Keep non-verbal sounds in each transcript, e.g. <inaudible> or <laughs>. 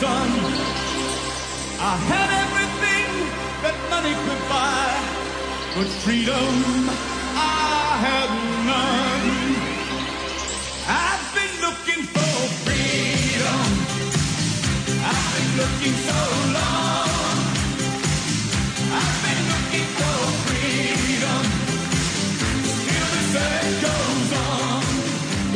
son. I had everything that money could buy, but freedom I had none. I've been looking for freedom. I've been looking so long.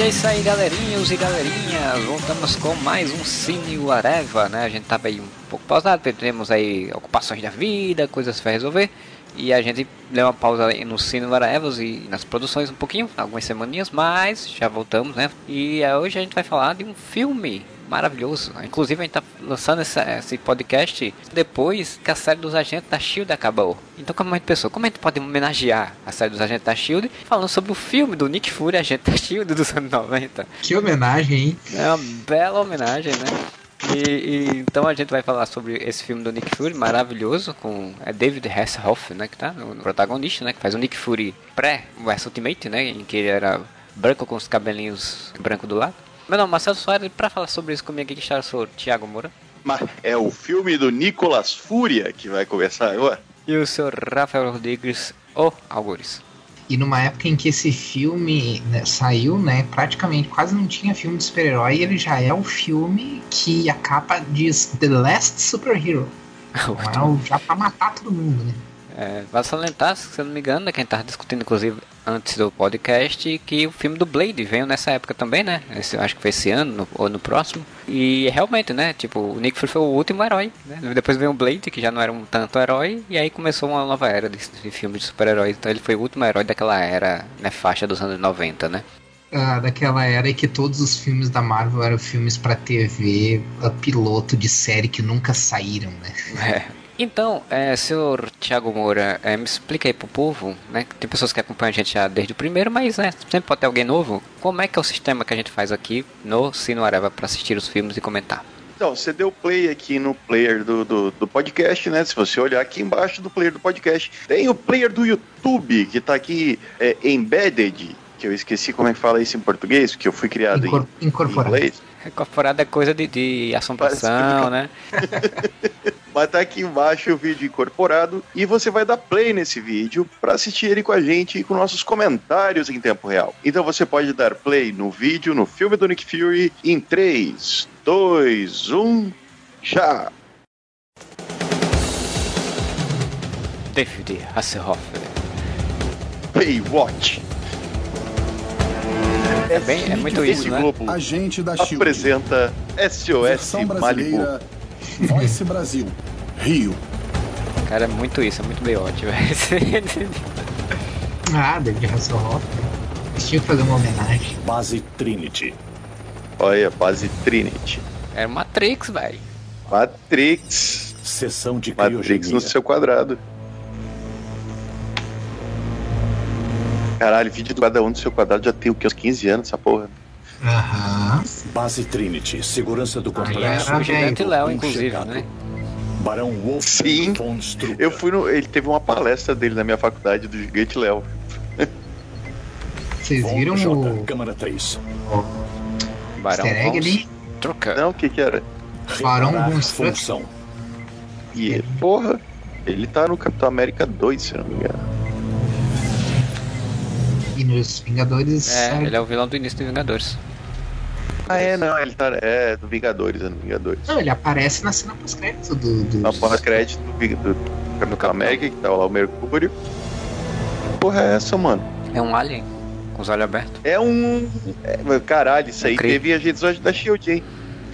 É isso aí, galerinhos e galerinhas. Voltamos com mais um Cine Areva, né? A gente tava aí um pouco pausado, temos aí ocupações da vida, coisas pra resolver. E a gente deu uma pausa no Cine Arevas e nas produções um pouquinho, algumas semaninhas, mas já voltamos, né? E hoje a gente vai falar de um filme maravilhoso. Inclusive a gente tá lançando essa- esse podcast depois que a série dos agentes da Shield acabou. Então como a gente pensou, como a gente pode homenagear a série dos agentes da Shield falando sobre o filme do Nick Fury, agente da Shield dos anos 90. Que homenagem, hein? É uma bela homenagem, né? E, e- então a gente vai falar sobre esse filme do Nick Fury, maravilhoso, com é David Hasselhoff, né, que tá no, no protagonista, né, que faz o Nick Fury pré versus Ultimate, né, em que ele era branco com os cabelinhos branco do lado. Meu nome é Marcelo Soares, e pra falar sobre isso comigo aqui está o senhor Thiago Moura Mas é o filme do Nicolas Fúria que vai começar agora. e o senhor Rafael Rodrigues, o Algures. E numa época em que esse filme né, saiu, né? Praticamente quase não tinha filme de super-herói, ele já é o filme que a capa diz The Last Superhero. <laughs> Então é o, já pra matar todo mundo, né? É, vale salientar, se eu não me engano, né, quem tava discutindo inclusive antes do podcast, que o filme do Blade veio nessa época também, né? Esse, acho que foi esse ano no- ou no próximo. E realmente, né? Tipo, o Nick Fury foi o último herói, né? Depois veio o Blade, que já não era um tanto herói, e aí começou uma nova era de, de filmes de super-heróis. Então ele foi o último herói daquela era, né? Faixa dos anos 90, né? Ah, daquela era em que todos os filmes da Marvel eram filmes pra TV, piloto de série que nunca saíram, né? É. Então, é, senhor Thiago Moura, é, me explica aí pro povo, né? Tem pessoas que acompanham a gente já desde o primeiro, mas né, sempre pode ter alguém novo. Como é que é o sistema que a gente faz aqui no Sino Areva para assistir os filmes e comentar? Então, você deu play aqui no player do, do, do podcast, né? Se você olhar aqui embaixo do player do podcast, tem o player do YouTube, que tá aqui é, embedded, que eu esqueci como é que fala isso em português, porque eu fui criado Incor- em incorporado. inglês. Incorporado é coisa de, de assombração, né? <laughs> Mas tá aqui embaixo o vídeo incorporado e você vai dar play nesse vídeo para assistir ele com a gente e com nossos comentários em tempo real. Então você pode dar play no vídeo, no filme do Nick Fury, em 3, 2, 1, já! David Hasselhoff. Baywatch. É, bem, é muito isso, né? Globo Agente da Shield. apresenta SOS Malibu. Voice Brasil. Rio. Cara, é muito isso, é muito beiote, velho. Ah, <laughs> David Hasselhoff. Eles tinham que fazer uma homenagem. Base Trinity. Olha, base Trinity. Era Matrix, velho. Matrix. Sessão de Matrix criogenia. no seu quadrado. Caralho, vídeo do cada um do seu quadrado já tem o que? Uns 15 anos essa porra. Aham. Base Trinity. Segurança do complexo. era O Gigante velho. Léo, inclusive, né? Barão Wolf Sim. Eu fui no. Ele teve uma palestra dele na minha faculdade do Gigante Léo. Vocês viram J, o Câmara 3. Barão easter egg ali? Não, o que que era? Barão função. E ele, porra, ele tá no Capitão América 2, se não me engano. Nos Vingadores. É, sabe? ele é o vilão do início de Vingadores. Ah, é, não, ele tá. É, do Vingadores, é do Vingadores. Não, ele aparece na cena pós-crédito do. do... Na pós-crédito do, Ving- do Capitão América, que tava lá o Mercúrio. Que Porra, é essa, mano? É um alien, com os olhos abertos. É um. é, caralho, isso aí Um Kree. teve em agentes da Shield, hein?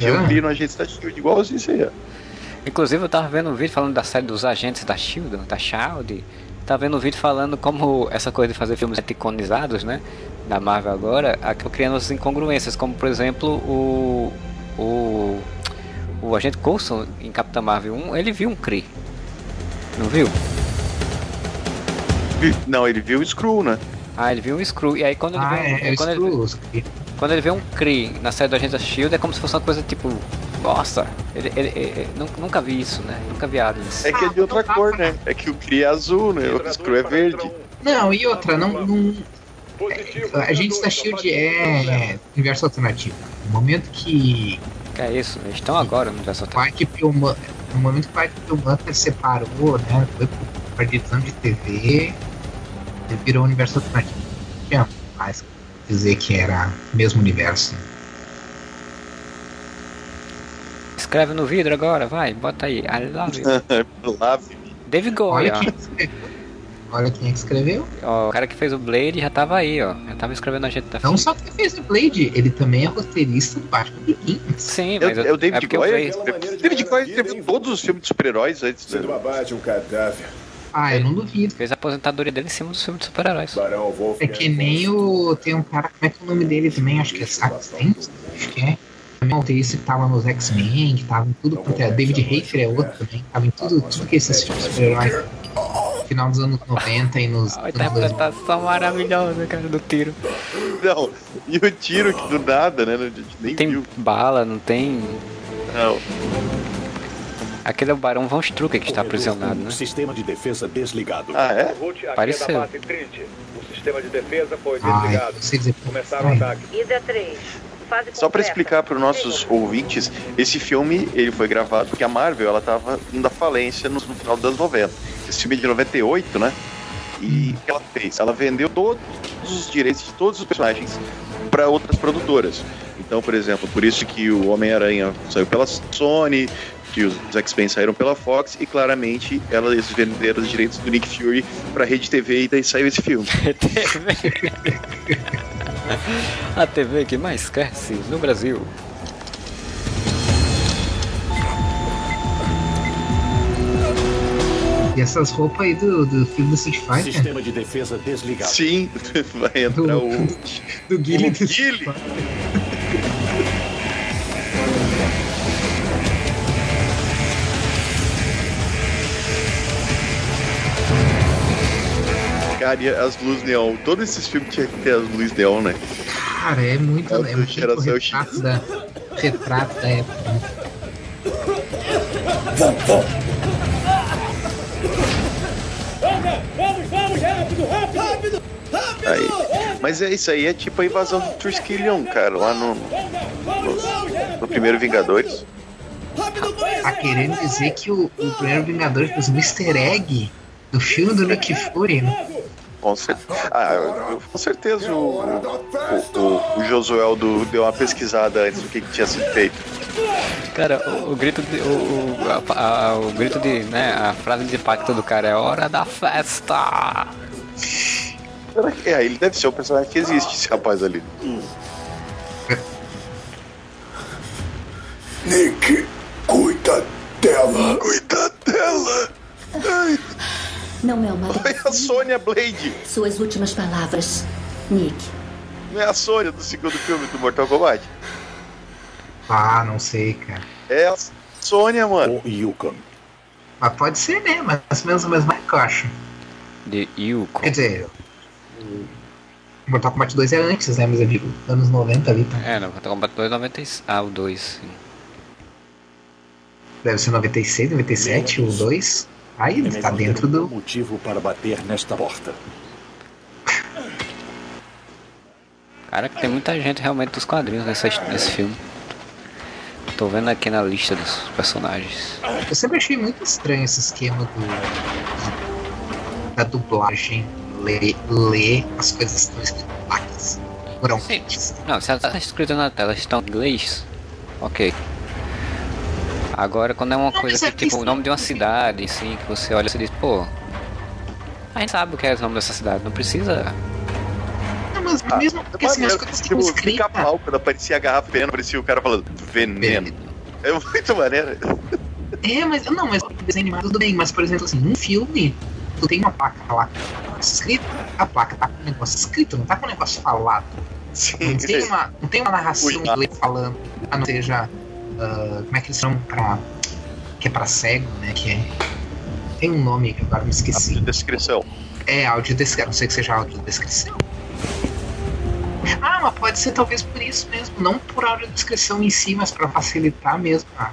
Um Ah. Kree no agentes da Shield, igualzinho isso aí, ó. Inclusive eu tava vendo um vídeo falando da série dos agentes da Shield, da Shield. Tava vendo um vídeo falando como essa coisa de fazer filmes iconizados, né? Da Marvel agora, acabou criando as incongruências, como por exemplo o. O. O agente Coulson em Capitã Marvel 1, ele viu um Kree. Não viu? Vi- Não, ele viu o Screw, né? Ah, ele viu um Screw. E aí quando ele Ah, vê um, é, é quando, ele, quando ele vê um Kree na série do Agente da Shield, é como se fosse uma coisa tipo. Nossa, ele, ele- ele- nunca, nunca vi isso, né? Nunca vi aliens. É que é de outra cor, né? É que o Kree é azul, né? O Screw é verde. Não, e outra, não. não... é, Agentes da Shield é universo alternativo. No momento que é isso? Eles estão agora no universo O Ike Pillman, no momento que o Ike Pillman separou, né? Foi pra edição de TV, ele virou o universo alternativo. Não tinha mais dizer que era o mesmo universo. Escreve no vidro agora, vai, bota aí. I love you. <laughs> Lave-me. David Olha Goya. quem, escreveu. Olha quem é que escreveu. Ó, o cara que fez o Blade já tava aí, ó. Já tava escrevendo a gente da Não só que fez o Blade, ele também é roteirista do Batman Begins. Sim, É, mas é o David é Goya? David Goya escreveu todos os filmes de super-heróis antes. Você não abate um cadáver. Ah, eu não duvido. fez a aposentadoria dele em cima do filme de super-heróis. Barão Wolf. É que nem o. Tem um cara, como é que é o nome dele também? Acho que é Zack Acho que é. Também roteirista que tava nos X-Men, que tava em tudo quanto é. David Hafer é outro também. Tava em tudo, tudo que esses filmes de super-heróis. Final dos anos 90 e nos. A 2000. interpretação maravilhosa, cara, do tiro. Não, e o tiro que do nada, né? A gente nem Tem viu. bala, não tem. Não. Aquele é o Barão Von Strucker que está aprisionado, né? Sistema de defesa desligado. Ah, é? Pareceu. O sistema de defesa foi Ai, desligado. não sei dizer. Começaram o Ai, ataque. Ida 3. Só completa. explicar para os nossos ouvintes, esse filme ele foi gravado porque a Marvel ela tava indo à falência no, final dos anos 90. Esse filme é de 98, né? E o que ela fez? Ela vendeu todos os direitos de todos os personagens para outras produtoras. Então, por exemplo, por isso que o Homem-Aranha saiu pela Sony, que os X-Men saíram pela Fox e claramente elas venderam os direitos do Nick Fury para Rede TV e daí saiu esse filme. <laughs> TV. A TV que mais cresce no Brasil. E essas roupas aí do, do filme do Street Fighter? Sistema de defesa desligado. Sim, <laughs> vai entrar o Do Guile O do Street Guile? As luzes neon. Todos esses filmes tinham que ter as luzes neon, né? Cara, é muito. É É, muito Geração retrato X. da, retrato da época. né? Aí. Mas é isso aí, é tipo a invasão do Triskelion, cara, lá no, no, no primeiro Vingadores. Tá querendo dizer que o, o primeiro Vingador fez um easter egg do filme do Nick Fury, né? Com certeza. Ah, eu- com certeza o, o, o, o Josuel do, deu uma pesquisada antes do que, que tinha sido feito. Cara, o, o grito de. O, o, a- a- o grito de. né? A frase de impacto do cara é hora da festa! É? Ele deve ser o personagem que existe, esse rapaz ali. Nick, cuida dela. Cuida dela! Ai, Não é uma foi a Sônia Blade! Suas últimas palavras, Nick. Não é a Sônia do segundo filme do Mortal Kombat? Ah, não sei, cara. É a Sônia, mano. O Yukon. Mas pode ser, né? Mas menos ou menos mais que eu acho. De Yukon. Quer dizer, o Mortal Kombat 2 é antes, né? Mas eu digo, anos 90 ali, tá? É, no Mortal Kombat 2, 96. Ah, o 2. sim. Deve ser 96, 97, o 2. Aí ele tá dentro do. motivo para bater nesta porta. Cara, que tem muita gente realmente dos quadrinhos nessa, nesse filme. Tô vendo aqui na lista dos personagens. Eu sempre achei muito estranho esse esquema do. da dublagem. Ler, ler as coisas que estão escritas em. Não, se ela tá escrita na tela, estão em inglês, ok. Agora, quando é uma Não, coisa é que, tipo, o nome de uma cidade, assim, que você olha e você diz, pô. A gente sabe o que é o nome dessa cidade, não precisa. Não, mas mesmo porque assim, as coisas tipo, fica mal quando aparecia a garrafa veneno, parecia o cara falando veneno. É muito maneiro. É, mas não, mas desenho animado tudo bem, mas por exemplo assim, num filme, tu tem uma placa lá escrita, a placa tá com um negócio escrito, não tá com um negócio falado. Sim. Não tem uma, não tem uma <laughs> narração inglês falando, a não seja. Ah, como é que eles chamam pra. que é pra cego, né? Que é. Tem um nome que agora me esqueci. De descrição. É audiodescrição, não sei que seja audiodescrição. Ah, mas pode ser talvez por isso mesmo, não por audiodescrição em si, mas para facilitar mesmo a.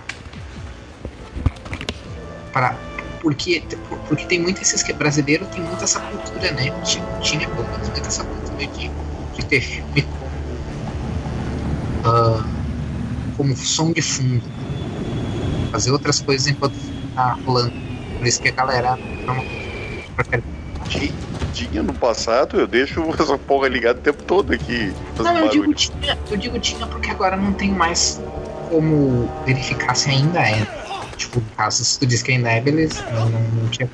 Para, porque, porque tem muito esses que brasileiro tem muito essa cultura, né? Tinha, tinha pelo menos muito essa cultura de, de ter filme com. ah, como som de fundo. Fazer outras coisas enquanto tá rolando. Por isso que a galera não prefere. Ti- Tinha no passado, eu deixo <laughs> essa porra ligada o tempo todo aqui. Não, eu digo, tinha, eu digo tinha porque agora não tem mais como verificar se ainda é. Tipo, caso, se tu diz que ainda é, beleza. Não, não, não tinha.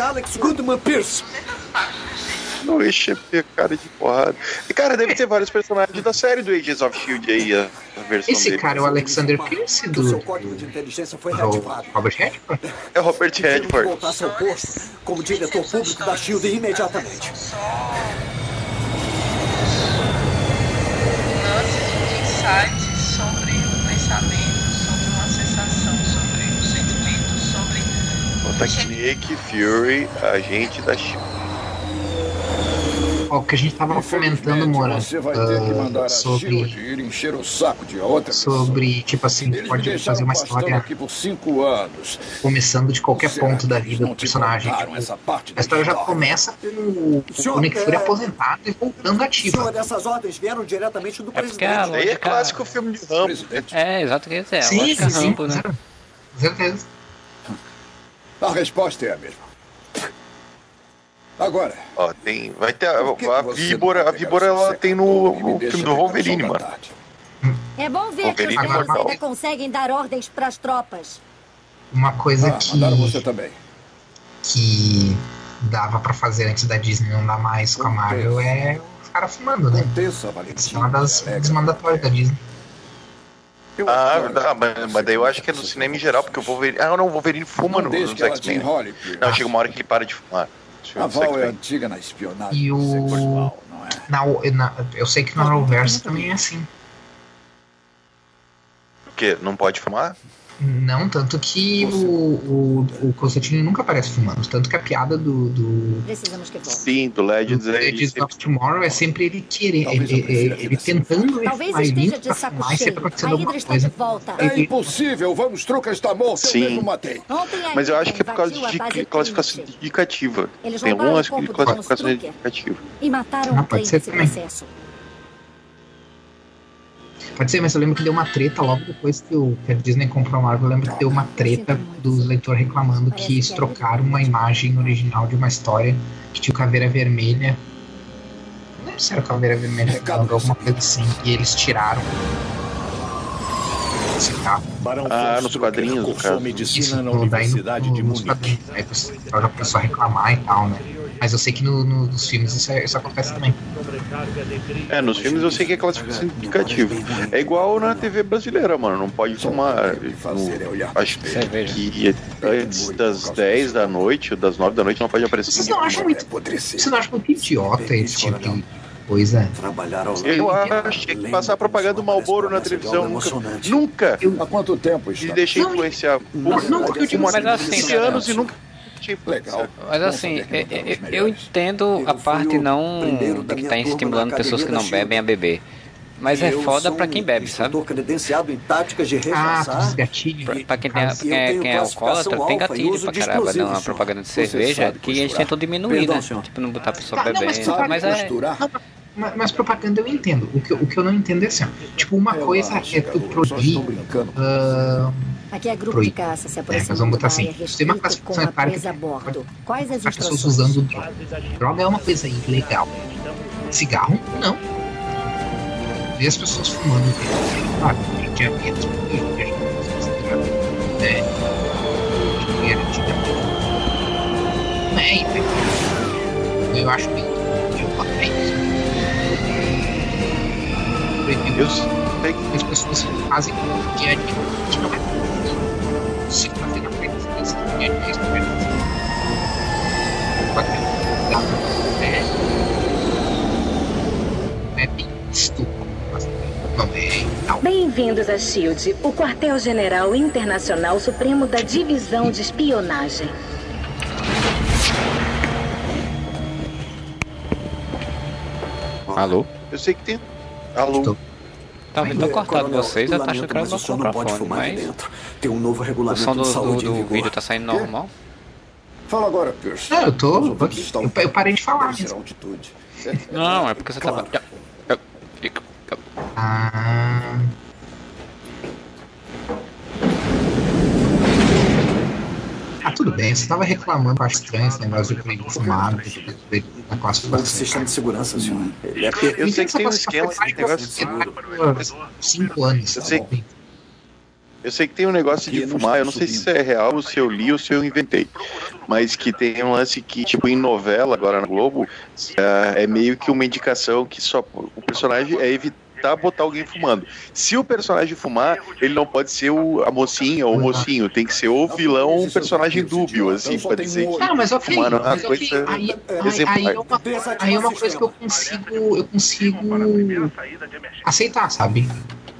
Alex Goodman Pierce. Não enche a cara de porrada. E, cara, deve ter vários personagens da série do Agents of Shield aí, a, a versão Esse dele. cara é o Alexander Pierce do, seu código de inteligência foi do reativado. Robert Redford? É o Robert Redford. voltar seu posto como diretor público da SHIELD imediatamente. Insights sobre o pensamento, sobre uma sensação, sobre o sentimento, aqui Nick Fury, agente da Shield. O que a gente tava comentando, Moura, Você vai ter que mandar ah, sobre, Shield ir encher o saco de outra pessoa. sobre, tipo assim, pode fazer uma história aqui por cinco anos. começando de qualquer Será ponto que da vida do personagem. Tipo, essa parte a história já começa com o, Nick Fury é- aposentado e voltando ativo. Essas ordens vieram diretamente do É presidente. a Aí é lógica... clássico filme de Rambo. Presidente, É, exato, dizer, a Sim, lógica sim, Rambo, né? certeza. A resposta é a mesma. Agora, Ó, tem. Vai ter. A, a víbora, a víbora ela tem no, no filme do Wolverine, mano. É bom ver que os Wolverine caras ainda conseguem dar ordens pras tropas. Uma coisa Ah, mandaram que, você também. que dava pra fazer antes da Disney não dá mais com a Marvel é os caras fumando, né? Isso é uma das Alegra. dos mandatórios da Disney. Eu Ah, adoro verdade, mas, mas daí eu acho que é no cinema em geral, porque o Wolverine. Ah, não, o Wolverine fuma Não no, nos X-Men. Não, chega uma hora que ele para de fumar. A Val é antiga na espionagem E o- sexual, não é? Na, na- eu sei que no Arrowverse também é assim. O quê? Não pode fumar? Não, tanto que o, o, o Constantine nunca aparece fumando. Tanto que a piada do, do, Precisamos que volte. Sim, do Legends do é ele Legends sempre of Tomorrow é sempre ele querer, Talvez eu ele, ele, ele tentando Talvez ir esteja de saco fumar cheio. A Hydra está de coisa. volta. É impossível, vamos truca está morto, eu Sim. mesmo matei. Mas eu acho que é por causa de classificação indicativa. Eles Tem roubaram algum, o acho que corpo do classificação John Strucker. indicativa. e mataram Ah, o pode Clay ser nesse processo. Pode ser, mas eu lembro que deu uma treta logo depois que, o, que a Disney comprou a Marvel. Eu lembro que deu uma treta dos leitores reclamando que eles trocaram uma imagem original de uma história que tinha o Caveira Vermelha. Não lembro se era o Caveira Vermelha, <laughs> alguma coisa assim. E eles tiraram. Esse carro. Barão Ah, nos quadrinhos, caso. medicina Isso, na Universidade no, de Munique. Aí o pessoal já começou a reclamar e tal, né? Mas eu sei que no, no- nos filmes isso, é- isso acontece também. É, nos filmes eu sei que é classificação indicativa. É igual na TV brasileira, mano. Não pode é olhar no- Acho que antes das 10 da noite ou das 9 da noite não pode aparecer Vocês não acham muito, vocês não acham muito idiota esse tipo de coisa? Lado Eu acho que passar propaganda do Malboro na televisão. Nunca, nunca Há quanto tempo me está? deixei Não, influenciar. não, não, porque eu digo Fumo há mas assim, 15 né, anos né? e nunca tinha Legal. Mas assim, é- é- eu melhores. entendo a Eu fui parte não de que tá turma estimulando pessoas que não bebem a beber. Mas é Eu foda pra quem bebe, sabe? instrutor credenciado em táticas de Ah, gatilhos. Pra, pra quem, tem, quem, é, quem é alcoólatra, tem gatilho pra caramba na senhor. propaganda de cerveja que eles tentam diminuir, Perdão, né? senhor. Tipo, não botar a pessoa Tá, não, mas bebendo. propaganda- Mas é. Mas, mas propaganda eu entendo. O que, eu- o que eu não entendo é assim, ó. Tipo, uma coisa é tu Eu proibir. estou ah, Aqui é grupo de caça se É, mas aproximando vamos botar assim, tem uma classificação a etária que bordo. Quais as as pessoas usando droga. Droga é uma coisa ilegal. Cigarro, não. Ver as pessoas fumando. Claro, tem diabetes, porque a gente não precisa considerar, né? Dinheiro. Não é ilegal. Eu acho bem. Eu. Proibir Eu sei que as pessoas fazem no dia a dia que não é. É né? Não é bem mas não é tal. Bem-vindos a SHIELD, o quartel-general internacional supremo da Divisão de Espionagem. Alô? Eu sei que tem. Alô? Tô. Tá ouvindo tá cortado Coronel, vocês, eu tô achando lamento, que era o pode microfone, mas dentro. Tem um novo o regulamento som do, de do, do vídeo tá saindo normal. Fala agora, Pierce. Não, eu tô. Eu tô parei de falar Pierce, mesmo. Não, é porque você tava. Ah. Ah, tudo bem, você tava reclamando, eu estranho esse negócio de fumar na Novo classificação. sistema de segurança, senhor. Ele é Eu sei que tem um esquema, negócio de seguro. por Cinco anos. Eu sei- tá? Eu sei que tem um negócio de fumar, eu não sei se isso é real, ou se eu li ou se eu inventei. Mas que tem um lance que, tipo, em novela, agora na Globo, é, é meio que uma indicação que só o personagem é evitar botar alguém fumando. Se o personagem fumar, ele não pode ser o, a mocinha ou o mocinho, tem que ser o vilão ou um personagem dúbio, assim, pra dizer que Ah, mas ok, fumar não é uma mas ok. coisa Aí, aí, exemplar. aí, é uma, aí é uma coisa que eu consigo, eu consigo aceitar, sabe?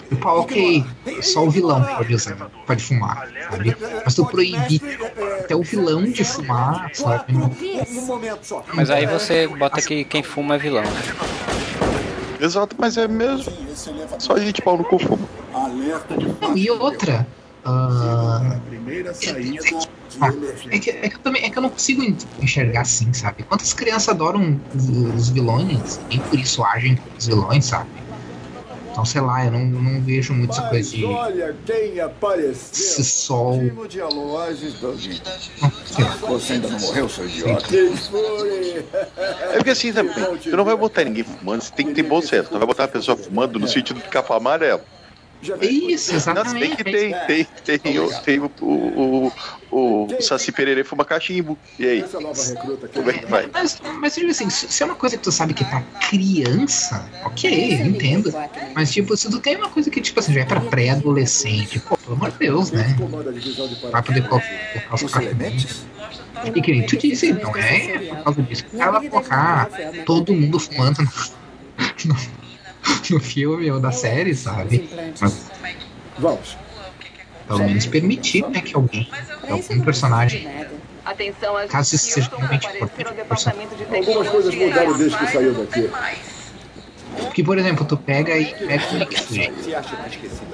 Tipo, ok, só o vilão pode usar, pode fumar, sabe? Mas tu proibir até o vilão de fumar, sabe? Não-. Mas aí você bota que quem fuma é vilão. né? Exato, mas é mesmo. Só gente pau no cu fuma. Não, e outra. ah, é, que, é, que eu também, é que eu não consigo en- enxergar assim, sabe? Quantas crianças adoram os, os vilões e por isso agem como os vilões, sabe? Então, sei lá, eu não, não vejo muito essa coisa de olha quem apareceu. esse sol. De. Você ainda não morreu, seu idiota? É porque assim também, tu não vai botar ninguém fumando, você tem que ter bom senso. Tu não vai botar uma pessoa fumando no sentido de capa amarelo. Isso, Não, se bem exatamente. que tem, tem, tem, o, tem o, o, o, o Saci Pererê fuma cachimbo. E aí? Essa nova recruta aqui. Como é que vai? Mas, mas tipo assim, se é uma coisa que tu sabe que tá criança, ok, eu entendo. Mas tipo, se tu tem uma coisa que, tipo assim, já é pra pré-adolescente, pô, pelo amor de Deus, né? Vai poder colocar os elementos? E que nem tu disse, não é por causa disso. O cara vai colocar todo mundo fumando no, <laughs> <laughs> no, filme ou da série, sabe? Mas Vamos. pelo menos permitir, né, que alguém, que algum personagem, Atenção às caso isso seja realmente importante Algumas coisas mudaram desde que saiu daqui. Porque, por exemplo, tu pega e pega o Nick Fury.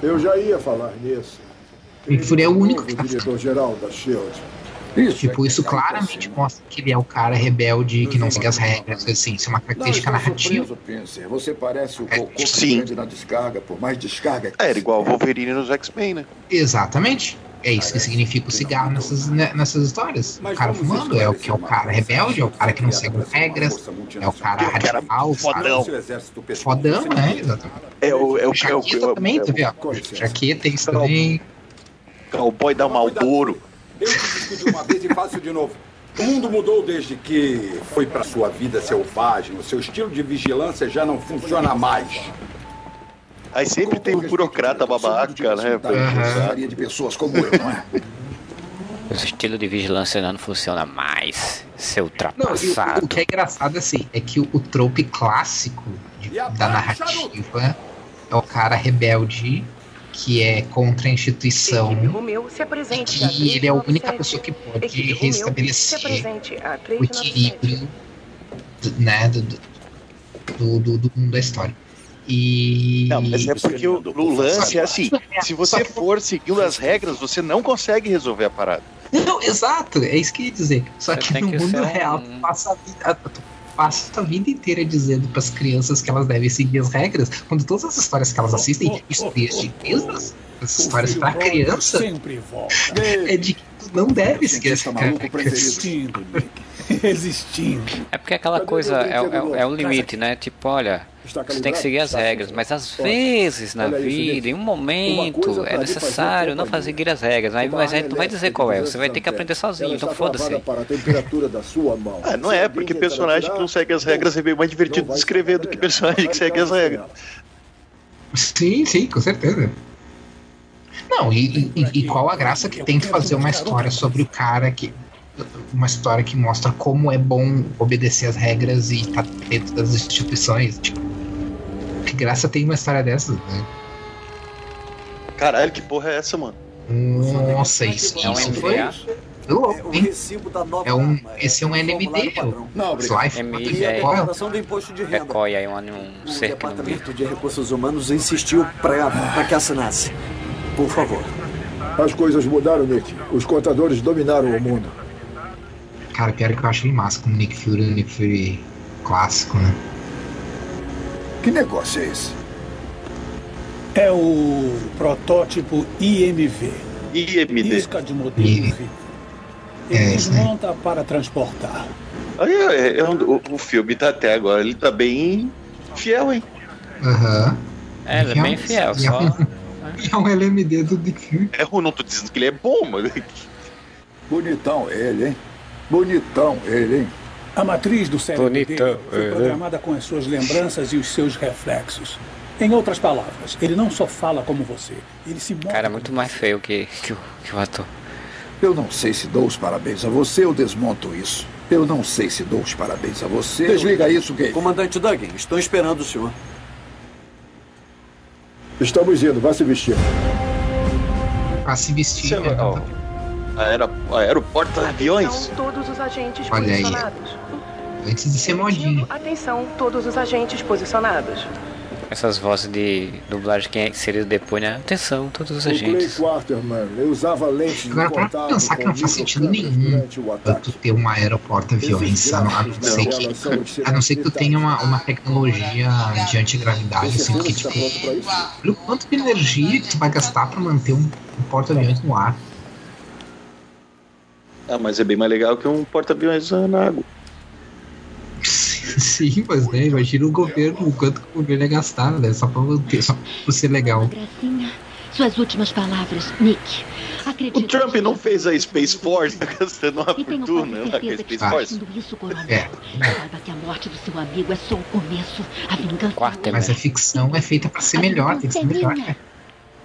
Eu já ia falar nisso. O Nick Fury é o único que tá fazendo. diretor-geral da SHIELD. Tipo, isso claramente mostra que ele é o cara rebelde que não segue as regras, assim, isso é uma característica narrativa. Pincer. Você parece o É, sim. na descarga, por mais descarga que É, era igual o Wolverine nos X-Men, né? Exatamente. É isso que significa o cigarro nessas, nessas histórias. O cara fumando é o que é o cara rebelde, é o cara que não segue as regras, é o cara radical, sabe? Fodão. Fodão, né? Exatamente. É o, é o, é o, Jaqueta é o, também, é o vendo? Jaqueta, isso também. cowboy da Malboro. Eu te de uma vez e faço de novo. O mundo mudou desde que foi para sua vida selvagem. O seu estilo de vigilância já não funciona mais. Aí sempre tem um burocrata babaca, né? saco. de pessoas como eu, não é? O estilo de vigilância não funciona mais. Seu Não, o, ultrapassado. o que é engraçado assim é que o, o trope clássico de- da narrativa é o cara rebelde que é contra a instituição se e ele é a única pessoa que pode restabelecer o equilíbrio do, né, do, do, do, do mundo da história. E. Não, mas é porque o, o lance é assim: se Só você que- for seguindo as regras, você não consegue resolver a parada. Não, exato, é isso que eu ia dizer. Só que no que mundo um- real, tu passa a vida, passa a vida inteira dizendo pras crianças que elas devem seguir as regras, quando todas as histórias que elas assistem, histórias de mesas, as histórias pra criança, é de não deve maluco preferido. Existindo, Nick. <laughs> Existindo. É porque aquela coisa é, é, é o limite, né? Tipo, olha, você tem que seguir as regras, mas às vezes na vida, em um momento, é necessário não fazer seguir as regras. Aí, mas a gente não vai dizer qual é, você vai ter que aprender sozinho, então foda-se. Ah, não é, porque personagem que não segue as regras é bem mais divertido de escrever do que personagem que segue as regras. Sim, sim, com certeza. Não, e, e, e qual a graça que tem de fazer uma história sobre o cara que. Uma história que mostra como é bom obedecer as regras e estar dentro das instituições. Tipo, que graça tem uma história dessas, né? Caralho, que porra é essa, mano? Nossa, isso, É um isso foi. Louco, O hein? recibo da nova É um, arma, esse é um NMD. Não. Life MD, a é, declaração do imposto de renda. decoia um, um O. Departamento de Recursos Humanos insistiu para que assinasse. Por favor. As coisas mudaram, Nick. Os contadores dominaram o mundo. Cara, pior é que eu acho ele massa como Nick Fury, o Nick Fury clássico, né? Que negócio é esse? É o protótipo IMV. IMD. Isca de modelo. Ele É, aí. desmonta para transportar. Aí, é, é um- o, o filme tá até agora, ele tá bem fiel, hein? Aham. É, ele é bem fiel, só. Um- É um LMD do Nick Fury. É ruim, não tô dizendo que ele é bom, mas. Bonitão ele, hein? Bonitão ele, hein? A matriz do cérebro Bonitão, foi é. programada com as suas lembranças e os seus reflexos. Em outras palavras, ele não só fala como você, ele se move. Cara, é muito mais feio que, que, o, que o ator. Eu não sei se dou os parabéns a você ou desmonto isso. Eu não sei se dou os parabéns a você. Desliga isso, gay. Comandante Duggan, estou esperando o senhor. Estamos indo, vá se vestir. Pra se vestir. Você né? ó, aero, aeroporto-aviões? Atenção, todos os agentes Olha aí. posicionados. Antes de ser modinho. Atenção, todos os agentes posicionados. Essas vozes de dublagem que seria depois, né? Atenção, todos os agentes. Quarterman, eu usava lente Agora, para contato pensar que não faz sentido nenhum tu ter um aeroporto-aviões, a não, a não ser que, a não ser que tu tenha uma, uma tecnologia de antigravidade, assim, porque, tipo, olha o quanto de energia que tu vai gastar pra manter um, um porta-aviões no ar. Ah, mas é bem mais legal que um porta-aviões na água. <laughs> Sim, mas né, imagina o governo, o quanto que o governo ia gastar, né, só pra manter, só pra ser legal. Gracinha, suas últimas palavras, Nick. Acredito O Trump não fez a Space Force, <laughs> tá gastando uma fortuna lá com a Space Force. isso. É. Saiba que a morte do seu amigo é só o começo. A vingança Mas a ficção é feita pra ser melhor, tem que ser melhor, né?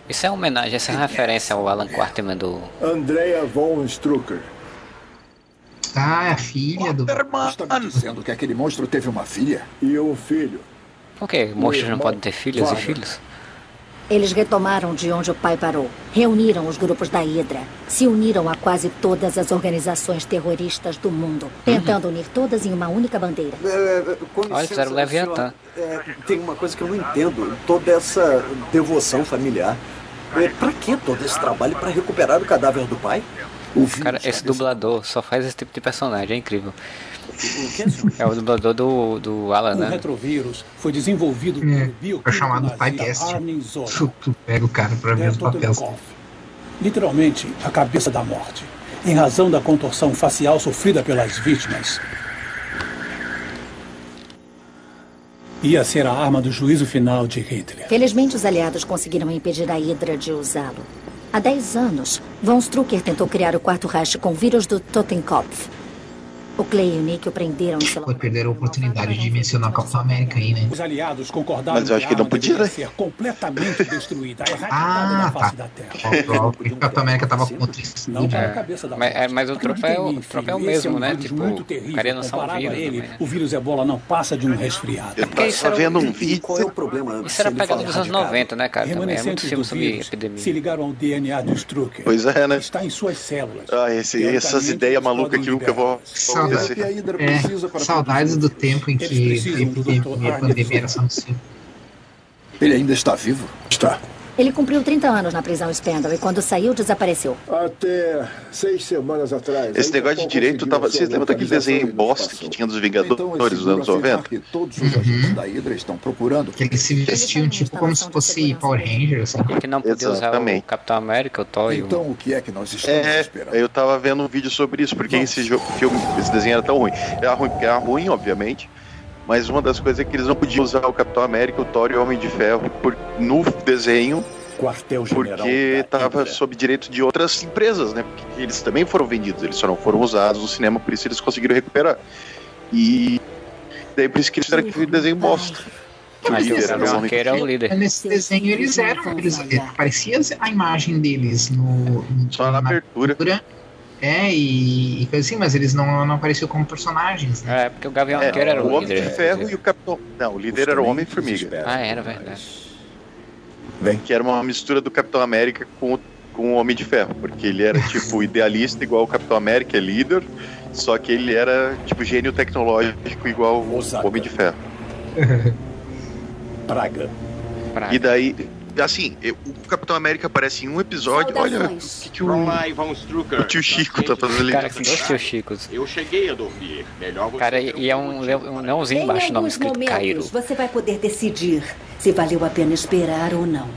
Isso é uma homenagem, essa é uma referência ao Alan Quarterman do. Andrea von Strucker. Ah, é a filha do. Está me dizendo que aquele monstro teve uma filha? E um filho. Por quê? Monstros não podem ter filhas e filhos? Eles retomaram de onde o pai parou. Reuniram os grupos da Hydra. Se uniram a quase todas as organizações terroristas do mundo. Tentando unir todas em uma única bandeira. É, com Olha, licença, fizeram o Leviatã. senhor, é, tem uma coisa que eu não entendo. Toda essa devoção familiar. É, pra que todo esse trabalho para recuperar o cadáver do pai? Cara, esse dublador só faz esse tipo de personagem, é incrível. É o dublador do, do Alan, O né? retrovírus foi desenvolvido É, pelo é chamado typecast. Tu, tu pega o cara pra ver papéis. cofre. Literalmente, a cabeça da morte. Em razão da contorção facial sofrida pelas vítimas. Ia ser a arma do juízo final de Hitler. Felizmente, os aliados conseguiram impedir a Hydra de usá-lo. Há 10 anos, Von Strucker tentou criar o quarto Reich com vírus do Totenkopf. O Clay e o Nick o prenderam em seu perderam a oportunidade de mencionar o Capitão América aí, né? Os aliados concordaram Mas eu acho que a não podia, né? ser completamente destruída, <laughs> erradicada Ah, tá. da Terra. O Capitão América tava contra isso. Não para a É, cabeça da mas, é, mas o tropa é o, tropa é mesmo, um né? Tipo, muito o terrível. cara um Comparado vírus a ele, também, né? o vírus ebola não passa de um resfriado. Porque isso era, vendo um vídeo. Qual é o problema? isso era for dos anos erradicado? 90, né, cara? Também é muito filme sobre epidemia. se ligaram ao DNA do Strucker. Pois é, né? Está em suas células. Ah, essas ideias malucas que nunca vão Saudade- acontecer. É, saudades do tempo em que a epidemia, a pandemia era só no. Ele ainda está vivo? Está. Ele cumpriu 30 anos na prisão Spandau e quando saiu, desapareceu. Até seis semanas atrás. Esse negócio de direito tava. Vocês lembram daquele desenho em bosta que tinha dos Vingadores dos anos 90? que todos os agentes da Hydra estão procurando. Que eles se vestiam tipo como se fosse Power Rangers. E que não podia usar o. Capitão América, o Thor. Então o que é que nós estamos É, esperando? eu tava vendo um vídeo sobre isso, porque esse jogo, filme, esse desenho era tão ruim. Era ruim porque era ruim, obviamente. Mas uma das coisas é que eles não podiam usar o Capitão América, o Thor e o Homem de Ferro por, no desenho, Quartel-general porque da tava Hydra. sob direito de outras empresas, né? Porque eles também foram vendidos, eles só não foram usados no cinema, por isso eles conseguiram recuperar. E daí por isso que eles fizeram aquele desenho bosta. Que o Mas o líder era o Gavião Arqueiro é líder. Nesse desenho eles eram, eles, é, aparecia a imagem deles no, no Só na abertura. É, e, e coisa assim, mas eles não, não apareciam como personagens, né? É, porque o Gavião É, Arqueiro era o o Homem de líder. Ferro e o Capitão. Não, o líder era o Homem-Formiga. Ah, era verdade. Que era uma mistura do Capitão América com o, com o Homem de Ferro, porque ele era tipo <laughs> idealista igual o Capitão América, é líder, só que ele era tipo gênio tecnológico igual o Homem de Ferro. <laughs> Praga. E daí, assim, eu- o Capitão América aparece em um episódio. Olha o que, que o, o tio Chico tá fazendo ali. Cara, que dois tios Chicos. Eu cheguei a dormir. Melhor você Cara, e, é um, um leãozinho embaixo, em nome alguns escrito momentos, Cairo. você vai poder decidir se valeu a pena esperar ou não.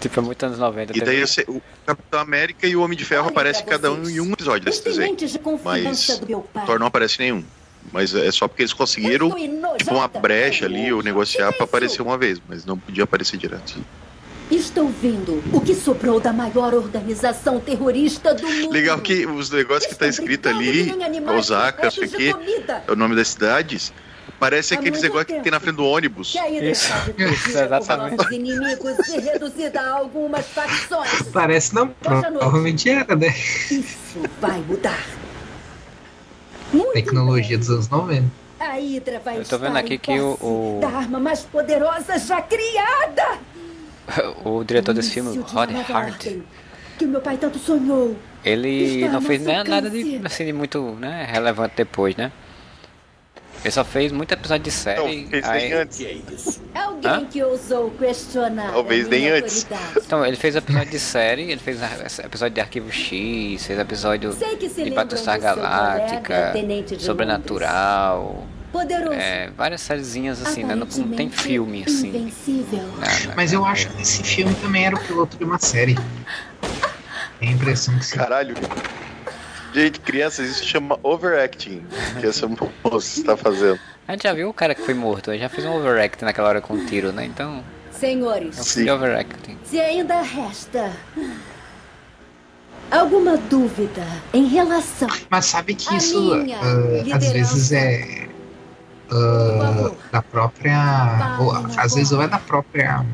Tipo, é muito anos 90. E daí você- o Capitão América e o Homem de Ferro aparecem cada um em um episódio desse desenho. De Mas do meu pai. Thor não aparece nenhum. Mas é só porque eles conseguiram tipo, uma brecha ali ou negociar pra aparecer uma vez, mas não podia aparecer direto. Estou vendo o que sobrou da maior organização terrorista do mundo. Legal que os negócios que tá escrito ali, Osaka, isso aqui, é o nome das cidades, parece aqueles negócios que tem na frente do ônibus. Que Isso. está <laughs> Isso, exatamente. inimigos e reduzida a algumas facções. Parece não, provavelmente era, né? Isso vai mudar. Tecnologia dos anos 90. A Hydra vai Eu tô vendo aqui que o- o- da arma mais poderosa já criada. <laughs> O diretor desse filme, de Rod nova Hart, Que o meu pai tanto sonhou. ele Está não fez nada de, assim, de muito né, relevante depois, né? Ele só fez muito episódio de série. fez aí- nem antes. Alguém Hã? que ousou questionar. Talvez nem antes. Então, ele fez episódio de série, ele fez episódio de Arquivo X, fez episódio de Battlestar Galáctica, colega, Sobrenatural, Poderoso. é, várias sériezinhas assim, né? Não, não tem filme assim. Invencível. né, né, Mas eu acho que esse filme também era o piloto de uma série. Tem a impressão que sim. Caralho. Gente, crianças, isso chama overacting, que essa moça está fazendo. A gente já viu o cara que foi morto, ele já fez um overact naquela hora com um tiro, né? Então, Senhores, de overacting. se ainda resta alguma dúvida em relação Mas sabe que isso ah, às vezes é ah, da própria. Ou, às vezes ou é da própria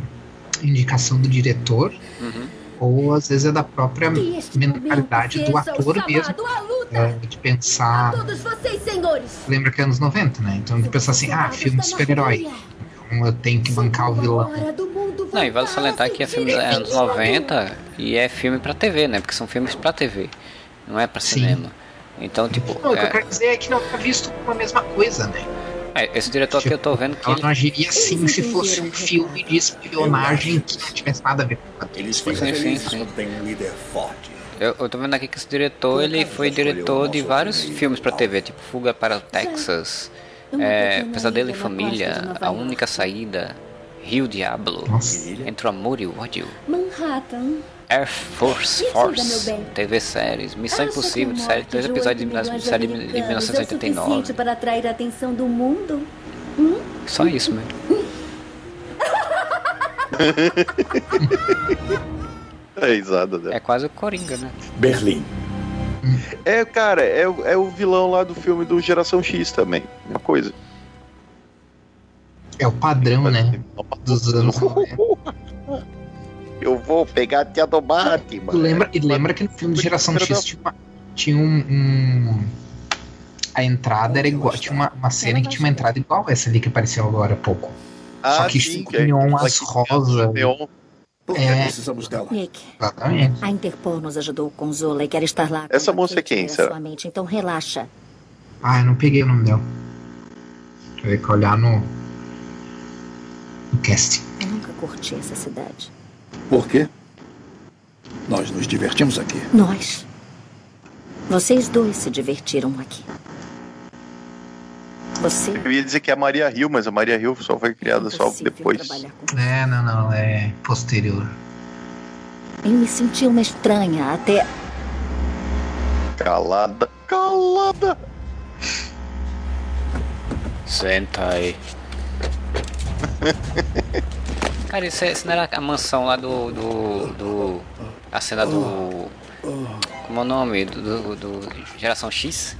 indicação do diretor, Uhum. Ou às vezes é da própria mentalidade do ator mesmo. ah, de pensar. Todos vocês, senhores. Lembra que é anos 90, né? Então de pensar assim, ah, filme de super-herói. Então eu tenho que bancar o vilão. Não, e vale salientar que é filme dos anos 90 e é filme pra TV, né? Porque são filmes pra TV, não é pra Sim. cinema. Então, tipo, Não, o que eu é, quero dizer é que não é visto como a mesma coisa, né? É, esse diretor que eu tô vendo que Ela ele não agiria assim se fosse um filme de espionagem que não tivesse nada a ver com Eles ficam Sim, sim, sim. tem um líder forte. Eu, eu tô vendo aqui que esse diretor, ele foi diretor de vários filmes pra TV, tipo Fuga para o Texas, é, Pesadelo em Família, A Única Saída, Rio Diablo, Entre o Amor e o Ódio, Manhattan. Air Force Force. TV séries, Missão Acha Impossível, série, morte dois de episódios de, 8 da milhões série de americanos É o 1989. suficiente para atrair a atenção do mundo? Hum? Só isso mesmo. <laughs> É risada dela. É quase o Coringa, né? Berlim. É, cara, é, o- é o vilão lá do filme do Geração X também. Uma coisa. É o padrão, né? Dos anos 90. <laughs> Eu vou pegar a tia do Batman. Tu lembra, e lembra que no filme de Geração X tinha, uma- tinha um, um- A entrada era igual. Tinha uma, uma cena que tinha uma entrada igual essa ali que apareceu agora há pouco. Só Ah, que sim, com que é neon aquela as que- rosa. Neon. Por que É. precisamos dela? Nick, Exatamente. a Interpol nos ajudou com Zola e quer estar lá. Essa moça é quem, será? Sua mente, então relaxa. Ah, eu não peguei o nome dela. Tem que olhar no. no casting. Eu nunca curti essa cidade. Por quê? Nós nos divertimos aqui. Nós. Vocês dois se divertiram aqui. Você Eu ia dizer que é a Maria Hill, mas a Maria Hill só foi criada só depois. É, não, não, é posterior. Eu me senti uma estranha até. Calada. Calada. Senta aí. <laughs> Cara, isso, é- isso não era a mansão lá do. do. do a cena do. Como é o nome? Do, do, do Geração X?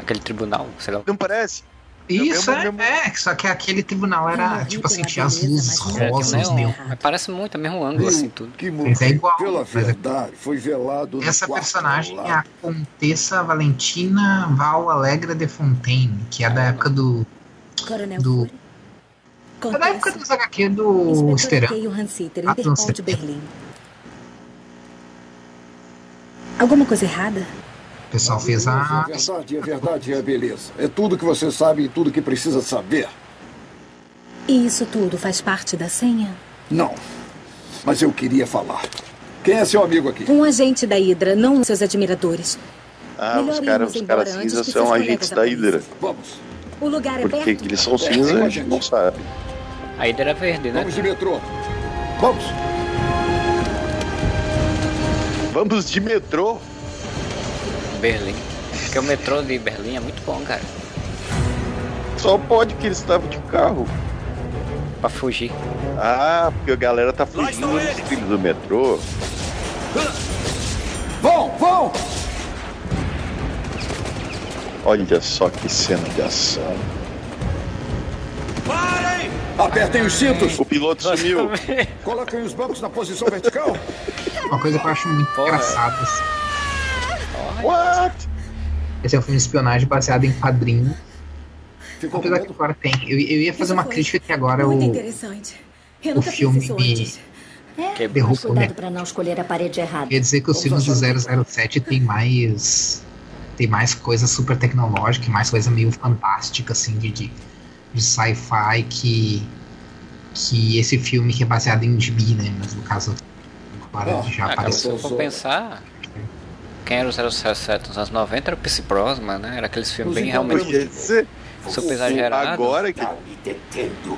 Aquele tribunal, sei lá. Não parece? Isso, é, mesmo- é, só que aquele tribunal era, tipo assim, tinha as luzes É, rosas, mas parece muito, é o mesmo ângulo assim tudo. Que Mas é igual. Pela é- verdade, foi velado Essa personagem é a Contessa Valentina Val Alegra de Fontaine, que é da época do. Coronel do é da época dos HQ do Hansiter, Ah, de Berlim. Alguma coisa errada? O pessoal fez a. A verdade, a verdade é a beleza. É tudo que você sabe e tudo que precisa saber. E isso tudo faz parte da senha? Não. Mas eu queria falar. Quem é seu amigo aqui? Um agente da Hydra, não seus admiradores. Ah, os Melhor os caras cinzas que são agentes da Hydra. Vamos. O lugar é Porque perto. eles são cinza, a gente não sabe. A Hydra é verde, né? Vamos de metrô. Vamos. Vamos de metrô. Berlim. Porque o metrô de Berlim é muito bom, cara. Só pode que eles estavam de carro. Pra fugir. Ah, porque a galera tá fugindo dos trilhos do metrô. Vão, vão! Olha só que cena de ação. Apertem os cintos. O piloto sumiu. Coloquem os bancos na posição vertical. Uma coisa que eu acho muito engraçada. assim. What? Esse é um filme de espionagem baseado em quadrinho. Ficou Apesar que agora tem. Eu, eu ia fazer uma crítica que agora Muito o, interessante. Eu o filme me antes. É, o cuidado né? para não escolher a parede errada. Quer dizer que os filmes do 007 tem mais. Tem mais coisa super tecnológica, mais coisa meio fantástica, assim, de, de, de sci-fi que. Que esse filme que é baseado em gibi, né? Mas no caso. Agora já Ah, cara, se apareceu. eu for pensar, quem era o 007 nos anos 90 era o Pierce Brosnan, né? Era aqueles filmes bem realmente super exagerados. Agora que.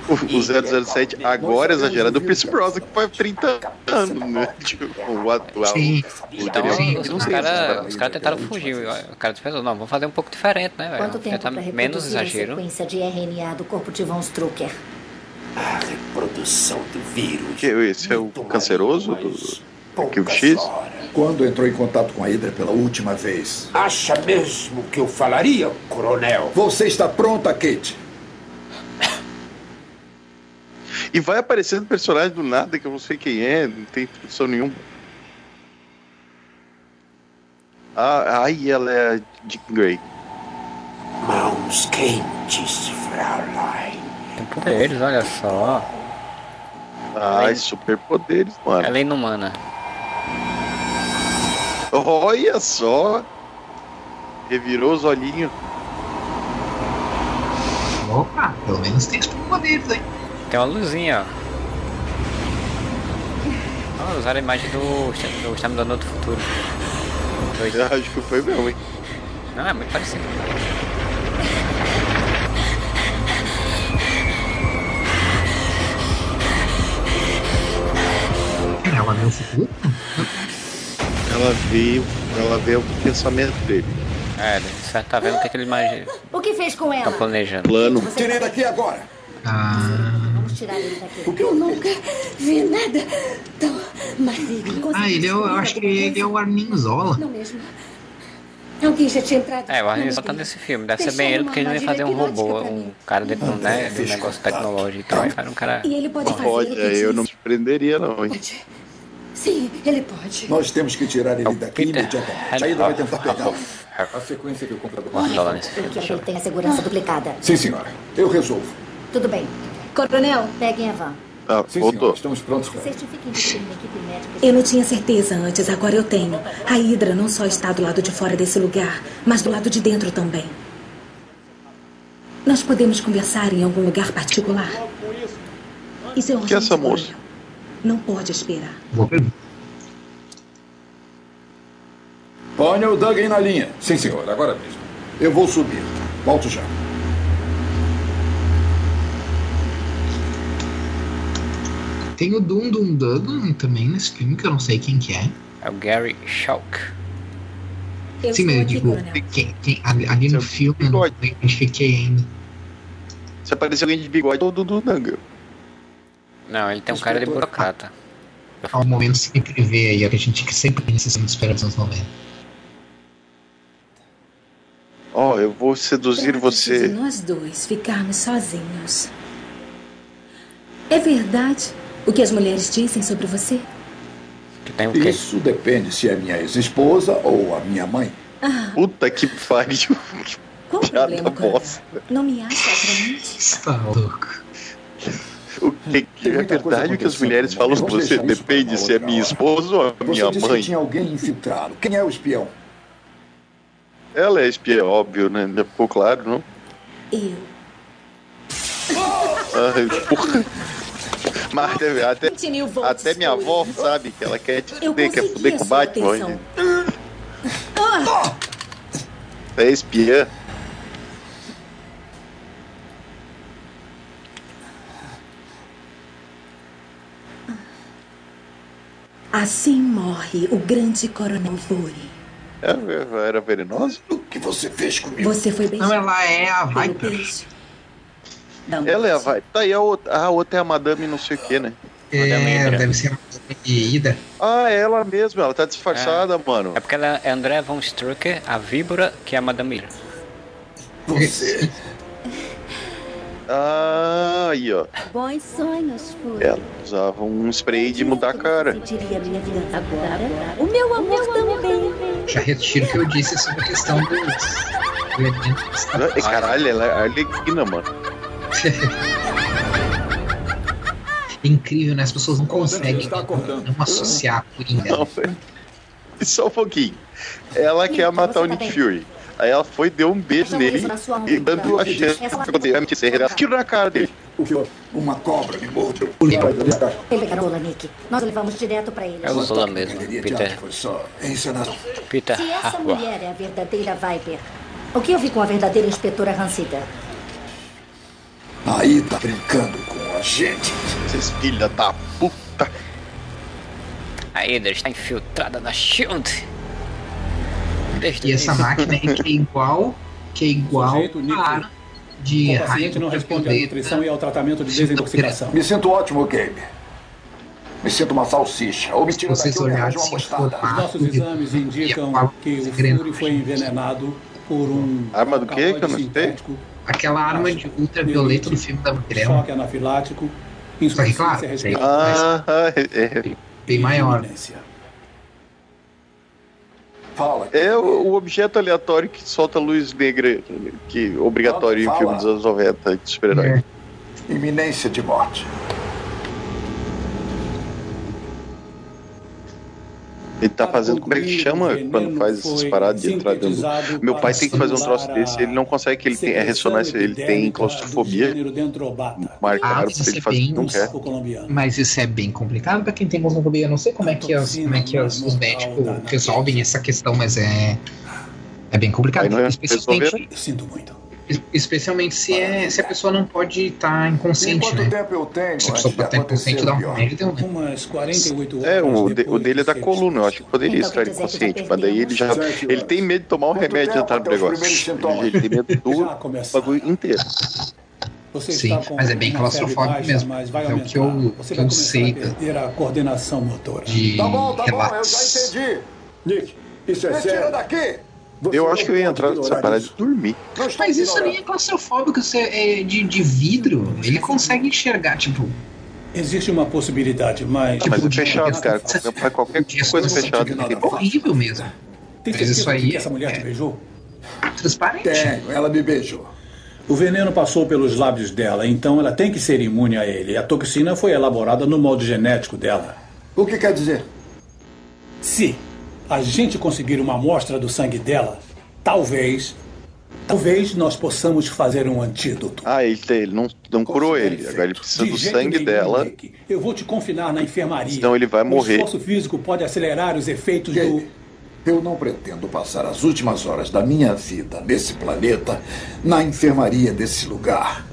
O, o 007 agora exagerado, o Pierce Brosnan que faz 30 anos, né? Tipo, o atual. Sim. O Então, os, os caras caras tentaram fugir. O cara pensou, não, vamos fazer um pouco diferente, né, velho? Quanto tempo tentar para menos reproduzir a exagero. sequência de RNA do corpo de Von Strucker? A reprodução do vírus. Que esse é o canceroso do Arquivo X? Quando entrou em contato com a Hydra pela última vez? Acha mesmo que eu falaria, coronel? Você está pronta, Kate? E vai aparecendo personagem do nada que eu não sei quem é, não tem introdução nenhuma. Ah, aí ela é a Dick Grey. Mãos quentes, Fraulein. Tem poderes, olha só. Ai, superpoderes, mano. Ela é inumana. Olha só. Revirou os olhinhos. Opa, pelo menos tem superpoderes aí. Tem uma luzinha, ó. Ah, usaram a imagem do, do Exterminador do Futuro. Dois. Eu acho que foi mesmo, hein? Não, é muito parecido. Ela viu o futuro? Ela veio, ela vê o pensamento dele. É, você tá vendo o que, é que ele imagina. O que fez com ela? planejando. Plano. Tirei daqui agora. Vamos tirar ele daqui. Eu nunca vi nada tão maligno. Ah, ele é, o- eu acho que ele é o Armin Zola. Não mesmo. Alguém já tinha entrado. É, o só tá nesse filme. Deve ser bem ele, porque ele armadilha fazer um robô, um cara dentro né, de um negócio tecnológico e tal. Era um cara. E ele pode fazer que eu não me surpreenderia, não, hein? Sim, ele pode. Nós temos que tirar ele daqui Peter imediatamente. A Hydra vai tentar pegá-lo. A sequência que o computador Guarda lá nesse Eu filme. quero que ele tenha segurança duplicada. Sim, senhora. Eu resolvo. Tudo bem. Coronel, Peguem a van. Ah, Sim, estamos prontos para Certifiquem que tem uma equipe médica. eu não tinha certeza antes, agora eu tenho. A Hydra não só está do lado de fora desse lugar, mas do lado de dentro também. Nós podemos conversar em algum lugar particular? Isso é urgente, Que é essa moça? Não pode esperar. Ponha o Duggan na linha. Sim, senhor, agora mesmo. Eu vou subir. Volto já. Tem o Dum Dum Duggan também nesse filme, que eu não sei quem que é. É o Gary Shauk. Eu Sim, mas eu digo, coronel. quem, quem, ali, ali no filme eu não identifiquei ainda. Se aparecer alguém de bigode, é o Dudu Nanga. Não, ele tem um cara de burocrata. Há um momento sempre vê aí, que a gente que sempre filmes espera dos anos 90. Ó, eu vou seduzir Trata-se você. de nós dois ficarmos sozinhos. É verdade o que as mulheres dizem sobre você? Que tem o quê? Isso depende se é minha ex-esposa ou a minha mãe. Ah, Puta que pariu. qual o problema. Não me acha atraente? Tá louco. O que, que é verdade o que as mulheres falam vamos você depende se é minha esposa ou a Você minha disse mãe. que tinha alguém infiltrado. Quem é o espião? Ela é espiã, óbvio, né? Já ficou claro, não? Eu. Ai, porra. Mas até, até, minha avó sabe que ela quer te fuder, quer fuder com o Batman. hoje. Ah! É espiã. Assim morre o grande coronel Vore. É, Era venenosa? O que você fez comigo? Você foi bem Não, ela é a Viper. Ela é a vai. Tá aí a outra, a outra é a Madame não sei o que, né? É, deve ser a Ida. Ah, é ela mesma, ela tá disfarçada, mano. É porque ela é André von Strucker, a víbora, que é a Madame Hydra. Você. <laughs> Ah, aí, ó. Bons sonhos, Fúria. Ela usava um spray de mudar a cara. Sentiria minha vida agora. O meu amor também. Já retiro o que eu disse sobre a questão. Ai, Caralho, ela é arlequina, mano. É incrível, né? As pessoas não conseguem não associar a Coringa. Não, velho. <laughs> Só um pouquinho. Ela quer matar o Nick Fury. Aí ela foi, deu um beijo nele e dando a chance de ela tiro na cara dele. Uma cobra me mordeu. Ele garola, Nick. Nós o levamos direto pra ele. É o Zola mesmo, Peter. Foi só encenação. Peter Se essa Harbour. mulher é a verdadeira Viper, o que eu vi com a verdadeira inspetora Hansida? Aí tá brincando com a gente. Vocês filha da puta. A Hydra está infiltrada na SHIELD. E essa máquina aí que é igual, que é igual Sujeito, a de O paciente não responde à nutrição e ao tratamento de desintoxicação. Me sinto ótimo, Gabe. Me sinto uma salsicha. Ou me tira Vocês daqui uma mostarda. Os nossos exames indicam que o Fury foi envenenado por um Arma do quê? Que eu não sei. Aquela arma de ultravioleta do filme da Mulher. choque anafilático, Só que, claro, isso. Ah, é, bem maior. Fala. é o, objeto aleatório que solta luz negra, que obrigatório em Fala. filme dos anos 90 de super-herói. Iminência de morte. Ele tá fazendo, como é que chama quando faz essas paradas de entrar dentro. Meu pai tem que fazer um troço desse, ele não consegue, que ele tem, é ressonância, ele tem claustrofobia. Marcaram pra ele fazer, não quer. Mas isso é bem complicado pra quem tem claustrofobia. Eu não sei como é que, as, como é que as- os médicos resolvem essa questão, mas é. É bem complicado. É especialmente, resolver. Sinto muito. Es- especialmente se, é, se a pessoa não pode estar inconsciente, Quanto né? tempo eu tenho Se a pessoa estar inconsciente, dá um acontecer o remédio, deu um Umas 48 horas É, o, de- o dele é da coluna, eu acho que poderia Então, estar inconsciente, já mas daí ele já. Ele tem medo de tomar um Quanto remédio e entrar no negócio. Ele, ele tem medo do <laughs> bagulho inteiro. Você Sim, está com mas é bem claustrofóbico baixa, mesmo. Mas vai É o que eu- Você que vai eu sei a perder a coordenação motora. de Tá bom, tá bom, eu já entendi. Nick, isso é Me tira sério. Daqui! Eu acho que eu ia entrar nessa parada de dormir. Mas isso nem é claustrofóbico, você é de, de vidro. Ele consegue enxergar, tipo. Existe uma possibilidade, mas. Mas é de- fechado, cara. Pra qualquer coisa fechada. É horrível mesmo. Tem Mas isso aí que essa mulher te é- beijou? Transparente. Tenho, ela me beijou. O veneno passou pelos lábios dela, então ela tem que ser imune a ele. A toxina foi elaborada no molde genético dela. O que quer dizer? Se a gente conseguir uma amostra do sangue dela, talvez. Talvez nós possamos fazer um antídoto. Ah, ele, tem- ele não, não curou ele. Agora ele precisa De do sangue nenhum, dela. Nick. Eu vou te confinar na enfermaria. Senão ele vai morrer. O esforço físico pode acelerar os efeitos do. Gabe, eu não pretendo passar as últimas horas da minha vida nesse planeta na enfermaria desse lugar.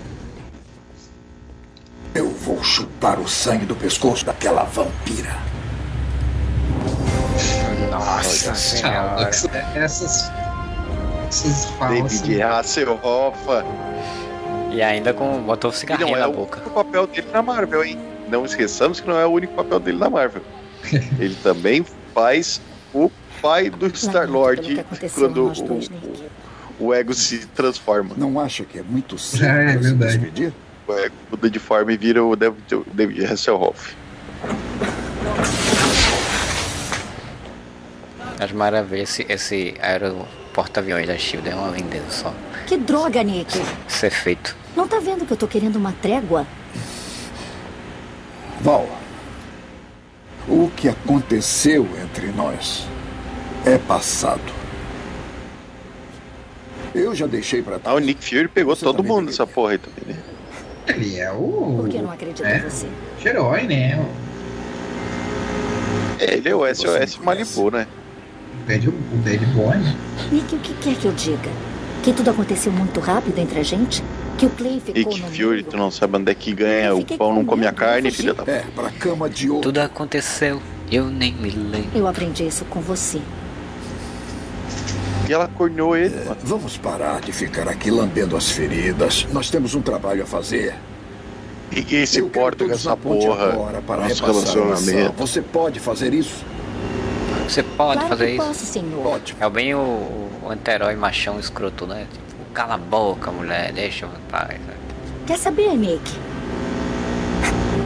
Eu vou chupar o sangue do pescoço daquela vampira. Nossa senhora. Essas. Essas falas. David Hasselhoff. E ainda com botou E cigarrinho não é na o boca. único papel dele na Marvel, hein? Não esqueçamos que não é o único papel dele na Marvel. Ele também faz o pai do que aconteceu quando nós dois, o, Nick. o ego se transforma. Não acha que é muito cedo É, é se verdade. despedir? O ego muda de forma e vira o David, o David Hasselhoff. As maravilhas, esse, esse aeroporta-aviões da Shield é uma lindeza só. Que droga, Nick. Ser feito. Não tá vendo que eu tô querendo uma trégua? Val, o que aconteceu entre nós é passado. Eu já deixei para Ah, o Nick Fury pegou todo mundo nessa porra aí também, né? Ele é o. Por que não acredito é, em você? Herói, né? Ele é o SOS Malibu, né? Bad, o bad boy, né? Nick, o que quer que eu diga? Que tudo aconteceu muito rápido entre a gente? Que o Clay ficou Nick no Fury, tu não sabe onde é que ganha o pão, não come a carne, filha da É, pra cama de ouro. Tudo aconteceu, eu nem me lembro. Eu aprendi isso com você. E ela cornou ele. É, vamos parar de ficar aqui lambendo as feridas. Nós temos um trabalho a fazer. Ninguém se importa com essa porra. agora para Nosso relacionamento. Você pode fazer isso? Você pode claro fazer que isso? posso, senhor. Pode. É bem o, o anti-herói machão escroto, né? Tipo, cala a boca, mulher, deixa eu paz. né? Quer saber, Nick?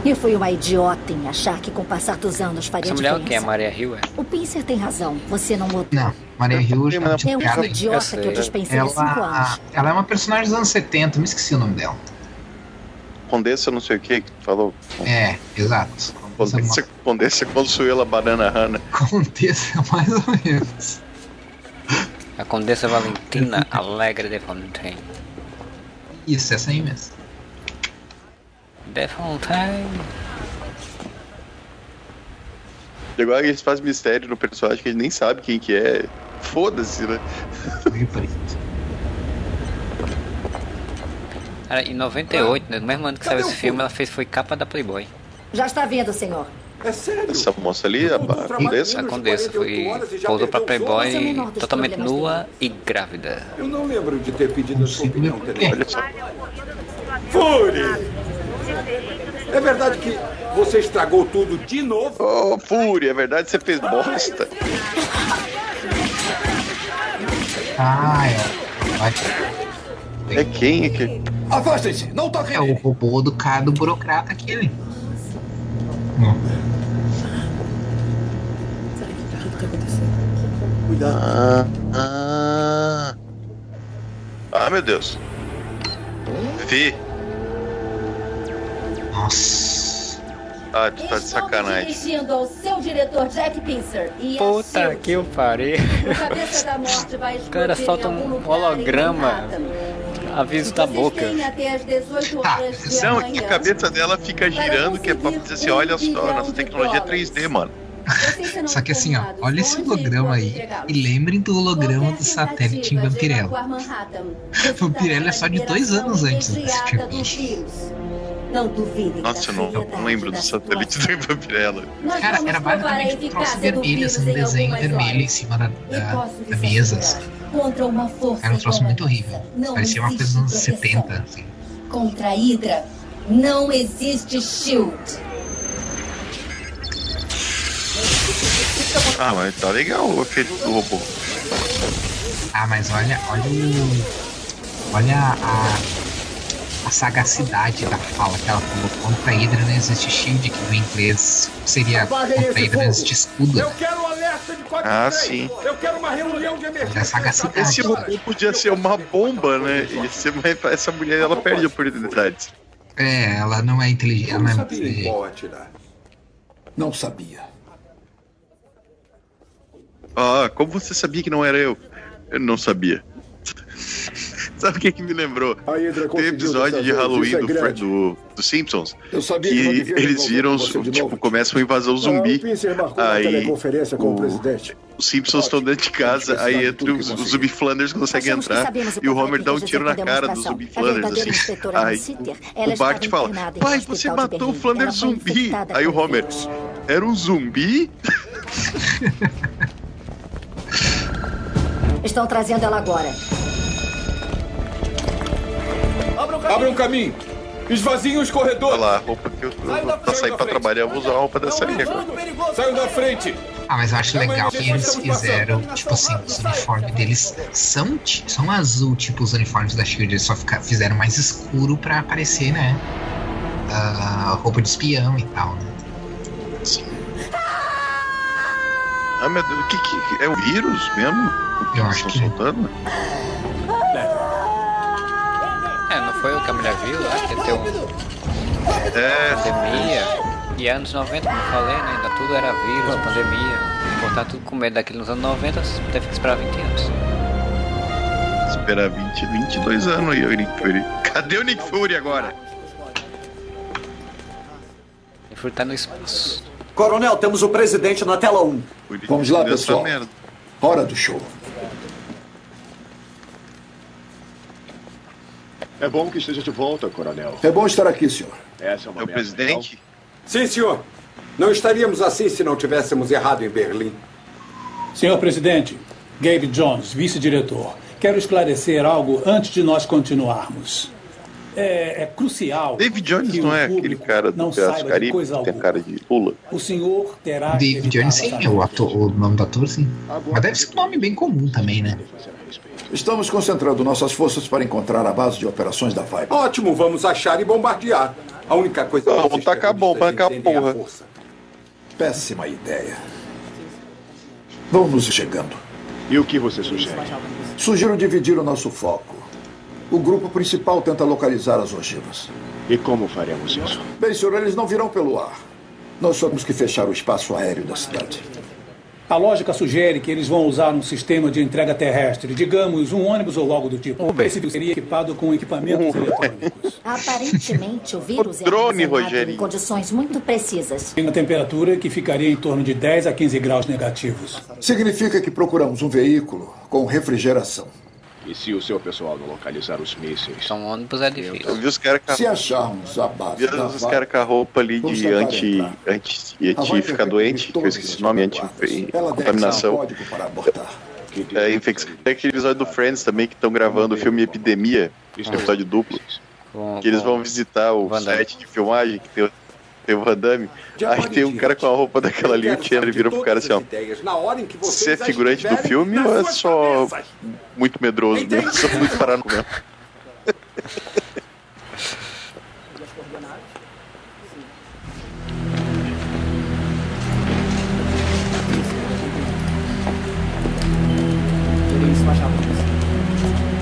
Eu fui uma idiota em achar que com o passar dos anos faria Essa mulher é o diferença. que? A Maria Hill, é? O Pincer tem razão. Você não mudou. Não, Maria Hill já É um ela, idiota que eu dispensei há cinco anos. ela, ela é uma personagem dos anos 70, me esqueci o nome dela. Condessa não sei o que que tu falou. É, exato. Condessa, Condessa Consuela Banana Hanna. Condessa, mais ou menos. A Condessa Valentina Alegre de Fontaine. Isso, essa aí mesmo. De Fontaine. E agora eles fazem mistério no personagem que a gente nem sabe quem que é. Foda-se, né? Cara, em 98, né, no mesmo ano que saiu esse filme, ela fez foi capa da Playboy. Já está vendo, senhor. É sério? Essa moça ali, a, a Condessa. A Condessa foi pousou pra Playboy totalmente nua e grávida. Eu não lembro de ter pedido a sua opinião. Olha só. É verdade que você estragou tudo de novo? Ô, Fúria, é verdade, você fez bosta. Ah, é. É quem é que. Afastem-se, não toquem É o robô do cara do burocrata aquele. Ah, ah. ah, meu Deus. Vi. Nossa. Ah, tu tá de sacanagem. Dirigindo ao seu diretor Jack Pincer e a Puta que eu parei. O cabeça da morte vai <laughs> O cara solta um holograma. Aviso da boca. têm até as 18 Tá, Não, amanhã. e a cabeça dela fica girando, que é pra dizer assim: olha só, nossa tecnologia é 3D, mano. Só que assim, ó, olha esse holograma aí. E lembrem do holograma do satélite em Vampirella. Vampirella <laughs> é só de dois anos antes desse filme. Nossa, eu não, não lembro do satélite do Vampirella. Cara, era basicamente um troço vermelho, assim, um em desenho vermelho em cima da, da, da mesa. assim. Contra uma força Era um troço muito horrível. não Parecia uma coisa dos anos existe proteção. 70, assim. Contra a Hydra, não existe shield. Ah, mas tá legal o efeito do robô. Ah, mas olha, olha o. Olha a, a sagacidade da fala que ela falou. Contra a Hydra não existe shield, que no inglês seria contra a Hydra não existe escudo. Eu quero alerta de código Ah, 3. sim. Eu quero uma reunião de emergência. Sagacidade. Esse robô podia ser uma bomba, né? Ia ser uma- essa mulher, ela perde oportunidades. É, ela não é inteligente. Eu não não é sabia em qual atirar. Não sabia. Ah, como você sabia que não era eu? Eu não sabia. <laughs> Sabe o que, que me lembrou? Tem episódio de Halloween do, Fre- do, do Simpsons Eu sabia que que eles viram, tipo, começa uma invasão zumbi. Uma Aí teleconferência com o o- presidente. Os Simpsons estão dentro de casa, aí entra os, os zumbi Flanders conseguem entrar e o Homer dá um tiro na cara dos zumbi Flanders, assim. Aí o Bart fala, pai, você matou o. Flanders zumbi. Aí o Homer, era um zumbi? <laughs> Estão trazendo ela agora. Abra um caminho. Esvaziem os corredores. Olha lá, a roupa que eu, eu pra sair pra trabalhar, eu vou usar a roupa dessa aí agora. Saiam da frente. Ah, mas eu acho legal que eles fizeram, tipo assim, os uniformes deles são, são azul, tipo os uniformes da Shield, eles só fica- fizeram mais escuro pra aparecer, né? A roupa de espião e tal, né? Ah, meu Deus, o que, que é o vírus mesmo? Eu acho Estão que- soltando? É, foi o que a mulher viu lá, que ter um É, pandemia. E anos 90, como eu falei, né? Ainda tudo era vírus, pandemia. Portanto, tudo com medo daquilo nos anos 90, teve que esperar 20 anos. esperar 20, 22 anos aí, o Nick Fury. Cadê o Nick Fury agora? Nick Fury tá no espaço. Coronel, temos o presidente na tela 1. Vamos lá, pessoal. Hora do show. É bom que esteja de volta, coronel. É bom estar aqui, senhor. Essa é uma É o presidente? Sim, senhor. Não estaríamos assim se não tivéssemos errado em Berlim. Senhor presidente, Gabe Jones, vice-diretor, quero esclarecer algo antes de nós continuarmos. É, é crucial. David Jones que não é aquele cara do não Piratas saiba do de Caribe coisa que tem alguma. cara de pula? O senhor terá David que Jones, sim, é o, ator, o nome do ator, sim. Mas deve ser um nome bem comum também, né? Estamos concentrando nossas forças para encontrar a base de operações da Viper. Ótimo, vamos achar e bombardear. A única coisa Vamos esses tacar bomba é a porra. força. Péssima ideia. Vamos chegando. E o que você sugere? Sugiro dividir o nosso foco. O grupo principal tenta localizar as ogivas. E como faremos isso? Bem, senhor, eles não virão pelo ar. Nós só temos que fechar o espaço aéreo da cidade. A lógica sugere que eles vão usar um sistema de entrega terrestre, digamos, um ônibus ou algo do tipo. Uber. Esse seria equipado com equipamentos eletrônicos. Aparentemente, o vírus O drone, é Rogerinho. em condições muito precisas. Tem uma temperatura que ficaria em torno de 10 a 15 graus negativos. Significa que procuramos um veículo com refrigeração. E se o seu pessoal não localizar os mísseis? Então ônibus é difícil. Eu vi os caras com a- Se acharmos a base vi da os caras com a roupa ali Vamos de anti, anti, anti ficar doente, que eu esqueci o nome, anti. Ela um contaminação. código para abortar. <laughs> É, infecção. Tem aquele episódio do Friends também que estão gravando o filme Epidemia, Isso um episódio duplo, Com- que eles vão visitar o set de filmagem que tem o, tem o Van Damme. Aí tem um cara com a roupa daquela ali, o Chandler vira pro cara assim, ó. Você é figurante do filme ou é só cabeças. muito medroso mesmo? Só muito paranoico mesmo?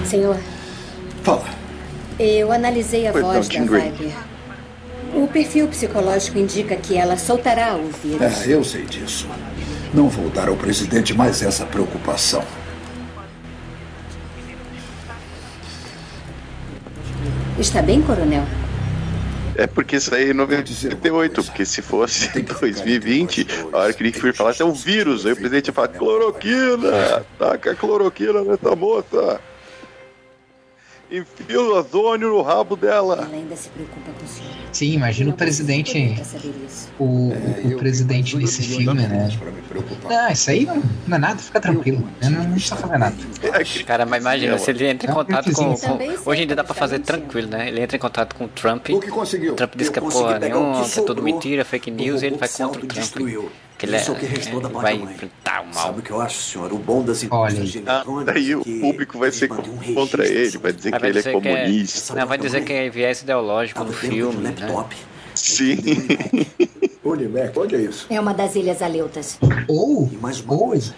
Senhor, Fala. eu analisei a Pois não, voz da. Viper. O perfil psicológico indica que ela soltará o vírus. É, eu sei disso. Não vou dar ao presidente mais essa preocupação. Está bem, coronel? É porque isso aí é 98, porque se fosse 2020, <laughs> a hora que Fury falasse é um vírus, aí o presidente ia falar cloroquina, taca cloroquina nessa moça. Enfia o ozônio no rabo dela. Ela ainda se preocupa com o senhor. Sim, imagina o presidente. Saber isso. O, o presidente desse filme, né? Não, isso aí não, não é nada, fica tranquilo. Eu não, não precisa fazer nada. Cara, mas imagina, se ele entra em É contato com, com- Hoje em dia dá pra está fazer tranquilo, né? Ele entra em contato com o Trump. O que conseguiu? O Trump diz que é porra o nenhuma, que é tudo mentira, fake news, e ele vai contra o Trump. Que ele, é, Isso é o que restou da ele vai enfrentar o mal. Sabe o que eu acho, senhor? O bom das Olha indústrias aí. Ah, eletrônicas daí é o público vai ser um contra ele, vai dizer que ele é que comunista. não, vai dizer que é viés ideológico de um filme, né? laptop. Sim. Unimac, onde é isso? É uma das Ilhas Aleutas. Ou, E mais ou.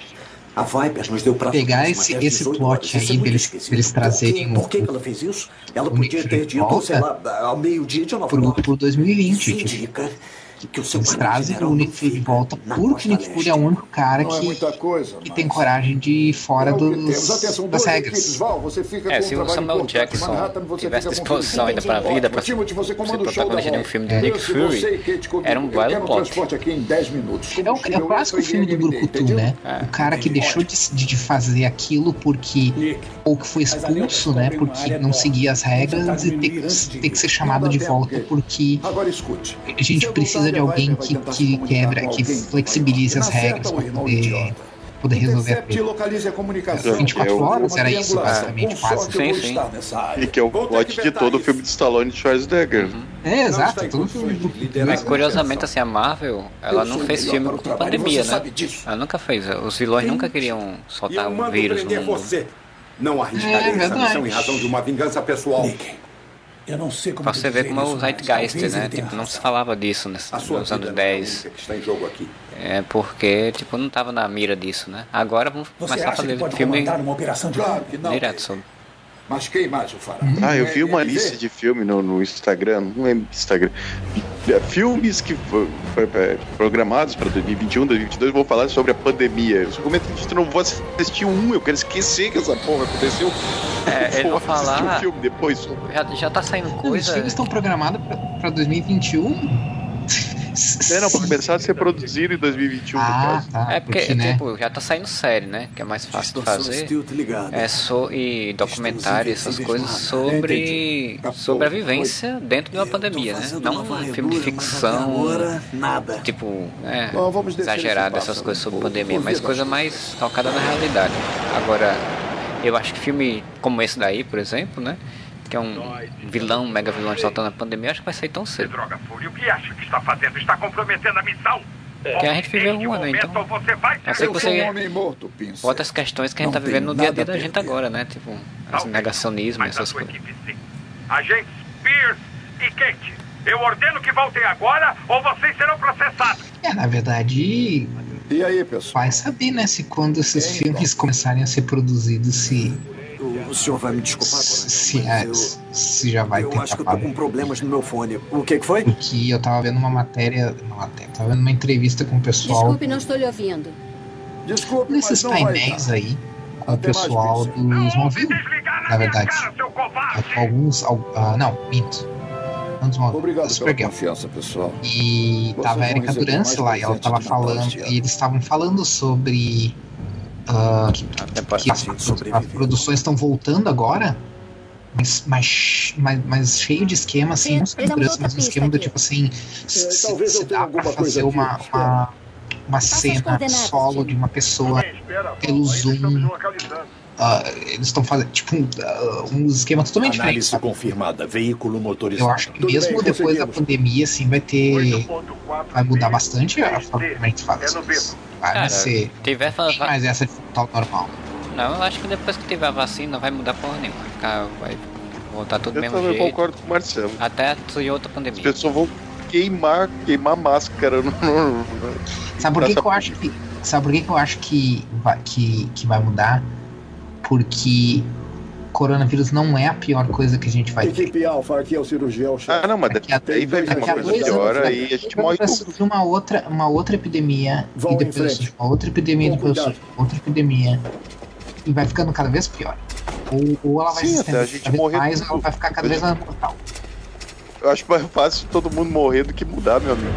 A Viper nos deu prazo Pegar esse- às esse 18 plot aí é deles- deles trazerem Por que, o- por que ela fez isso? Ela podia ter de dito, sei lá, ao meio-dia de Nova York. pro 2020. Isso Tipo, indica que o eles trazem general o Nick Fury de volta porque o Nick Fury é o único cara Não é que, muita coisa, que mas- tem coragem de ir fora É dos, Atenção, das regras. Val, você fica É, com se o Samuel. Jackson tivesse disposição ainda pra vida, pra Timothy, você ser protagonista de um filme do Nick Fury, era um belo plot. transporte aqui em 10 minutos. É o, é o clássico filme do Brucutu, né? É. O cara que deixou de, de, fazer aquilo porque. Ou que foi expulso, né? Porque não seguia as regras e ter, que- ter que ser chamado de volta porque a gente precisa de alguém que, que quebra, que flexibilize as regras para poder, poder resolver a Intercepte e coisa. localize a comunicação. 24 horas era isso, basicamente, quase. eu Sim, sim. E que é o plot de todo o filme de Stallone e Schwarzenegger. É, Não está exato. Todo filme Mas curiosamente, assim, a Marvel, ela Eu não fez filme com pandemia, né? Ela nunca fez. Os vilões nunca queriam soltar eu um vírus no mundo. Não É, arriscarei essa verdade. missão em razão de uma vingança pessoal. Nick, eu não sei como Pra você ver dizer como é o Zeitgeist, né? Tipo, não se falava disso nesse, A sua nos anos não é a 10. única que está em jogo aqui. É porque, tipo, não tava na mira disso, né? Agora vamos Você começar a acha que fazer pode filme comandar uma operação de Claro que não. direto sobre. Mas quem mais o fará? Ah, eu vi É, uma é, lista é. de filme no, no Instagram, não lembro do Instagram. Filmes que fo- foi, é, programados para 2021, 2022 vão falar sobre a pandemia. Eu só comento que eu não vou assistir um, eu quero esquecer que essa porra aconteceu. É, ele Vou vai assistir falar- um filme depois. Já, já tá saindo Os coisa. filmes estão programados pra 2021? É, não, pra começar a ser produzido em 2021, Ah, no caso. tá. É porque, porque, né? tipo, já tá saindo série, né? Que é mais fácil de fazer. Ligada. É so, e documentário, essas coisas sobre, sobre a vivência dentro de uma pandemia, né? Não uma um filme de ficção. agora, nada. Tipo, é, exagerado essas coisas sobre pandemia, mas coisa mais calcada na realidade. Agora, eu acho que filme como esse daí, por exemplo, né? Que é um vilão, um mega vilão soltando a pandemia, acho que vai sair tão cedo. Droga, Fúria, o que acha que está fazendo? Está comprometendo a missão? Porque a gente viveu uma, né? Então. Você vai Eu sei que um você homem morto, Pincer. outras questões que a gente Não tá vivendo no dia a dia da gente perder. agora, né? Tipo, esse negacionismo, essas coisas. Agentes Pierce e Kate, eu ordeno que voltem agora ou vocês serão processados. É, na verdade. E aí, pessoal? Vai saber, né? Se quando esses filmes começarem a ser produzidos, se. O, o senhor vai me desculpar, é, eu, se já vai eu ter acho que eu tô com problemas no meu fone. O que que foi? Porque eu tava vendo uma matéria. Uma matéria tava vendo uma entrevista com o pessoal Desculpe, não estou lhe ouvindo. Desculpe, não vai painéis aí com o pessoal Pincer. do Smallville, na verdade. É, Alguns. al- ah, não, minto. Não Obrigado do pela confiança, pessoal. E Vocês tava a Erika Durance lá e ela tava falando. E eles estavam falando sobre. Ah, que, que as, as produções estão voltando agora. Mas, mas, mas, mas cheio de esquema, assim, não segurança, outra mas um esquema do aqui. tipo assim. Se, talvez eu se tenha dá pra fazer aqui, uma, uma, uma cena solo de uma pessoa pelo Zoom. Ah, eles estão fazendo, tipo, um, ah, um esquema totalmente diferente. Análise confirmada. Veículo motorizado. Eu acho que mesmo depois da pandemia, assim, vai ter. Vai mudar bastante a forma como a gente faz as coisas. Vai Cara, ser. tiver bem mais essa de total normal. Não, eu acho que depois que tiver a vacina não vai mudar porra nenhuma. Vai, ficar, vai voltar tudo do Eu mesmo também jeito. concordo com o Marcelo. Até surgir outra As pandemia. pessoas vão queimar, queimar máscara no. no- Sabe por que, que eu acho que. Sabe por que, que eu acho que vai, que, que vai mudar? Porque coronavírus não é a pior coisa que a gente vai ter. Equipe Alfa, aqui é o cirurgião chefe. Ah, não, mas Daqui a- daí vai vir uma coisa dois pior, aí a gente morre tudo. surgir uma outra, uma outra epidemia Vão e depois frente. uma outra epidemia Com depois cuidado. outra epidemia e vai ficando cada vez pior. Ou, ou ela vai Sim, se até a estender gente cada vez morrer mais, tudo. ou ela vai ficar cada vez mais mortal. Eu acho mais fácil todo mundo morrer do que mudar, meu amigo.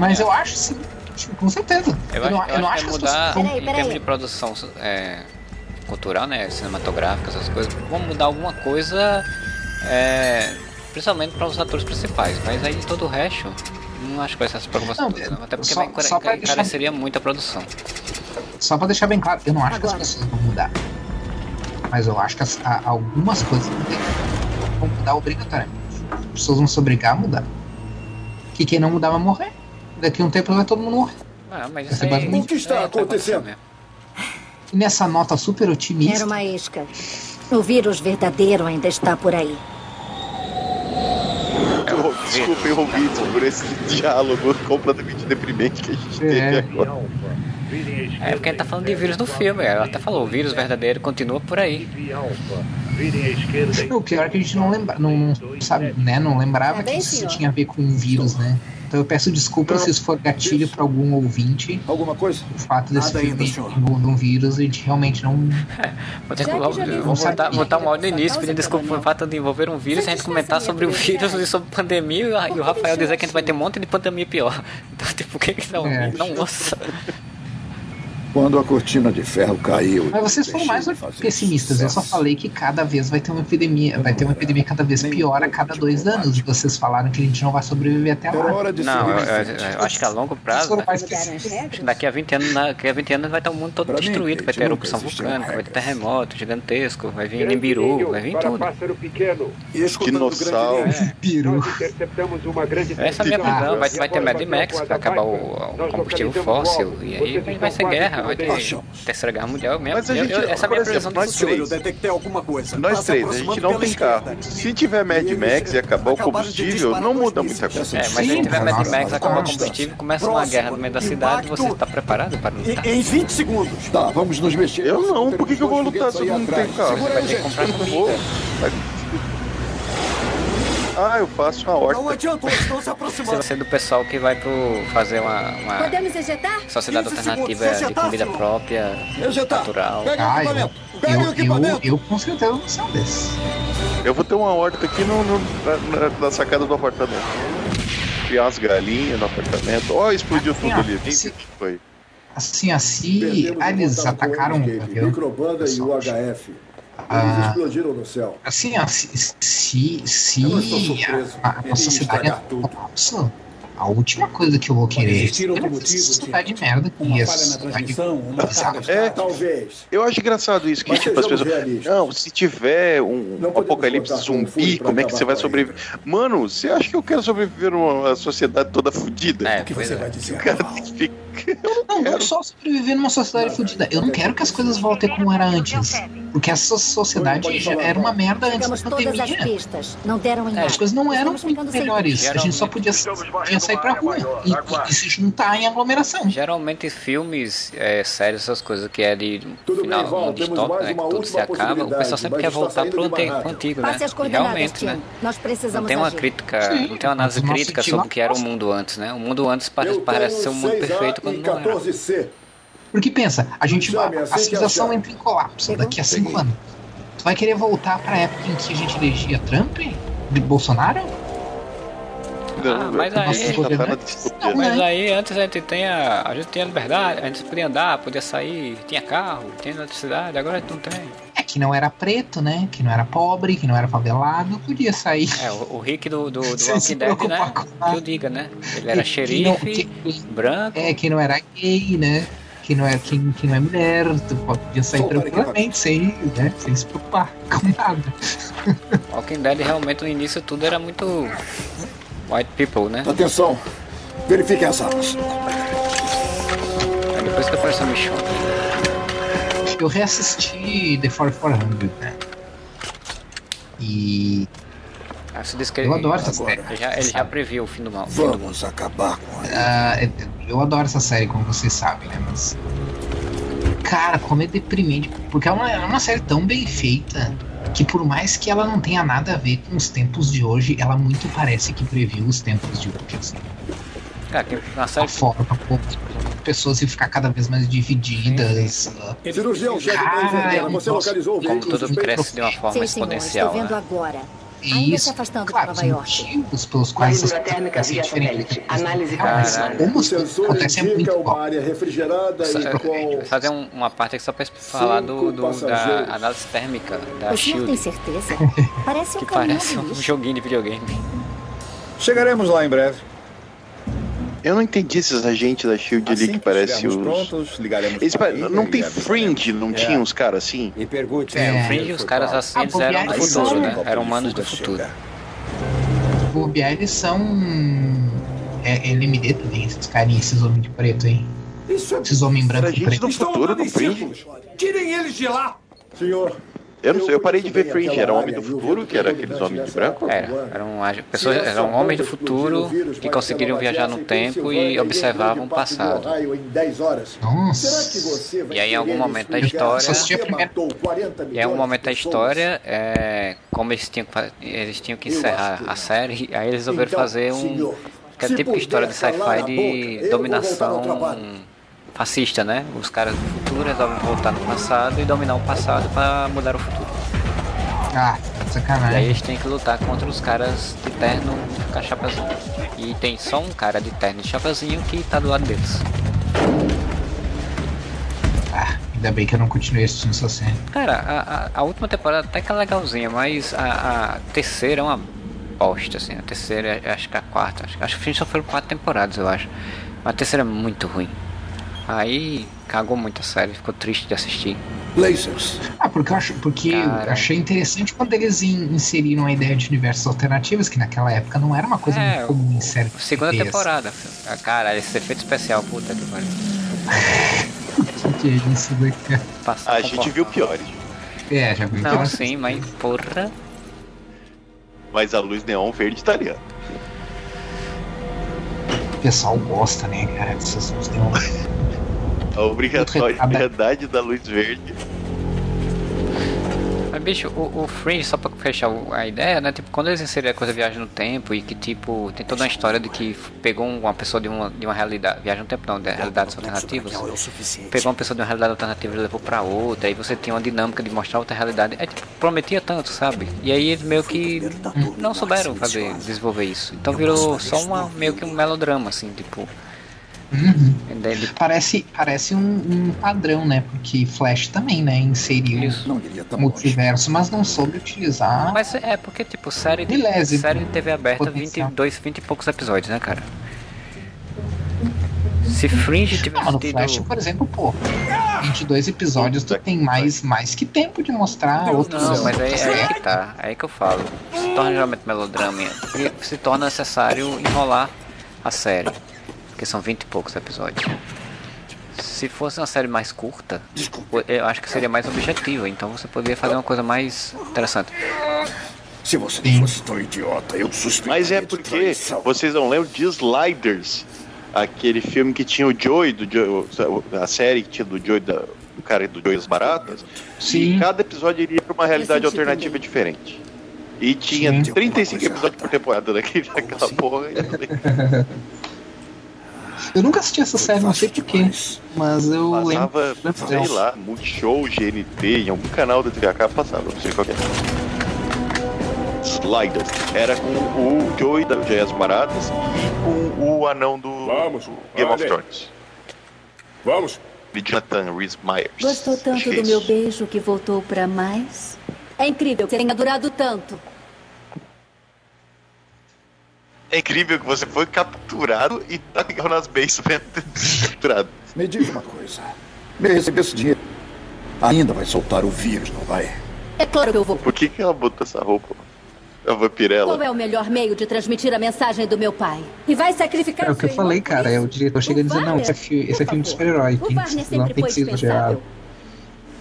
Mas eu acho sim, tipo, com certeza. Eu, Eu, não, acho, eu não acho acho que que as pessoas mudar vão- Peraí, em peraí. termos de produção é, cultural, né? Cinematográfica, essas coisas. Vão mudar alguma coisa, é, principalmente para os atores principais. Mas aí todo o resto, não acho que vai ser essa preocupação Não. Até porque só- vai só pra deixar- encareceria muito a produção. Só pra deixar bem claro, eu não acho que Agora. as pessoas vão mudar. Mas eu acho que as- a- algumas coisas vão mudar obrigatoriamente. As pessoas vão se obrigar a mudar. Que quem não mudar vai morrer. Daqui a um tempo vai todo mundo morrer. Ah, mas Vai isso aí, basicamente- O que está é, acontecendo? E nessa nota super otimista, Era uma isca. O vírus verdadeiro ainda está por aí. Eu- Desculpem, ouvintes, por esse diálogo completamente deprimente que a gente É. teve agora. É porque a gente tá falando de vírus no filme, ela até falou, o vírus verdadeiro continua por aí. o pior é que a gente não lembra, não, sabe, né? Não lembrava É que isso senhor. tinha a ver com um vírus, né? Então eu peço desculpas se isso for gatilho pra algum ouvinte. Alguma coisa? O fato desse Nada filme ainda, um vírus e de realmente não. <laughs> Vou ter que vamos- botar, botar um áudio no início pedindo desculpa por fato de envolver um vírus e a gente comentar sobre o vírus e sobre pandemia e o- Rafael dizer que a gente vai ter um monte de pandemia pior. <laughs> Então, tipo, o que que não, É. não ouça? Quando a cortina de ferro caiu. Mas vocês foram mais pessimistas. Eu só sucesso. falei que cada vez vai ter uma epidemia, vai ter uma epidemia cada vez pior a cada dois anos. E vocês falaram que a gente não vai sobreviver até Era lá. hora de Não, eu, eu- eu acho que a longo prazo, regras? daqui a 20 anos, daqui a 20 anos vai estar o mundo todo Pra mim, destruído, vai gente, ter erupção vulcânica, vai ter terremoto gigantesco, vai vir Nimbiru, vai vir tudo. pássaro pequeno. E Dinossauro. Grande Essa é a minha previsão, vai, vai ter Mad vai Max, vai acabar o, o combustível fóssil, e aí vai ser guerra, vai ter Achamos. terceira guerra mundial mesmo. Mas a Eu- gente- eu- essa é a minha exemplo, do nós eu três. detectei alguma coisa. Nós Tá três, a gente não tem carro. Se tiver Mad Max e acabar o combustível, não muda muita coisa. É, mas Sim, se tiver Mad Max, acabar o combustível, começa uma guerra no meio da cidade, você está preparado para lutar? Em, em 20 segundos. Tá, vamos nos mexer. Eu não, por que, que eu vou lutar se eu não tenho carro? Segura Vai ter que comprar Eu não comida. Vai- Ah, eu faço uma Não horta. adiantou, estão se aproximando. você é do pessoal que vai pro fazer uma, uma Podemos ejetar? sociedade 15 alternativa segundos, de ejetar, comida senhor. própria, Ejetar. natural. Pega o Ah, eu, equipamento. Pega o eu, eu, equipamento. eu com certeza não sou um desses. Eu vou ter uma horta aqui no, no- na, na- na sacada do apartamento. criar umas galinhas no apartamento. Ó, explodiu Assim, tudo ó, ali. O que se- que foi? Assim, assim, ah, eles atacaram o. Microbanda e o HF. Eles Ah. explodiram no céu. Assim, ó, se, se, a, a, a é um colapso, a última coisa que eu vou querer existir é outro essa motivo, sociedade de merda que Uma falha na transmissão, uma É, Talvez. eu acho engraçado isso, que Mas tipo, as pessoas. realistas. Não, se tiver um apocalipse zumbi, como é que você vai com sobreviver? Mano, você acha que eu quero sobreviver numa sociedade toda fodida? É, O que você é. vai dizer? O cara tem que ficar. Eu não Não, não quero. só sobreviver numa sociedade fodida. Eu não quero que as coisas voltem como era antes. Porque essa sociedade já era uma merda antes da todas as pandemia. pistas. Não deram em É, as coisas não eram muito sem melhores. A gente só podia, podia sair pra rua e, e- e se juntar em aglomeração. Geralmente filmes, é, séries, essas coisas que é de Tudo final bem, Val, distópico, mais né, que tudo se acaba, o pessoal sempre quer voltar pro antigo, né? Realmente, né? Nós Não precisamos tem uma agir. crítica, Sim, não tem uma análise crítica sobre o que era o mundo antes, né? O mundo antes parece tenho ser um mundo 6A perfeito quando não era. 14C. Porque pensa, a gente Chame a assim que civilização entra em colapso daqui a cinco anos. Tu vai querer voltar pra época em que a gente elegia Trump? De Bolsonaro? Ah, mas aí- tá na Não, distopia. né? Mas aí antes a gente tinha, a gente tinha liberdade, a gente podia andar, podia sair, tinha carro, tinha eletricidade, agora a gente não tem. É que não era preto, né? Que não era pobre, que não era favelado, podia sair. É, o, o Rick do, do, do <laughs> Walking Dead, né? preocupar com nada. Que eu diga, né? Ele era Que- que xerife, não- que- branco. É, que não era gay, né? Que não é, que, que não é mulher, tu podia sair tranquilamente, sem, né? sem se preocupar <laughs> com nada. Walking Dead realmente no início tudo era muito white people, né? Atenção. Verifiquem as armas. Aí depois que apareceu a Michonne. Eu reassisti The 4400, né? E Ah, eu adoro essa agora. série. ele já, ele já previu o fim do mal. Vamos acabar com ela. Ah, eu adoro essa série, como vocês sabem, né? Mas. Cara, como é deprimente. Porque é uma, é uma série tão bem feita que, por mais que ela não tenha nada a ver com os tempos de hoje, ela muito parece que previu os tempos de hoje. Assim. Cara, que na A série forma como as pessoas iam ficar cada vez mais divididas. ah, Cirurgião, chefe da é um Você localizou o como tudo cresce de uma forma Sim, senhor. exponencial, Estou vendo né? agora. E Ainda se isso, afastando de claro, Nova os York. motivos pelos quais essas coisas via satélite. Análise Caralho. como O isso sensor acontece é muito uma bom. área refrigerada Só- e com... vou fazer um- uma parte aqui só pra falar do, do- da análise térmica da O senhor tem SHIELD, certeza? <laughs> Parece um que parece um joguinho de videogame. Chegaremos lá em breve. Eu não entendi esses agentes da Shield ali Assim que que parece os. prontos, ligaremos Eles pa- Não tem fringe, não É. tinha uns caras assim? E pergunte. É, o Fringe e os caras assim, Ah, eles eram do futuro, são- né? Eram humanos do futuro. O bobear, eles são. É, é LMD também, esses carinhas, esses homens de preto aí. Isso é... Esses homens branco Era e gente preto. do futuro do Fringe. Tirem eles de lá. Senhor, Eu não sei, eu parei de ver Fringe. Era homem do futuro, que era aqueles homens de branco? Era, eram ag- pessoas, eram homens do futuro que conseguiriram viajar no tempo e observavam o passado. Nossa. E aí, em algum momento da história-. E em algum momento da história, é, como eles tinham, eles tinham que encerrar a série, <laughs> aí eles resolveram fazer um. Que é a típica história de sci-fi de dominação fascista, né? Os caras do futuro resolvem voltar no passado e dominar o passado para mudar o futuro. Ah, E aí sacanagem. eles têm que lutar contra os caras de terno com a chapazinho. E tem só um cara de terno e chapazinho que tá do lado deles. Ah, ainda bem que eu não continuei assistindo essa série. Cara, a, a, a última temporada até que é legalzinha, mas a, a terceira é uma bosta, assim. A terceira, é- acho que a quarta. Acho, acho que só foram quatro temporadas, eu acho. Mas a terceira é muito ruim. Aí cagou muito a série, ficou triste de assistir. Lasers. Ah, porque eu, acho, porque eu achei interessante quando eles in- inseriram a ideia de universos alternativos, que naquela época não era uma coisa É, muito comum em série. Segunda portuguesa. temporada. Ah, Cara, esse efeito especial, puta que pariu. <laughs> Que é isso daqui? Passar a gente viu piores. É, já vi Não, aquela- sim, mas porra. Mas a luz neon verde tá ali, ó. O pessoal gosta, né, cara? Essas luzes neon. A obrigatoriedade da luz verde. Mas bicho, o, o Fringe, só pra fechar a ideia, né? Tipo, quando eles inseriram a coisa viagem no tempo e que tipo, tem toda uma história de que pegou um- uma pessoa de uma, de uma realidade. Viagem no tempo não, de realidades alternativas. Pegou uma pessoa de uma realidade alternativa e levou pra outra, aí você tem uma dinâmica de mostrar outra realidade. É tipo, prometia tanto, sabe? E aí eles meio que não souberam fazer, desenvolver isso. Então virou só uma, meio que um melodrama, assim, tipo. Uhum. de- Parece, parece um, um padrão, né? Porque Flash também, né? Inseriu multiverso, mas não soube utilizar. Mas é porque, tipo, série de, Milésimo. série de TV aberta, Potencial. 22, 20 e poucos episódios, né, cara? Se Fringe tivesse Não, no tido. Flash, por exemplo, pô, 22 episódios, tu tem mais, mais que tempo de mostrar outros. Não, mas aí, aí é que tá, aí que eu falo. Se torna geralmente melodrama e se torna necessário enrolar a série. Porque são 20 e poucos episódios. Se fosse uma série mais curta, eu acho que seria mais objetiva, então você poderia fazer uma coisa mais interessante. Se você fosse tão idiota, eu suspeito. Mas é porque vocês não lembram de Sliders, aquele filme que tinha o Joey, do Joey, a série que tinha do Joey, da, do cara do Joey das Baratas. Sim. E cada episódio iria para uma realidade alternativa diferente. E tinha Sim. 35 episódios por temporada daquele, daquela porra. <laughs> Eu nunca assisti essa série, não sei porquê. Mas eu Passava, lembro. sei lá, Multishow, GNT, em algum canal da TV a cabo passava, não sei qual que é. Sliders. Era com o Joey da Joey das Baratas e com o anão do Game of. Thrones. Vamos. De Jonathan Rhys Myers. Gostou tanto do meu beijo que voltou pra mais? É incrível que tenha durado tanto. É incrível que você foi capturado e tá ligado nas basements capturado. Me diz uma coisa. Me receber esse dinheiro. Ainda vai soltar o vírus, não vai? É claro que eu vou. Por que, que ela botou essa roupa? A vampirela. Qual é o melhor meio de transmitir a mensagem do meu pai? E vai sacrificar É o que eu falei, cara. É o diretor chega a dizer, não, esse é, fi- esse é filme de super-herói. O Warner sempre tem foi dispensável.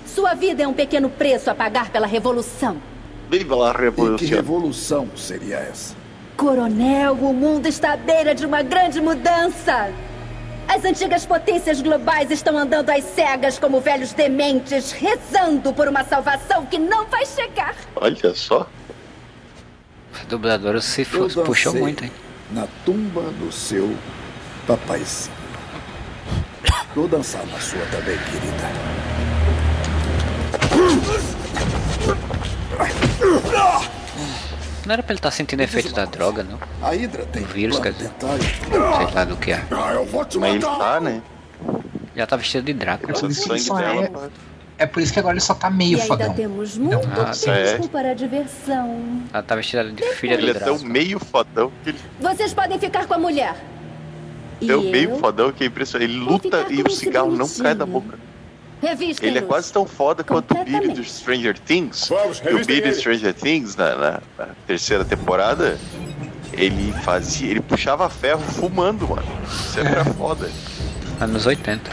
Sua vida é um pequeno preço a pagar pela revolução. Viva lá, E que revolução. revolução seria essa? Coronel, o mundo está à beira de uma grande mudança. As antigas potências globais estão andando às cegas como velhos dementes, rezando por uma salvação que não vai chegar. Olha só. A dubladora se Eu puxou muito, hein? Na tumba do seu papaizinho. Vou dançar na sua também, querida. Não era pra ele estar sentindo efeito da droga, não? A Hidra tem O vírus, quer dizer. Sei lá do que é. Ah, eu vou te Mas ele tá, né? Já tá vestido de Drácula. É por isso que ele sangue só é. É por isso que agora ele só tá meio e ainda fodão. temos muito Ah, tempo é. para a diversão. Ela tá vestida de filha Ele do é tão Drácula. meio fodão que ele Vocês podem ficar com a mulher. Tão meio fodão que é impressionante. Ele luta e o cigarro não cai da boca. Revistem Ele é quase tão foda quanto o Billy do Stranger Things. Vamos, E o Billy ele. Stranger Things, na, na- na terceira temporada, ele fazia. Ele puxava ferro fumando, mano. Isso era foda. Anos 80.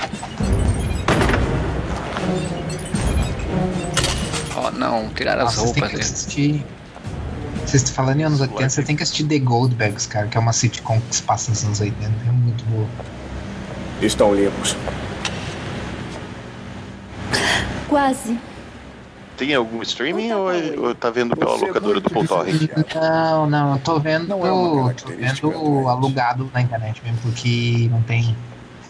Oh não, tiraram as Nossa, vocês roupas dele. assistir. Vocês falando em anos 80, você tem que assistir The Goldbergs, cara, que é uma sitcom que se passa nos anos 80. É muito boa. Estão limpos. Quase. Tem algum streaming ou, é- ou tá vendo pela é locadora do muito Paul Torrent? Não, não, eu tô vendo, Não é uma tô vendo alugado na internet mesmo, porque não tem.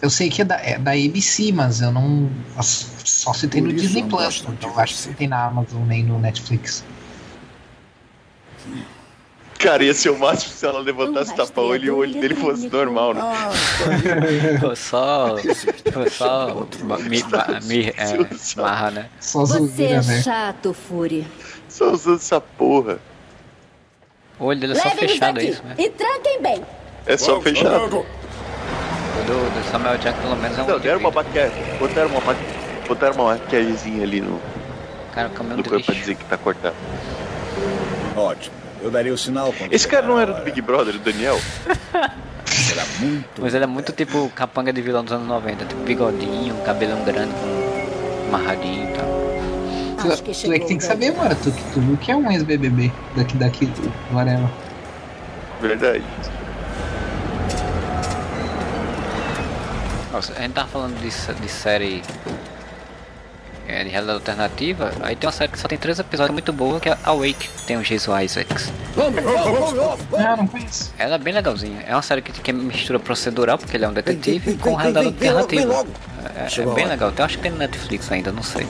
Eu sei que é da, é da ABC, mas eu não. Só se tem Por no Disney eu Plus, então eu acho que você. não tem na Amazon nem no Netflix. Cara, ia ser o máximo se ela levantasse o tapa-olho e o olho dele fosse normal, né? Foi só. Foi só. Ma- mi, é, marra, né? Só Você é né? chato, Fury. Só usando essa porra. O olho dele é só fechado, é isso, né? e tranquem bem. É só fechado. do, do Samuel Jackson pelo menos é um. Não, deram uma maquiagem. Botaram uma, maqui... botaram uma maquiagemzinha ali no, Cara, o caminhão no de corpo pra dizer que tá cortado. Ótimo. Eu daria o sinal Esse cara não era do. Big Brother, o Daniel? Será muito. Mas ele é muito tipo capanga de vilão dos anos 90, tipo bigodinho, cabelão grande, com amarradinho e tal. Tu, Acho que tu é que tem que saber, mano. Tu, tu viu que é um ex-BBB daqui, daqui do do Arela. Verdade. Nossa, a gente tava falando de, de série. É, é de realidade alternativa, aí tem uma série que só tem três episódios muito boa, que é Awake, tem o Jason Isaacs. Ela é bem legalzinha. É uma série que, que mistura procedural, porque ele é um detetive, com realidade alternativa. É, é bem legal. Eu acho que tem no Netflix ainda, não sei.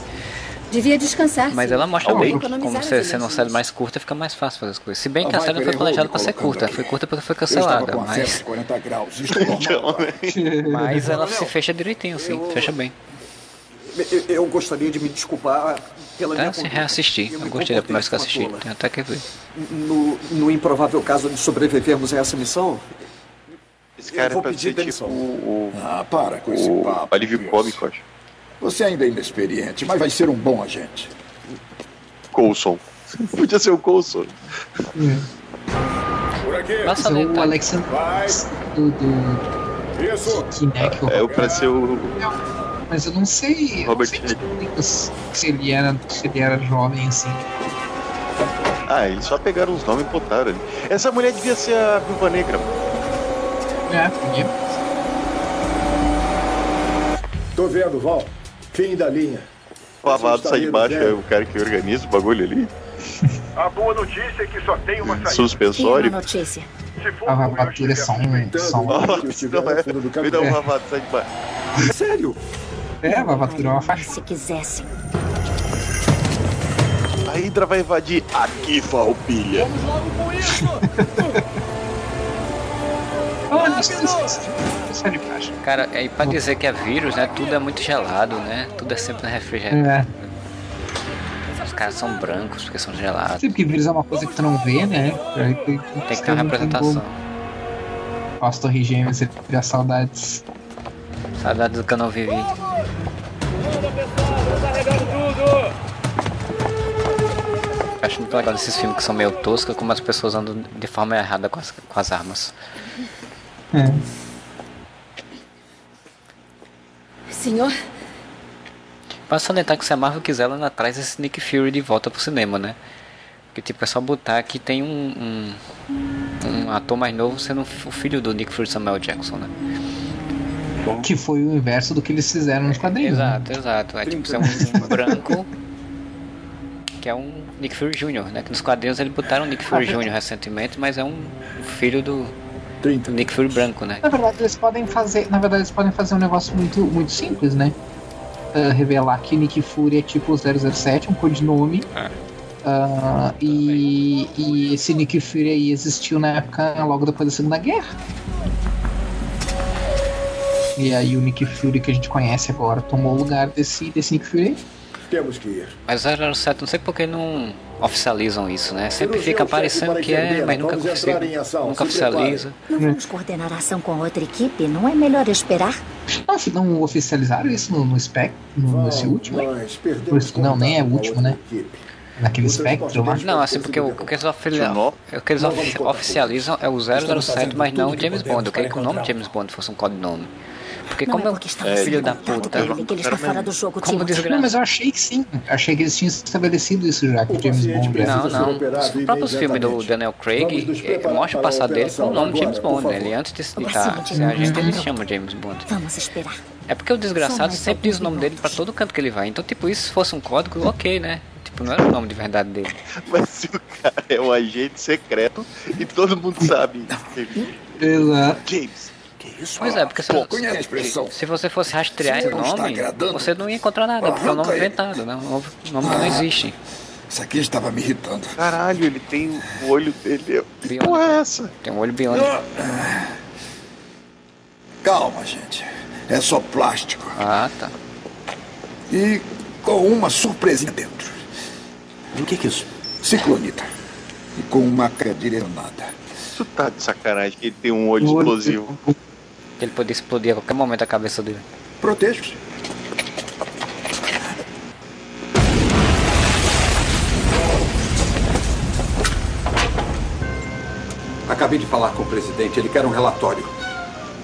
Devia descansar. Mas ela mostra bem como você sendo uma série mais curta fica mais fácil fazer as coisas. Se bem que Ah, a vai, série não foi planejada pra ser curta, foi curta porque foi cancelada, a mas, de 40 graus. Isto é <laughs> mas ela se fecha direitinho, assim, fecha bem. Eu, eu gostaria de me desculpar pela minha Até se reassistir. Eu gostei da primeira vez que eu assisti. Tem até que ver. No, no improvável caso de sobrevivermos a essa missão, Esse cara vou é pra pedir ser tipo demissão. o, Ah, para com esse o papo. alívio cômico, acho. Você ainda é inexperiente, mas vai ser um bom agente. Coulson. <laughs> Podia ser o Coulson. É lenta. o Alexander Vai. do, do. Kinect. É o pra ser o Mas eu não sei. eu Robert não sei se, ele era, se ele era jovem assim. Ah, eles só pegaram os nomes e botaram ali. Essa mulher devia ser a Viúva Negra. É, podia. Tô vendo, Val. Fim da linha. O Está sai de vendo, baixo, é o cara que organiza o bagulho ali. <laughs> A boa notícia é que só tem uma saída. E uma Suspensório. notícia. Se for A como eu vavatura é só um. Só um eu não é. Me dá um caminhão. Avado, sai de baixo. sério, é, a vavatura é uma faixa. Se quisessem. A Hydra vai invadir aqui, sei se só de faixa. Cara, e pra dizer que é vírus, né? Tudo é muito gelado, né? Tudo é sempre no refrigerante. É. Os caras são brancos porque são gelados. Sim, porque vírus é uma coisa que tu não vê, né? Aí tem, que ter uma representação. As torres gêmeas, você fica saudades. Saudade do que eu não vivi. Acho muito legal desses filmes que são meio toscos, como as pessoas andam de forma errada com as, com as armas. É. Senhor, Pra salientar que se a Marvel quiser, ela traz esse Nick Fury de volta pro cinema, né? Que tipo, é só botar que tem um, um, um ator mais novo sendo o filho do Nick Fury Samuel Jackson, né? Que foi o inverso do que eles fizeram nos quadrinhos. né? Exato, exato. É tipo, é um, <laughs> branco que é um Nick Fury Jr., né? Que nos quadrinhos eles botaram Nick Fury Jr. recentemente, mas é um filho do, do Nick Fury branco, né? Na verdade, eles podem fazer. Na verdade, eles podem fazer um negócio muito, muito simples, né? Ah, revelar que Nick Fury é tipo o 007, um codinome. Ah, e, e esse Nick Fury aí existiu na época logo depois da Segunda Guerra. E aí o Nick Fury que a gente conhece agora tomou o lugar desse, desse Nick Fury. Temos que ir. Mas 007, não sei por que não oficializam isso, né? Sempre fica parecendo que é, mas nunca, Vamos ação. nunca oficializa. Não vamos coordenar a ação com outra equipe? Não é melhor esperar? Ah, se não oficializaram isso no, no Spec, no, nesse último perdemos Não, nem é o último, né? equipe. Naquele Spectre lá. Não, assim, porque o, o que eles, ofili- o que eles ofi- oficializam é o 007, mas não o James Bond. Eu queria que o nome James Bond fosse um codinome. Porque Não como é é porque o estamos filho da contato puta. dele que ele está fora do jogo, Como desgraça. Não, mas eu achei que sim. Achei que eles tinham estabelecido isso já, que o James Bond. Não, não. Os próprios filmes do Daniel Craig mostram o passado dele com o nome de James Bond. né? Ele antes de estar de ser agente, ele se chama James Bond. Vamos esperar. É porque o desgraçado sempre diz o nome dele pra todo canto que ele vai. Então, tipo, isso se fosse um código, ok, né? Tipo, não era o nome de verdade dele. <laughs> Mas se o cara é um agente secreto e todo mundo sabe. Exato. James. Pois é, porque se, Pô, conhece a expressão? se você fosse rastrear esse nome, você não ia encontrar nada, porque é um nome inventado, né? Um nome nome que não existe. Isso aqui estava me irritando. Caralho, ele tem o olho dele. Que porra é essa? Tem um olho biônico. Calma, gente. É só plástico. Ah, tá. E com uma surpresinha dentro. o que, que é isso? Ciclonita. E com uma carga direcionada. Isso tá de sacanagem que ele tem um olho O explosivo. Ele podia explodir a qualquer momento a cabeça dele. Proteja-se. Acabei de falar com o presidente, ele quer um relatório.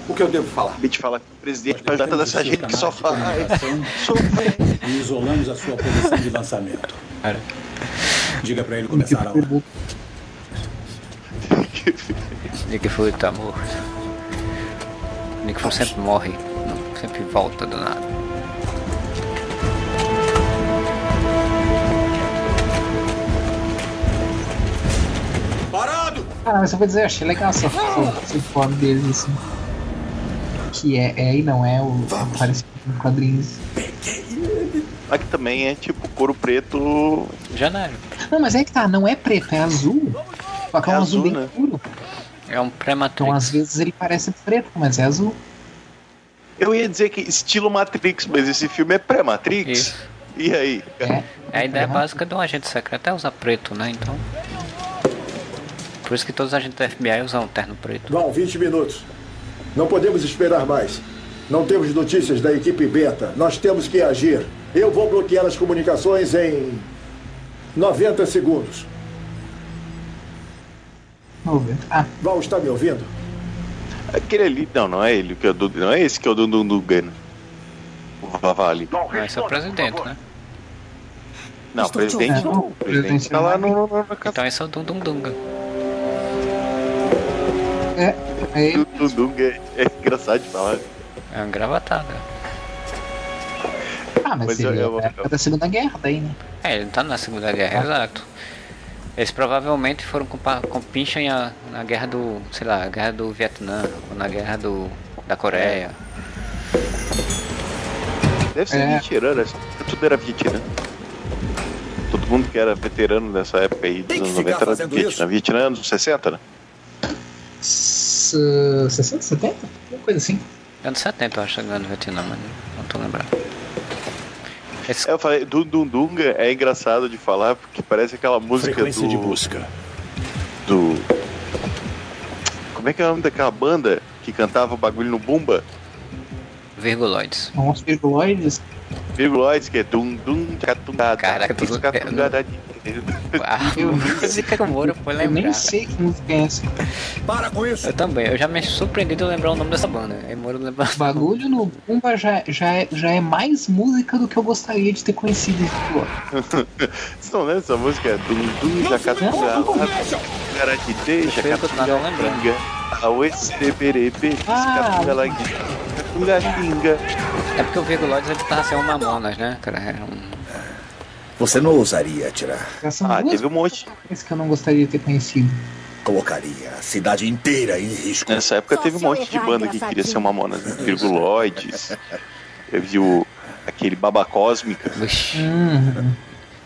O que eu devo falar? Acabei de falar com o presidente pra toda essa gente que só faz. <laughs> E isolamos a sua posição de lançamento. Diga pra ele começar a hora. Nick Fury tá morto. Nickfun sempre morre, não, sempre volta do nada. Parado! Ah, eu vou dizer, eu achei legal essa, essa, forma assim. Que é, é e não é o Parece parecido com quadrinhos. Aqui também é tipo couro preto. Janeiro. Não, mas é que tá, não é preto, é azul. Com é, é azul, azul bem né? puro. É um pré-matrix. Então às vezes ele parece preto, mas é azul. Eu ia dizer que estilo Matrix, mas esse filme é pré-Matrix. E aí? É. É a ideia básica de um agente secreto é usar preto, né? Então. Por isso que todos os agentes do FBI usam um terno preto. Vão, 20 minutos. Não podemos esperar mais. Não temos notícias da equipe beta. Nós temos que agir. Eu vou bloquear as comunicações em 90 segundos. Vamos ver. Ah, Val, está me ouvindo? Aquele ali. Não, não é ele. que é o do- Não é esse que é o do Dundugan. O Vavali. Não, esse é o presidente, né? Não, Estou presidente ouvindo. não. O presidente tá lá no. no, no Então esse é o Dum Dum Dunga. é, é ele. Dundunga é engraçado de falar. É uma gravatada. Ah, mas, Mas ele eu- é eu- da Segunda Guerra daí, né? É, ele tá na Segunda Guerra, exato. Eles provavelmente foram com, com pincha em a- na guerra do, sei lá, guerra do Vietnã, ou na guerra do, da Coreia. Deve ser É. veterano, essa- tudo era veterano. Todo mundo que era veterano dessa época aí, dos que anos ficar 90 era Vietnã. Vietnã anos 60, né? S 60, 70? Uma coisa assim. Anos 70, eu acho, a guerra do Vietnã, mas não tô lembrando. Esse, Eu falei, Dundunga é engraçado de falar porque parece aquela música Frequência do. de busca. do. Como é que é o nome daquela banda que cantava o bagulho no Bumba? virguloides. Uns virguloides. Virguloides, que é dum dum catungada. Caraca, catungada. A música que o Moro foi Eu nem lembrar. sei que música é essa. Para com isso. Eu também, eu já me surpreendi de lembrar o nome dessa banda. Aí Moro lembra. O bagulho no Pumba já, já, é, já é mais música do que eu gostaria de ter conhecido. <laughs> Vocês não lembram essa música? É Prefiro continuar não lembrando. jacatungada. Auesteberebe, Ah, Catungatinga. É porque o virguloides ele tava sendo um mamonas, né, cara? Era um... Você não ousaria atirar. Ah, teve um monte. coisas que eu não gostaria de ter conhecido. Colocaria a cidade inteira em risco. Nessa época teve um eu monte de banda que queria ser mamona, né? Virguloides. Teve o. aquele baba cósmica. Vixe, Uhum.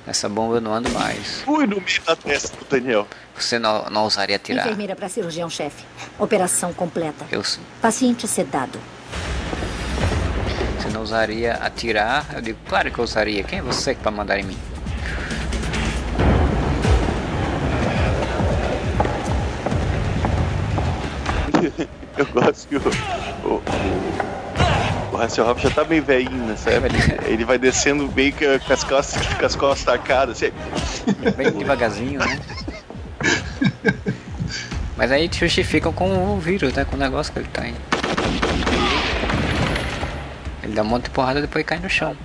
essa bomba eu não ando mais. Fui no meio da testa do Daniel. Você não, não ousaria tirar. Enfermeira para cirurgião-chefe. Operação completa. Eu, Paciente sedado. Você não ousaria atirar? Eu digo, claro que eu usaria. Quem é você que pra mandar em mim? <laughs> Eu gosto que o. O, o, Hasselhoff já tá meio velhinho nessa época. Ele vai descendo que com as costas, com as costas tacadas. Assim. Bem devagarzinho, né? <laughs> Mas aí te justificam com o vírus, né? Com o negócio que ele tem. Ele dá um monte de porrada e depois cai no chão.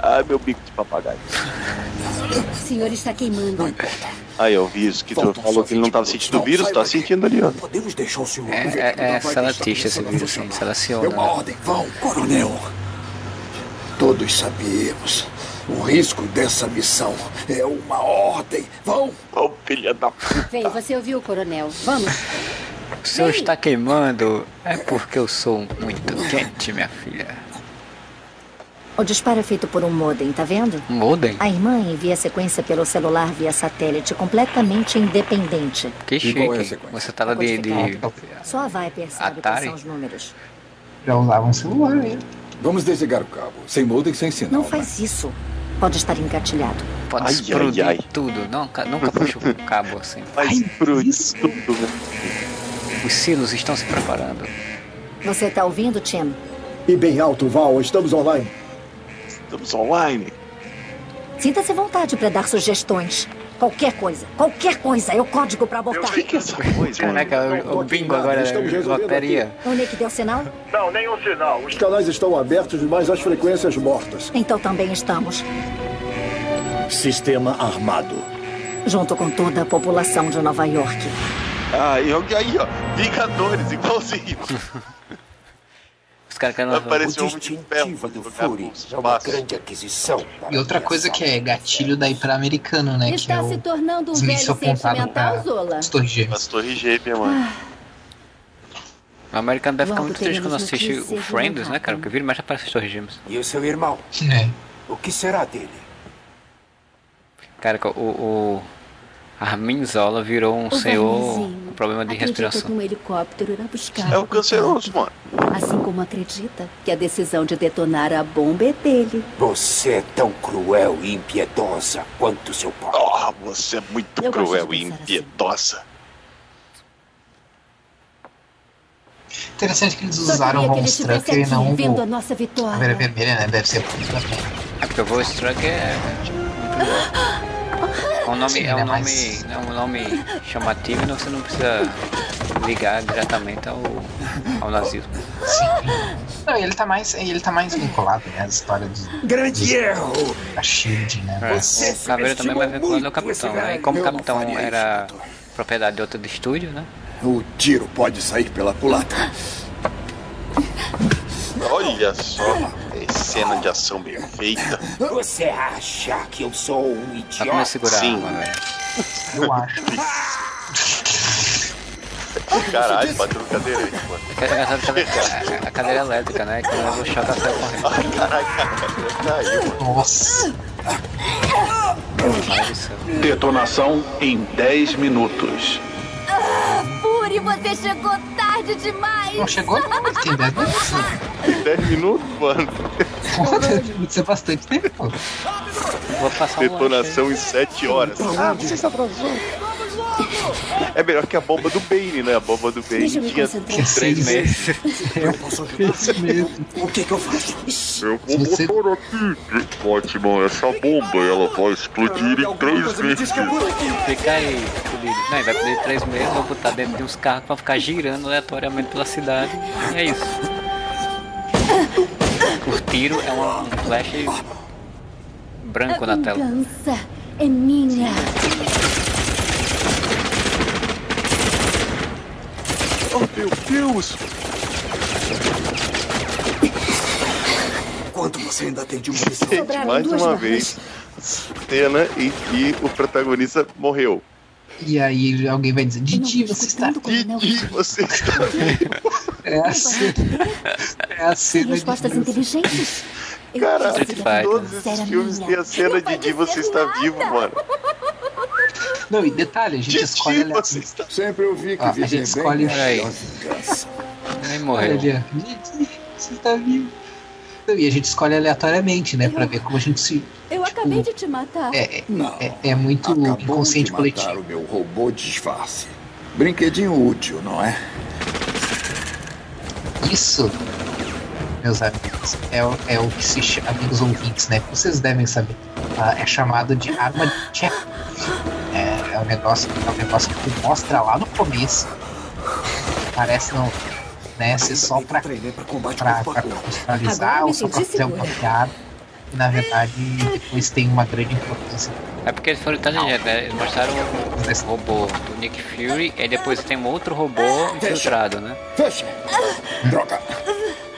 Ah, meu bico de papagaio. O senhor está queimando. Aí, eu vi isso que tu Faltam falou que ele não 20 tava minutos. sentindo o Não, vírus, tá sentindo ali, ó. Podemos deixar o senhor. É, é, é não vai selatista esse vírus, assim, seleciona. É uma ordem. Vão, coronel. Todos sabemos. O risco dessa missão é uma ordem. Vão. Ô, filha da puta. Vem, você ouviu, coronel. Vamos. O senhor está queimando. É porque eu sou muito quente, minha filha. O disparo é feito por um modem, tá vendo? Modem? A irmã envia a sequência pelo celular via satélite, completamente independente. Que é a chique. sequência? Você tava de, de Só a Viper sabe Atari? quais são os números. Já usavam celular, hein? Vamos desligar o cabo. Sem modem, sem sinal. Não né? faz isso. Pode estar engatilhado. Pode Ai, explodir ai, ai. tudo. Nunca, nunca puxa o cabo assim. Pro isso. tudo, né? Os silos estão se preparando. Você tá ouvindo, Tim? E bem alto, Val, estamos online. Estamos online. Sinta-se à vontade para dar sugestões. Qualquer coisa, qualquer coisa é o código para abortar. O que, que é essa coisa? Caraca, o, o bingo agora Estamos é loteria. O Nick deu sinal? Não, nenhum sinal. Os canais estão abertos, mas as frequências mortas. Então também estamos. Sistema armado. Junto com toda a população de Nova York. Ah, e aí, ó. Vingadores, igualzinho. caras querem Apareceu um de ferro do Fury. É uma grande aquisição. E outra coisa que é gatilho daí pra americano, né? Que Está é se o tornando um os velho sentimental, Zola. as torres gêmeas. As torres gêmeas, mano. O americano deve ficar muito triste quando assiste o Friends, né, cara? Porque vira mais aparece as torres gêmeas. E o seu irmão? É. O que será dele? Cara, o, o Armin Zola virou um O senhor com problema de respiração. que um helicóptero irá buscar. É o canceroso, mano. Assim como acredita que a decisão de detonar a bomba é dele. Você é tão cruel e impiedosa quanto seu pai. Oh, você é muito Eu cruel e assim. impiedosa. Interessante que eles usaram o Strucker e não vendo a nossa a vitória. Caveira Vermelha, né? Deve ser. É porque o Von Struck é. <gasps> É um nome, Sim, é um é nome, é um nome chamativo e não- você não precisa ligar diretamente ao, ao nazismo. Não, ele tá mais, ele tá mais vinculado, né? As histórias dos. Grande dos- erro! Da Shield, né? É, Você o Caveira também é mais subestimou vinculado ao Capitão, né? E como o Capitão era propriedade de outro estúdio, né? O tiro pode sair pela culatra. Olha só, é cena de ação bem feita. Você acha que eu sou um Dá pra me idiota? segurar a Sim. velho. Eu acho. Caralho, bateu no cadeirante, mano. É engraçado que a cadeira- elétrica, né? Que o choque ela sai correndo. Caralho, a cadeira caiu, mano. Nossa. Ai. Detonação em 10 minutos. Fury, você chegou tarde demais. Não chegou mas tem 10 minutos. 10 minutos, mano. Pô, 10 minutos é bastante tempo. Vou passar um. Detonação em 7 horas. Ah, você se atrasou. É melhor que a bomba do Bane, né? A bomba do Bane eu tinha. 3 meses. <laughs> Isso mesmo. O que, que eu faço? Eu Se você- botar aqui. Batman, essa bomba ela vai explodir em 3 meses. Fica aí, fudido. Não, vai perder três meses, vou botar dentro de uns carros pra ficar girando aleatoriamente pela cidade. E é isso. O tiro é um, um flash branco a na tela. vingança é minha. Oh, meu Deus! Quanto você ainda tem de munição? Gente, Sobraram mais duas uma balas. vez, cena em que o protagonista morreu. E aí alguém vai dizer, Didi, você está. Didi, você está <laughs> É a cena. É a cena de. Respostas inteligentes. Caralho, todos esses filmes têm a cena de Didi, você está vivo, mano. Não, e detalhe, a gente escolhe aleatório. você está Sempre ouvi que Ah, a gente escolhe- bem é a Peraí. melhor vingança. Nem Olha morreu. ali, ó. Didi, você está vivo. Não, e a gente escolhe aleatoriamente, né? Pra ver como a gente se. Eu acabei de te matar. É, é, Não. é, é muito Acabou inconsciente de matar coletivo. o meu robô disfarce. Brinquedinho útil, não é? Isso, meus amigos, é, o- é o que se chama, amigos ouvintes, né? Vocês devem saber. Ah, é chamado de arma de check. É, um negócio, é um negócio que tu mostra lá no começo. Parece não, né? Ser só pra, pra, pra Agora ou só pra uma segura. piada. E na verdade depois tem uma grande importância. É porque eles foram inteligentes, né? Eles mostraram o robô do Nick Fury e depois tem um outro robô infiltrado, né? Fecha! Droga!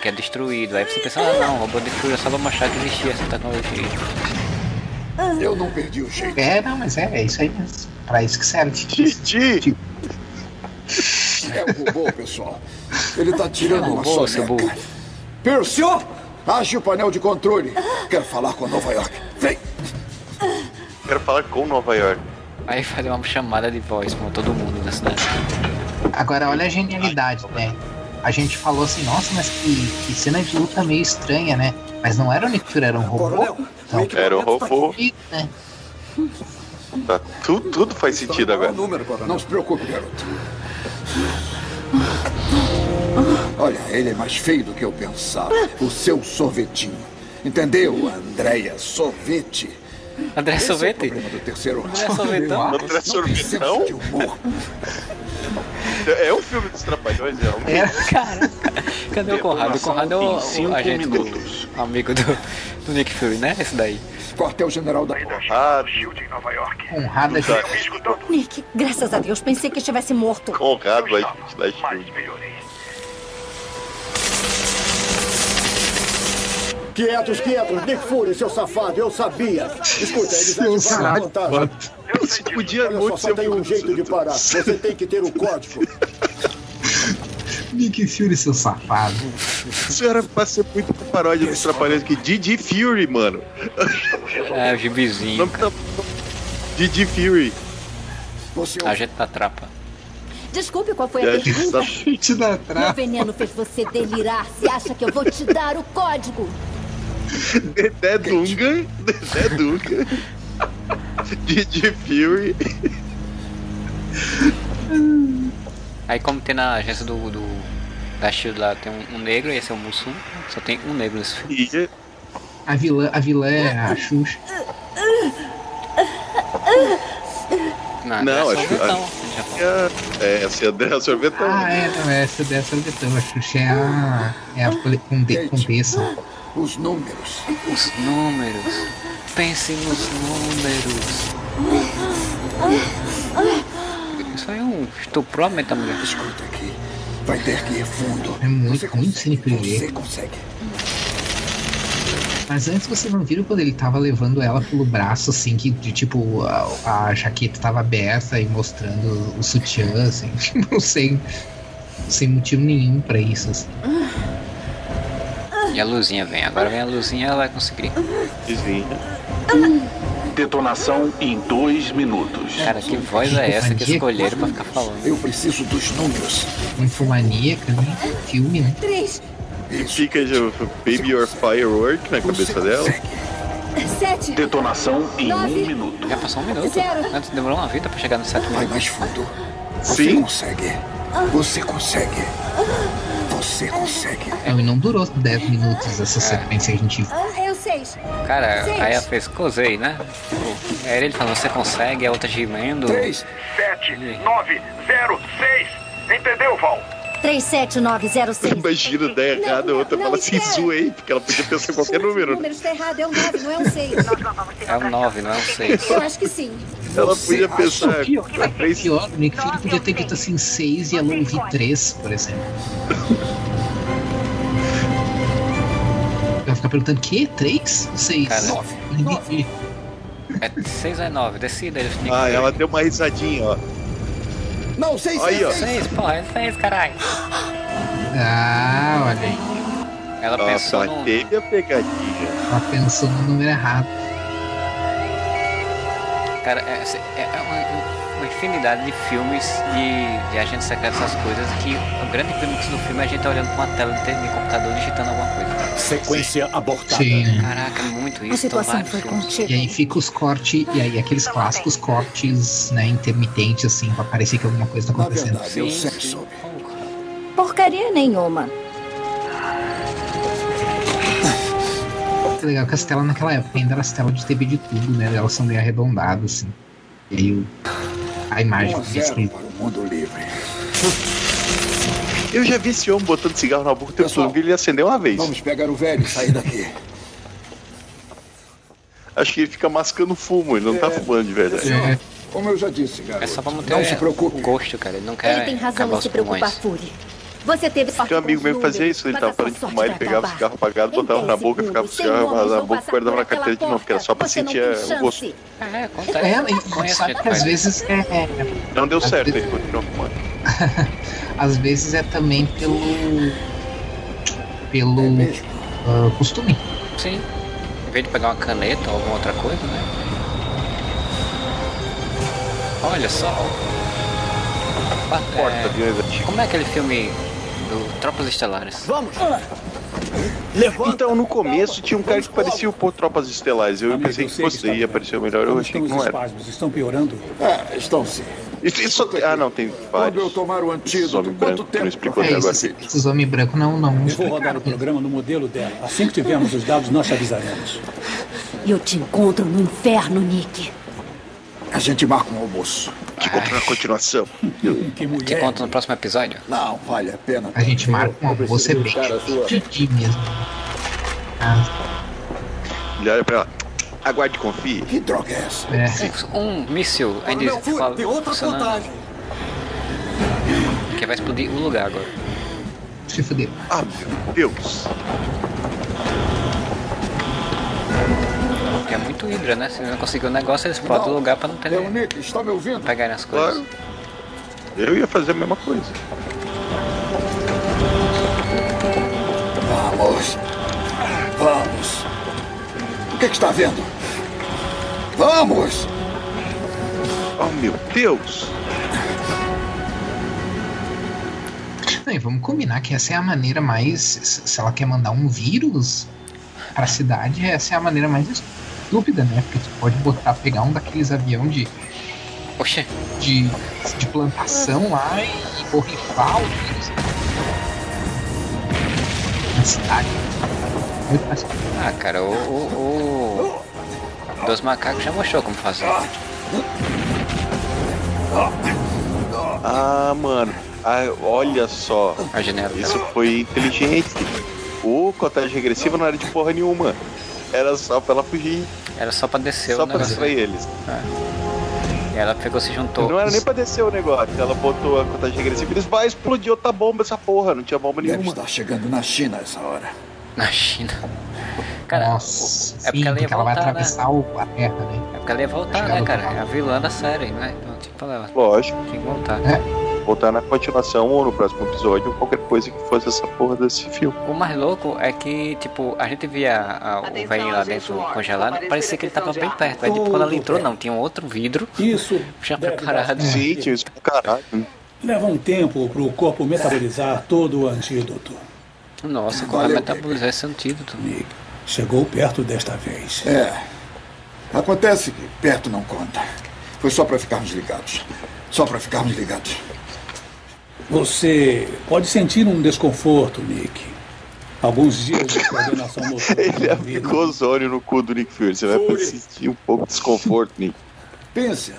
Que é destruído. Aí você pensa, ah não, o robô de Fury é só pra mostrar que existia essa tecnologia. Eu não perdi o jeito. É, não, mas é, é isso aí mesmo. Pra isso que serve. Didi! É o robô, pessoal. Ele tá tirando uma robô, soneca. Senhor! Ache o painel de controle. Quero falar com Nova York. Vem! Quero falar com Nova York. Aí fazer uma chamada de voz com todo mundo da cidade. Agora olha a genialidade, né? A gente falou assim, nossa, mas que, que cena de luta meio estranha, né? Mas não era o Nick Fury, era um robô. Coronel, Então, Era o robô. né? Tá, tudo, tudo faz sentido agora. número. Não se preocupe, garoto. Olha, ele é mais feio do que eu pensava. O seu sorvetinho. Entendeu, Andréia? Sorvete. André Esse é o Sorvete? problema do terceiro André Sorvetão? André Sorvetão? <laughs> É um filme dos Trapalhões, realmente. É, Cara, cadê o Conrado? O Conrado é o, o agente do, amigo do, do Nick Fury, né? Esse daí. Quartel-general da... Conrado, Shield em Nova York. Conrado é? Nick, graças a Deus, pensei que estivesse morto. Conrado, da mas Shield. Quietos, quietos. Nick Fury, seu safado, eu sabia. Escuta, eles ativaram a vantagem. Você podia Olha muito só, só tem um jeito de parar. Você tem que ter o código. Nick Fury, seu safado. Isso era pra ser muito com paródia dos Trapalhões que Didi Fury, mano. É, o gibizinho. Nome da... Didi Fury. A gente tá trapa. Desculpe, qual foi É, a pergunta? Gente da Meu trapa. veneno fez você delirar. Se acha que eu vou te dar o código? Dedé Dunga. Dedé Dunga. Didi Fury. Aí como tem na agência do, do da Shield lá, tem um, um negro, esse é o Mussum, só tem um negro nesse filme. A vilã, a vilã é a Xuxa. Não, Não, é o Betão. que. É, essa é a Sorvetão. Ah, é, não, essa dessa Betão. A Xuxa é a. É a Conde- Conde- Condessa. Os números. Os números. Pense nos números. Isso aí é um estuprou a mente da mulher. Escuta aqui. Vai ter que ir fundo. É muito, muito sem Você consegue. Mas antes vocês não viram quando ele tava levando ela pelo braço, assim, que de tipo, a, a jaqueta tava aberta e mostrando o sutiã, assim, <laughs> tipo, sem, sem motivo nenhum pra isso, assim. E a luzinha vem. Agora vem a luzinha ela vai conseguir. Luzinha. Detonação em dois minutos. Cara, que voz é essa que escolheram pra ficar falando? Eu preciso dos números. Infomaníaca, né? Filme, né? Três, Fica de Baby Your Firework na cabeça dela. sete, Detonação em Nove. um minuto. Já passou um minuto. Zero. Antes demorou uma vida pra chegar no sétimo Vai minuto. mais fundo. Você Sim. consegue. Você consegue. Você consegue. É, e não durou 10 minutos essa sequência que a gente ah, eu seis. Cara, Seis. aí ela fez cozei, né? Tipo, Era ele falando, você consegue, a outra gemendo. Três. 7, 9, 0, 6. Entendeu, Val? 37906. Imagina dar errado, a outra não, fala assim, zoei, porque ela podia pensar em qualquer O número. número está errado, é um 9, não é um 6. É um 9, não é um 6. Eu acho que sim. Ela podia pensar. Pior, três- pior, o Nick Fury podia ter dito assim 6 e ela ouvir 3, por exemplo. Ela ficar perguntando, que? 3? 6? Cara, Ninguém É 6 ou é 9? Decida, tinham Ah, que ela deu uma risadinha, ó. Não, seis, Aí, ó. 6, porra, é 6, caralho. Ah, olha aí. Ela Ó, pensou ela no... teve a pegadinha. Ela pensou no número errado. Cara, é, é- é uma, uma infinidade de filmes de, de agentes secretos, essas coisas, que o grande clímax do filme é a gente olhando pra uma tela de, de computador digitando alguma coisa. Sequência abortada. Sim. Caraca, muito A isso. então situação foi filmes. contida. E aí fica os cortes, e aí aqueles clássicos cortes, né, intermitentes, assim, pra parecer que alguma coisa tá Na acontecendo. verdade, eu Sim, sempre sim. soube. Porcaria nenhuma. É legal que as telas naquela época ainda eram as telas de TV de tubo, né? Elas são meio arredondadas, assim. E aí a imagem 1 a fica 0 escrita. para o mundo livre. Eu já vi esse homem botando cigarro na boca o tempo todo, ele acender uma vez. Vamos pegar o velho e sair daqui. Acho que ele fica mascando fumo, ele não tá É. fumando de verdade. É, Como eu já disse, garoto. É só pra manter Não se o preocupe. gosto, cara. Ele não quer Ele tem razão os se preocupar. Fury. Você teve sorte Tem um amigo meu que fazia isso, ele tava parando de fumar, ele pegava o cigarro apagado, botava na 10 boca, ficava com o cigarro na boca, passar guardava na carteira de novo, porque era só pra sentir tem o gosto. É, acontece. É, e que às vezes é, é- Não deu certo, ele continuou fumando. <laughs> às vezes é também pelo pelo É ah, costume. Sim. Em vez de pegar uma caneta ou alguma outra coisa, né? Olha só. Porta, é, como é aquele filme do Tropas Estelares? Vamos! Então, no começo tinha um cara que parecia o Pô Tropas Estelares. Eu Amigo, pensei eu que fosse doendo. aparecer melhor, eu achei que não os era. espasmos? Estão piorando? É, estão sim. Isso, isso- ah, não, tem Quando vários. eu tomar o antídoto, quanto que não tempo? explicou É, agora. esses, esses homens brancos não, não Eu vou rodar o programa no modelo dela. Assim que tivermos os dados, nós te avisaremos. Eu te encontro no inferno, Nick. A gente marca um almoço. Te conto na continuação. Que Te mulher. conto no próximo episódio. Não, vale a pena. A gente marca um almoço, é bem mesmo. Ah, Ele olha pra ela. Aguarde e confie. Que droga é essa? é. Um míssil ainda Fury, fala- tem outra contagem. Que vai explodir o lugar agora. Se fuder. Ah, meu Deus. É muito Hydra, né? Se não conseguir o negócio, eles podem o lugar pra não ter. É o Nick, está me ouvindo? Pegarem as coisas. Claro. Eu ia fazer a mesma coisa. Vamos. Vamos. O que, que está vendo? Vamos! Oh, meu Deus! Não, e vamos combinar que essa é a maneira mais. Se se ela quer mandar um vírus pra cidade, essa é a maneira mais estúpida, né? Porque tu pode botar, pegar um daqueles avião de. Oxê. De, de plantação lá e, borrifar o vírus na cidade. Muito mais Ah, cara, o. o, o... Dos macacos já mostrou como fazer. Ah, mano. Ah, olha só. A janela. Isso foi inteligente. O contagem regressiva não era de porra nenhuma. Era só pra ela fugir. Era só pra descer Só o pra negócio. distrair eles. E ela pegou, se juntou. Não era nem pra descer o negócio. Ela botou a contagem regressiva. Eles vai explodir outra bomba essa porra. Não tinha bomba Deve nenhuma. estar chegando na China essa hora. Na China. Cara, Nossa, é porque sim, ela ia porque ela vai voltar, né? atravessar o- a terra, né? É porque ela ia voltar, né, cara? É a vilã da série, né? Então, tipo, ela Lógico. tinha que voltar. Voltar na continuação ou no próximo episódio, qualquer coisa que fosse essa porra desse filme. O mais louco é que, tipo, a gente via a- o velhinho lá dentro congelado, parecia que ele tava bem perto. Aí, tipo, quando ela entrou, não, tinha um outro vidro. Isso. <laughs> Já deve preparado. Sim, tinha isso pro caralho. Leva um tempo para o corpo metabolizar todo o antídoto. Nossa, como vai Valeu, metabolizar esse antídoto? Nick, chegou perto desta vez. É. Acontece que perto não conta. Foi só para ficarmos ligados. Só para ficarmos ligados. Você pode sentir um desconforto, Nick. Alguns dias de coordenação <laughs> motora. Ele aplicou ozônio no cu do Nick Fury. Você vai sentir um pouco de desconforto, Nick. Pensa.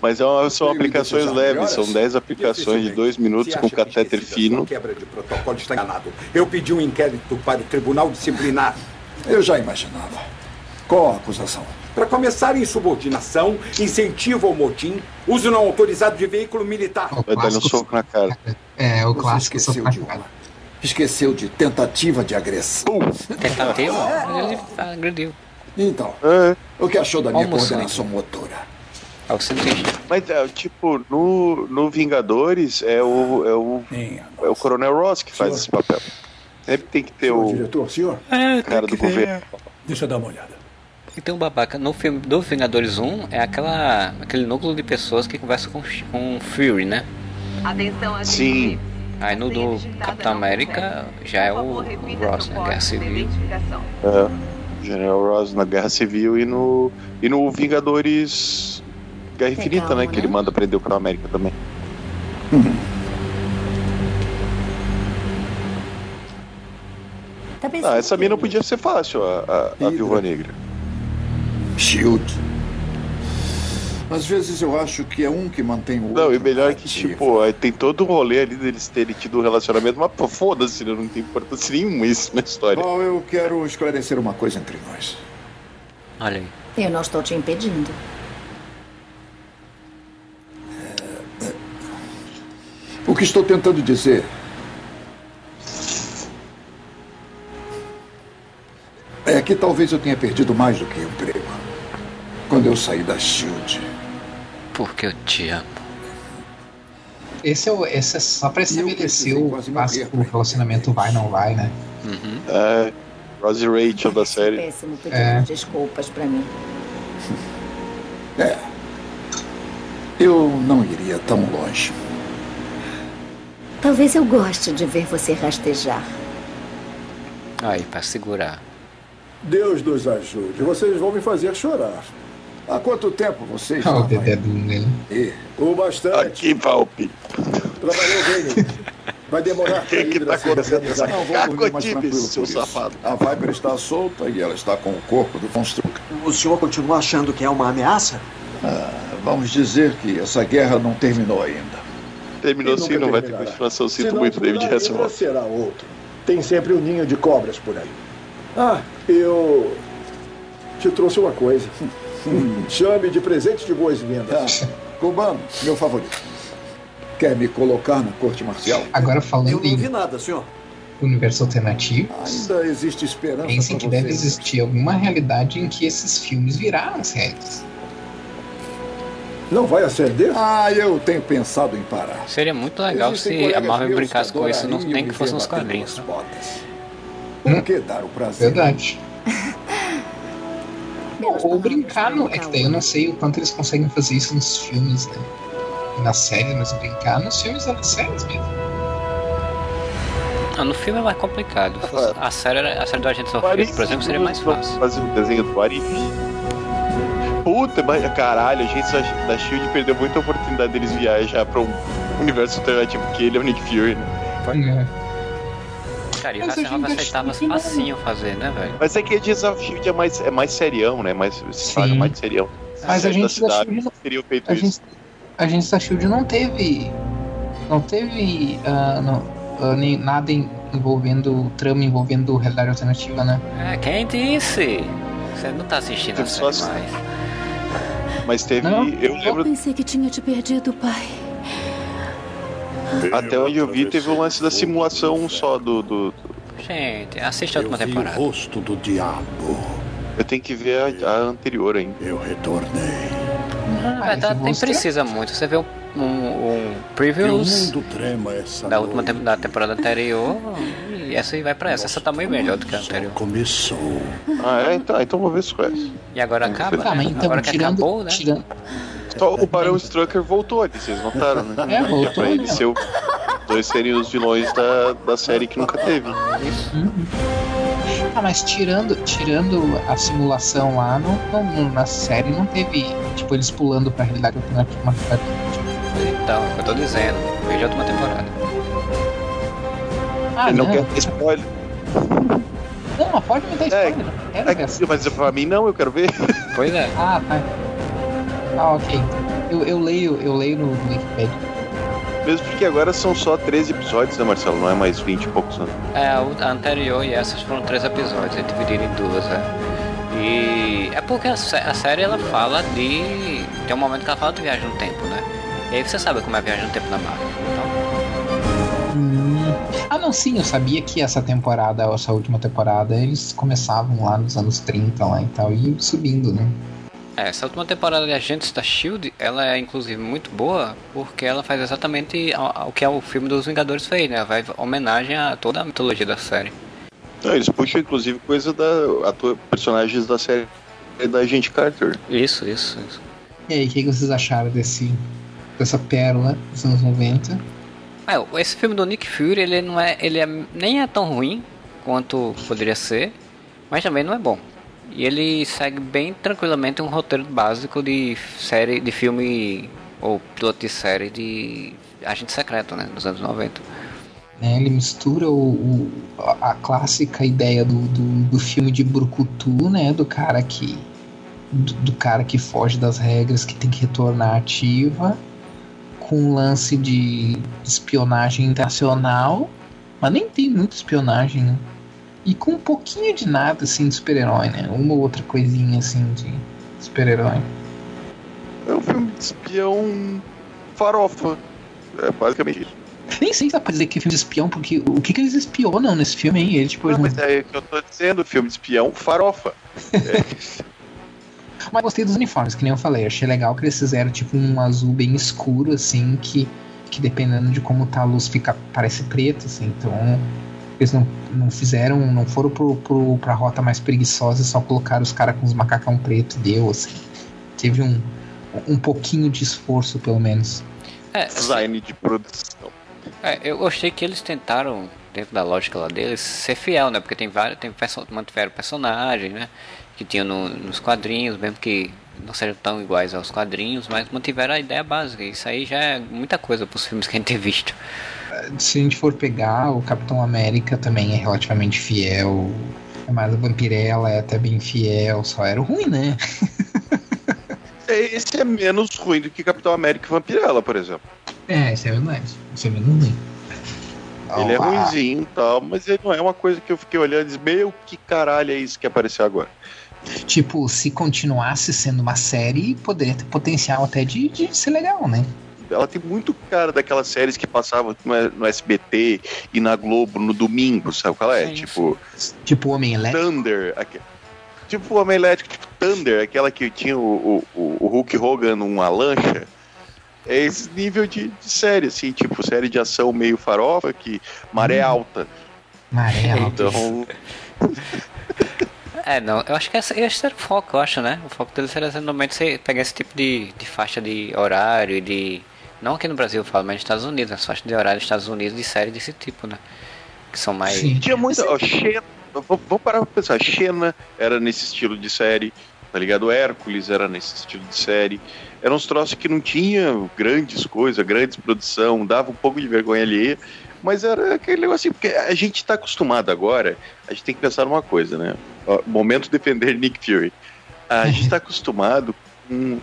Mas é uma- são aplicações leves, são melhoras? 10 aplicações de 2 minutos com catéter fino. quebra de protocolo está enganado. Eu pedi um inquérito para o Tribunal Disciplinar. Eu já imaginava. Qual a acusação? Para começar, insubordinação, incentivo ao motim, uso não autorizado de veículo militar. Vai dar um soco na cara. É, o Você clássico esqueceu soco de na cara. uma. Esqueceu de tentativa de agressão. <laughs> Tentativa? Ele agrediu. Então, É. o que achou da minha Almoçando. coordenação motora? Ao cientista. Mas, é, tipo, no, no Vingadores é o, é, o, é o Coronel Ross que faz esse papel. Sempre tem que ter Senhor o diretor, senhor? É, cara do governo. Deixa eu dar uma olhada. E tem um babaca. No filme do Vingadores 1 é aquela, aquele núcleo de pessoas que conversa com, com Fury, né? Atenção, agente. Sim. Aí no do Capitão América já é o Ross, né? Guerra Civil. É, General Ross na Guerra Civil e no, e no Vingadores Guerra Infinita, né? Que ele manda prender o Capitão América também. Tá Ah, essa mina podia ser fácil, a, a, a Viúva Negra. Shield. Às vezes eu acho que é um que mantém o outro. Não, e melhor que, tipo, aí tem todo um rolê ali deles terem tido um relacionamento, mas pô, foda-se, né? não tem importância nenhuma isso na história. Bom, eu quero esclarecer uma coisa entre nós. Olha aí. Eu não estou te impedindo. O que estou tentando dizer é que talvez eu tenha perdido mais do que o emprego. Quando eu saí da Shield. Porque eu te amo. Esse é, o, esse é só pra estabelecer o, clássico, o relacionamento vai não vai, né? É, Rosie Rachel da série. Péssimo pedindo É. desculpas pra mim. <laughs> É. Eu não iria tão longe. Talvez eu goste de ver você rastejar. Aí, pra segurar. Deus nos ajude. Vocês vão me fazer chorar. Há quanto tempo vocês Olha o. E O bastante. Aqui, Valpe. Trabalhou bem. Vai demorar pra Quem que Hydra tá se acontecendo organizar. não vou dormir mais Cacotibes, tranquilo seu safado. A Viper está solta e ela está com o corpo do construtor. O senhor continua achando que é uma ameaça? Ah, vamos dizer que essa guerra não terminou ainda. Terminou sim, não vai ter terminará. continuação. Sinto não muito, David Hasselhoff. será outro. Tem sempre um ninho de cobras por aí. Ah, eu te trouxe uma coisa. Chame de presente de boas-vindas. Ah, cubano, meu favorito. Quer me colocar na corte marcial? Agora Eu falando não vi nada, senhor. universo alternativo. Ainda existe esperança Pensem que deve vocês. existir alguma realidade em que esses filmes viraram séries. Não vai acender? Ah, eu tenho pensado em parar. Seria muito legal Existem se a Marvel brincasse com isso, não, nem que fosse nos quadrinhos. botas. Por que dar o prazer? Verdade. <laughs> Ou brincar no. É que daí eu não sei o quanto eles conseguem fazer isso nos filmes, né? E nas séries, mas brincar nos filmes nas séries mesmo. Ah, no filme é mais complicado. A série, a série do Agente Sofrido, por exemplo, seria mais fácil. Fazer o desenho do Arif. Puta, mas caralho, a gente da Shield perdeu muita oportunidade deles viajar pra um universo alternativo, porque ele é o Nick Fury, né? Cara, e o Mas a Hasselhoff gente aceitava não- facinho fazer, né, velho? Mas é que a Agents of Shield é mais, é mais serião, né? Mais, saga mais serião. Mas a gente da da cidade Shield não- teriam feito A isso. gente, a gente da Shield não teve. Não teve ah, não, ah, nem nada em- envolvendo. trama envolvendo realidade alternativa, né? É, quem disse? Você não tá assistindo a série mais. Mas teve. Eu lembro. Pensei que tinha te perdido, pai. Até onde eu vi, teve o lance da simulação só do. do, do- Gente, assista a última vi o temporada. rosto do diabo. Eu tenho que ver a, a anterior ainda. Eu retornei. Na verdade, nem precisa muito. Você vê um, um, um o previews mundo trema essa da última da temporada anterior e essa aí vai pra essa. Essa tá muito melhor do que a anterior. Começou. Ah, é? Então, então vou ver se conhece. E agora acaba, né? então, Agora que tirando, acabou, né? tirando, Só o Barão Strucker voltou ali, vocês notaram, né? É, voltou, é pra ele ser o, dois serem os vilões da, da série que nunca teve. Ah, mas tirando, tirando a simulação lá, não, não- na série não teve, tipo, eles pulando pra realidade alternativa. uma realidade. Então, é o que eu tô dizendo. Veja a última temporada. Ah, Ele não não. quer ter spoiler. Não, mas pode me dar spoiler. não quero É, ver que- mas pra mim não, eu quero ver. Pois é. Ah, tá. Ah, ok. Eu, eu leio, eu leio no Wikipedia. Mesmo porque agora são só 13 episódios, né, Marcelo? Não é mais 20 e poucos anos. É, a anterior e essas foram três episódios, é dividido em duas, é. E é porque a, a série ela fala de. Tem um momento que ela fala de viagem no tempo, né? E aí você sabe como é a viagem no tempo na Marvel. Então, Hum. Ah, não, sim, eu sabia que essa temporada, essa última temporada, eles começavam lá nos anos 30 lá e tal, e iam subindo, né? É, essa última temporada de Agentes da Shield, ela é inclusive muito boa porque ela faz exatamente ao que é o filme dos Vingadores fez, né? Vai homenagem a toda a mitologia da série. Não, eles puxam, inclusive, coisa da. Personagens da série da Agente Carter. Isso, isso, isso. E aí, o que que vocês acharam desse, dessa pérola dos anos 90? É, esse filme do Nick Fury, ele não é, ele é, nem é tão ruim quanto poderia ser, mas também não é bom. E ele segue bem tranquilamente um roteiro básico de série, de filme ou piloto de série de agente secreto, né, dos anos 90. né? Ele mistura o, o- a a clássica ideia do, do, do filme de Brucutu, né? Do cara que. Do, do cara que foge das regras, que tem que retornar ativa, com um lance de espionagem internacional, mas nem tem muita espionagem, né? E com um pouquinho de nada assim de super-herói, né? Uma ou outra coisinha assim de super-herói. É um filme de espião farofa. É basicamente isso. Nem sei se dá pra dizer que é filme de espião, porque o que, que eles espionam nesse filme, hein? Ele, tipo, Não, mas é o que eu tô dizendo, filme de espião farofa. <laughs> Mas gostei dos uniformes, que nem eu falei. Achei legal que eles fizeram tipo um azul bem escuro, assim, que, que dependendo de como tá a luz fica, parece preto, assim. Então, eles não, não fizeram, não foram pro, pro, pra rota mais preguiçosa e só colocaram os caras com os macacão preto, deu, assim. Teve um, um pouquinho de esforço, pelo menos. É, Design de produção. É, eu gostei que eles tentaram, dentro da lógica lá deles, ser fiel, né? Porque tem vários, tem perso mantiveram personagens, né? Que tinham no- nos quadrinhos, mesmo que não sejam tão iguais aos quadrinhos, mas mantiveram a ideia básica. Isso aí já é muita coisa pros filmes que a gente tem visto. Se a gente for pegar, o Capitão América também é relativamente fiel. Mas a Vampirella é até bem fiel, só era ruim, né? <laughs> É, Esse é menos ruim do que Capitão América e Vampirella, por exemplo. É, isso é verdade. Isso é menos ruim. Ele é Ah, ruimzinho e tal, mas ele não é uma coisa que eu fiquei olhando e disse, meu, que caralho é isso que apareceu agora? Tipo, se continuasse sendo uma série, poderia ter potencial até de, de ser legal, né? Ela tem muito cara daquelas séries que passavam no, no SBT e na Globo no domingo, sabe qual é? Sim, tipo. Tipo Homem Elétrico. Thunder. aque- Tipo o Homem Elétrico, tipo Thunder, aquela que tinha o, o, o Hulk Hogan numa lancha. É esse nível de, de série, assim, tipo, série de ação meio farofa, que maré alta. Maré <laughs> alta. Então, <laughs> É, não, eu acho que essa, esse era o foco, eu acho, né? O foco deles era normalmente você pegar esse tipo de, de faixa de horário e de. Não aqui no Brasil eu falo, mas nos Estados Unidos, as faixas de horário dos Estados Unidos de série desse tipo, né? Que são mais. Tinha muita. Ó, Xena, vamos parar pra pensar. Xena era nesse estilo de série, tá ligado? Hércules era nesse estilo de série. Eram uns troços que não tinha grandes coisas, grandes produção, dava um pouco de vergonha alheia, mas era aquele negócio assim, porque a gente tá acostumado agora, a gente tem que pensar numa coisa, né? Ó, momento defender Nick Fury. A gente tá acostumado com,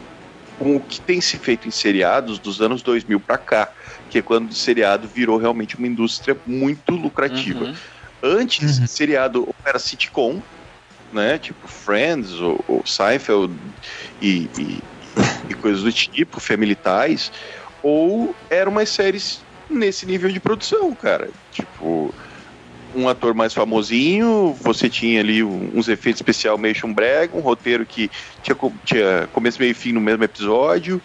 com o que tem se feito em seriados dos anos 2000 pra cá, que é quando o seriado virou realmente uma indústria muito lucrativa. Antes, seriado era sitcom, né? Tipo Friends ou, ou Seinfeld e, e, e coisas do tipo, Family Ties, ou eram umas séries nesse nível de produção, cara. Tipo, um ator mais famosinho, você tinha ali uns efeitos especial meio chumbrega, um roteiro que tinha, tinha começo, meio e fim no mesmo episódio.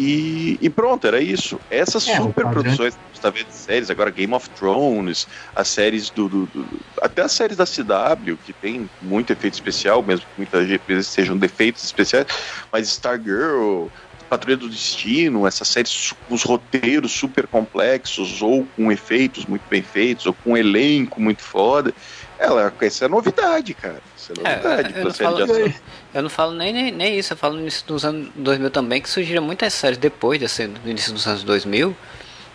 E, e pronto, era isso. Essas É, o super padrão- produções que você tá vendo séries, agora Game of Thrones, as séries do, do- do- Até as séries da CW, que tem muito efeito especial, mesmo que muitas vezes sejam defeitos especiais, mas Stargirl, Patrulha do Destino, essas séries com os roteiros super complexos, ou com efeitos muito bem feitos, ou com um elenco muito foda. Ela, essa é novidade, cara. Isso é É, novidade eu, pra não falo, <laughs> eu não falo nem, nem, nem isso, eu falo nisso dos anos 2000 também, que surgiram muitas séries depois desse, do início dos anos 2000,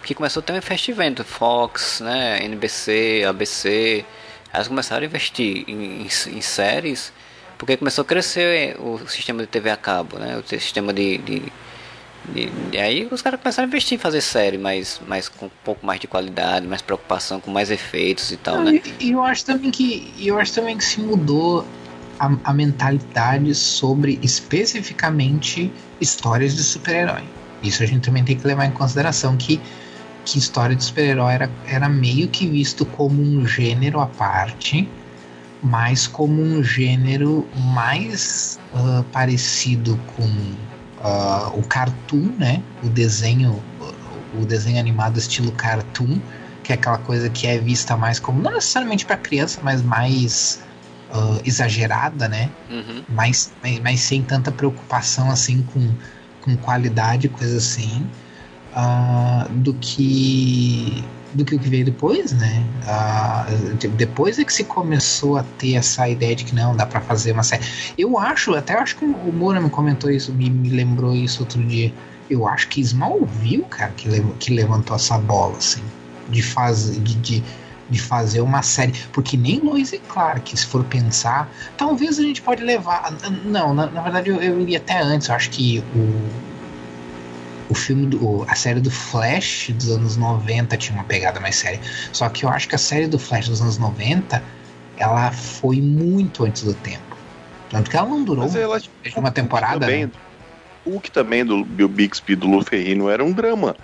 que começou a ter um investimento, Fox, né, NBC, ABC, elas começaram a investir em, em, em séries, porque começou a crescer o sistema de TV a cabo, né, o sistema de... de de- e aí os caras começaram a investir em fazer série, mas, mas com um pouco mais de qualidade, mais preocupação, com mais efeitos e tal, né? E e eu acho também que eu acho também que se mudou a, a mentalidade sobre especificamente histórias de super-herói. Isso a gente também tem que levar em consideração que que história de super-herói era, era meio que visto como um gênero à parte, mas como um gênero mais ah, parecido com ah, o cartoon, né? O desenho, o desenho animado estilo cartoon, que é aquela coisa que é vista mais como não necessariamente para criança, mas mais ah, exagerada, né? Uhum. mas, mas, sem tanta preocupação assim com, com qualidade, coisa assim, do que do que o que veio depois, né? Ah, de- depois é que se começou a ter essa ideia de que não dá pra fazer uma série. Eu acho, até acho que o Moura me comentou isso, me, me lembrou isso outro dia. Eu acho que Smallville, cara, que, lev- que levantou essa bola, assim, de fazer, de, de, de fazer uma série. Porque nem Lois e Clark, se for pensar, talvez a gente pode levar. Não, na, na verdade eu, eu iria até antes. Eu acho que o, o filme, do, a série do Flash dos anos 90 tinha uma pegada mais séria. Só que eu acho que a série do Flash dos anos 90 ela foi muito antes do tempo. Tanto que ela não durou Mas ela- uma temporada. também, né? O Hulk também do Bill Bixby do Lu Ferrino era um drama.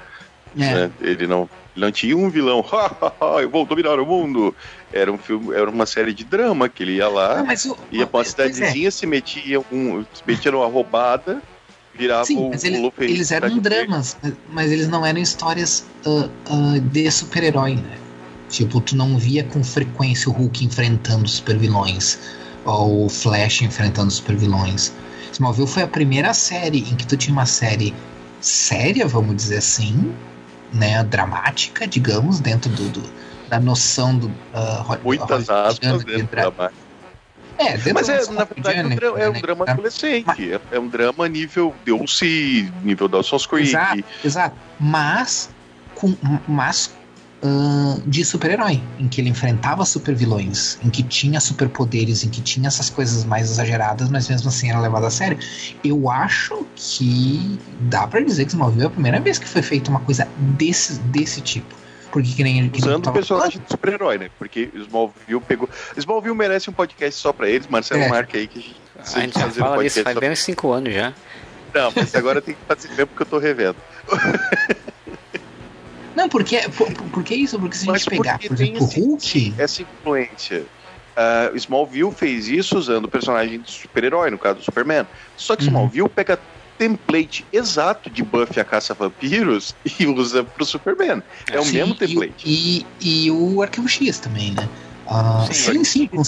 É. né? Ele não, não tinha um vilão, eu vou dominar o mundo. Era um filme, era uma série de drama que ele ia lá, Não, o- ia pra uma é. cidadezinha, se metia um, se metia numa roubada, virava Sim, o, mas o eles, eram dramas, mas- mas eles não eram histórias ah, ah, de super-herói, né? Tipo, tu não via com frequência o Hulk enfrentando super-vilões, ou o Flash enfrentando super-vilões. Smallville foi a primeira série em que tu tinha uma série séria, vamos dizer assim, né? Dramática, digamos, dentro do, do- da noção do. ho- Muitas aspas de dentro da É, Mas é, na verdade, é um hollywoodiana, drama, é um né? drama adolescente. É, é um drama nível Dulce, nível Dawson's Creek. Exato, exato. Mas, com, mas ah, de super-herói, em que ele enfrentava super vilões, em que tinha superpoderes, em que tinha essas coisas mais exageradas, mas mesmo assim era levado a sério. Eu acho que dá pra dizer que Smallville é a primeira vez que foi feita uma coisa desse, desse tipo. Porque que nem que Usando o tava personagem de super-herói, né? Porque Smallville pegou. Smallville merece um podcast só pra eles. Marcelo É. marca aí que a gente, A gente já fazer um fala disso podcast faz bem uns 5 anos já. Não, mas agora tem que fazer mesmo porque eu tô revendo. <laughs> Não, porque, por, por que isso? Porque se a gente pegar, porque por tem exemplo, esse- Hulk. essa influência. Uh, Smallville fez isso usando o personagem de super-herói, no caso do Superman. Só que Uhum. Smallville pega template exato de Buffy a Caça-Vampiros <laughs> e usa pro Superman. É o Sim, mesmo e- template. E, e o Arquivo X também, né? Ah, sim, sim, com,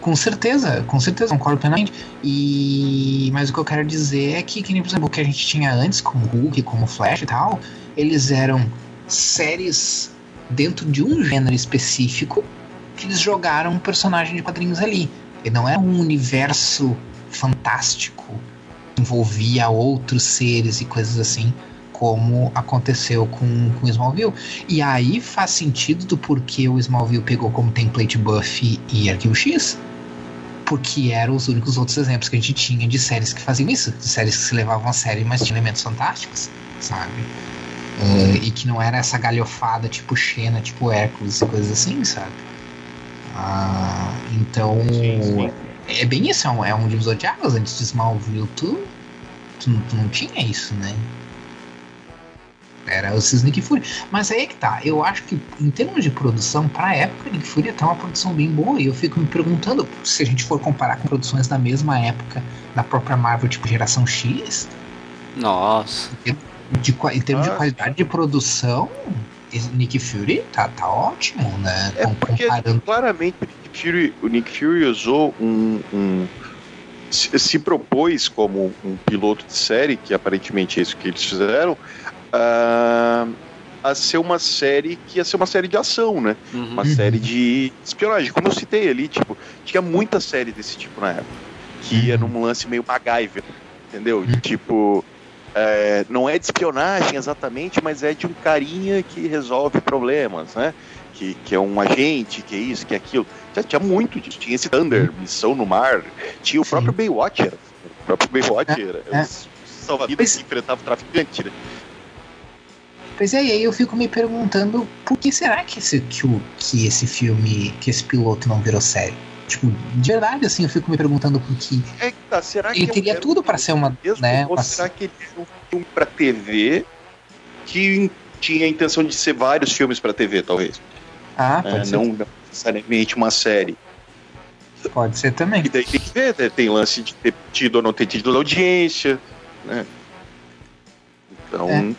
com certeza, com certeza, concordo plenamente. E, mas o que eu quero dizer é que, que nem, por exemplo, o que a gente tinha antes, como Hulk, como Flash e tal, eles eram séries dentro de um gênero específico que eles jogaram um personagem de quadrinhos ali. E não era um universo fantástico envolvia outros seres e coisas assim, como aconteceu com, com Smallville. E aí faz sentido do porquê o Smallville pegou como template Buffy e Arquivo X. Porque eram os únicos outros exemplos que a gente tinha de séries que faziam isso, de séries que se levavam a sério, mas tinham elementos fantásticos, sabe? Uh, e que não era essa galhofada tipo Xena, tipo Hércules e coisas assim, sabe? Ah, então é bem isso, é um, é um divisor de águas antes de Smallville, tu, tu, tu não tinha isso, né? Era o Nick Fury. Mas aí é que tá, eu acho que em termos de produção, pra época, Nick Fury tá uma produção bem boa. E eu fico me perguntando se a gente for comparar com produções da mesma época da própria Marvel, tipo Geração X, Nossa. de, qua- em termos de qualidade de produção, Nick Fury tá, tá ótimo, né? É porque claramente o Nick Fury, o Nick Fury usou um. um- se, se propôs como um piloto de série, que aparentemente é isso que eles fizeram, ah, a ser uma série que ia ser uma série de ação, né? Uma série de espionagem. Como eu citei ali, tipo, tinha muita série desse tipo na época. Que ia num lance meio MacGyver, entendeu? De tipo. É, não é de espionagem exatamente, mas é de um carinha que resolve problemas, né? Que, que é um agente, que é isso, que é aquilo. Já tinha muito disso. Tinha esse Thunder, Missão no Mar. Tinha o próprio Baywatcher. O próprio Baywatcher. É, é. Os salva-vidas que enfrentava o traficante, né? Pois é, e aí eu fico me perguntando por que será que esse, que, o, que esse filme, que esse piloto não virou série? Tipo, de verdade, assim, eu fico me perguntando por que. É que tá, será Ele que teria um tudo pra ser uma. mesmo, Né, ou uma- será que ele era um filme pra TV que tinha a intenção de ser vários filmes pra TV, talvez? Ah, É, pode ser. não não necessariamente uma série. Pode ser também. E daí tem que ver, né? tem lance de ter tido ou não ter tido audiência, né? Então, É.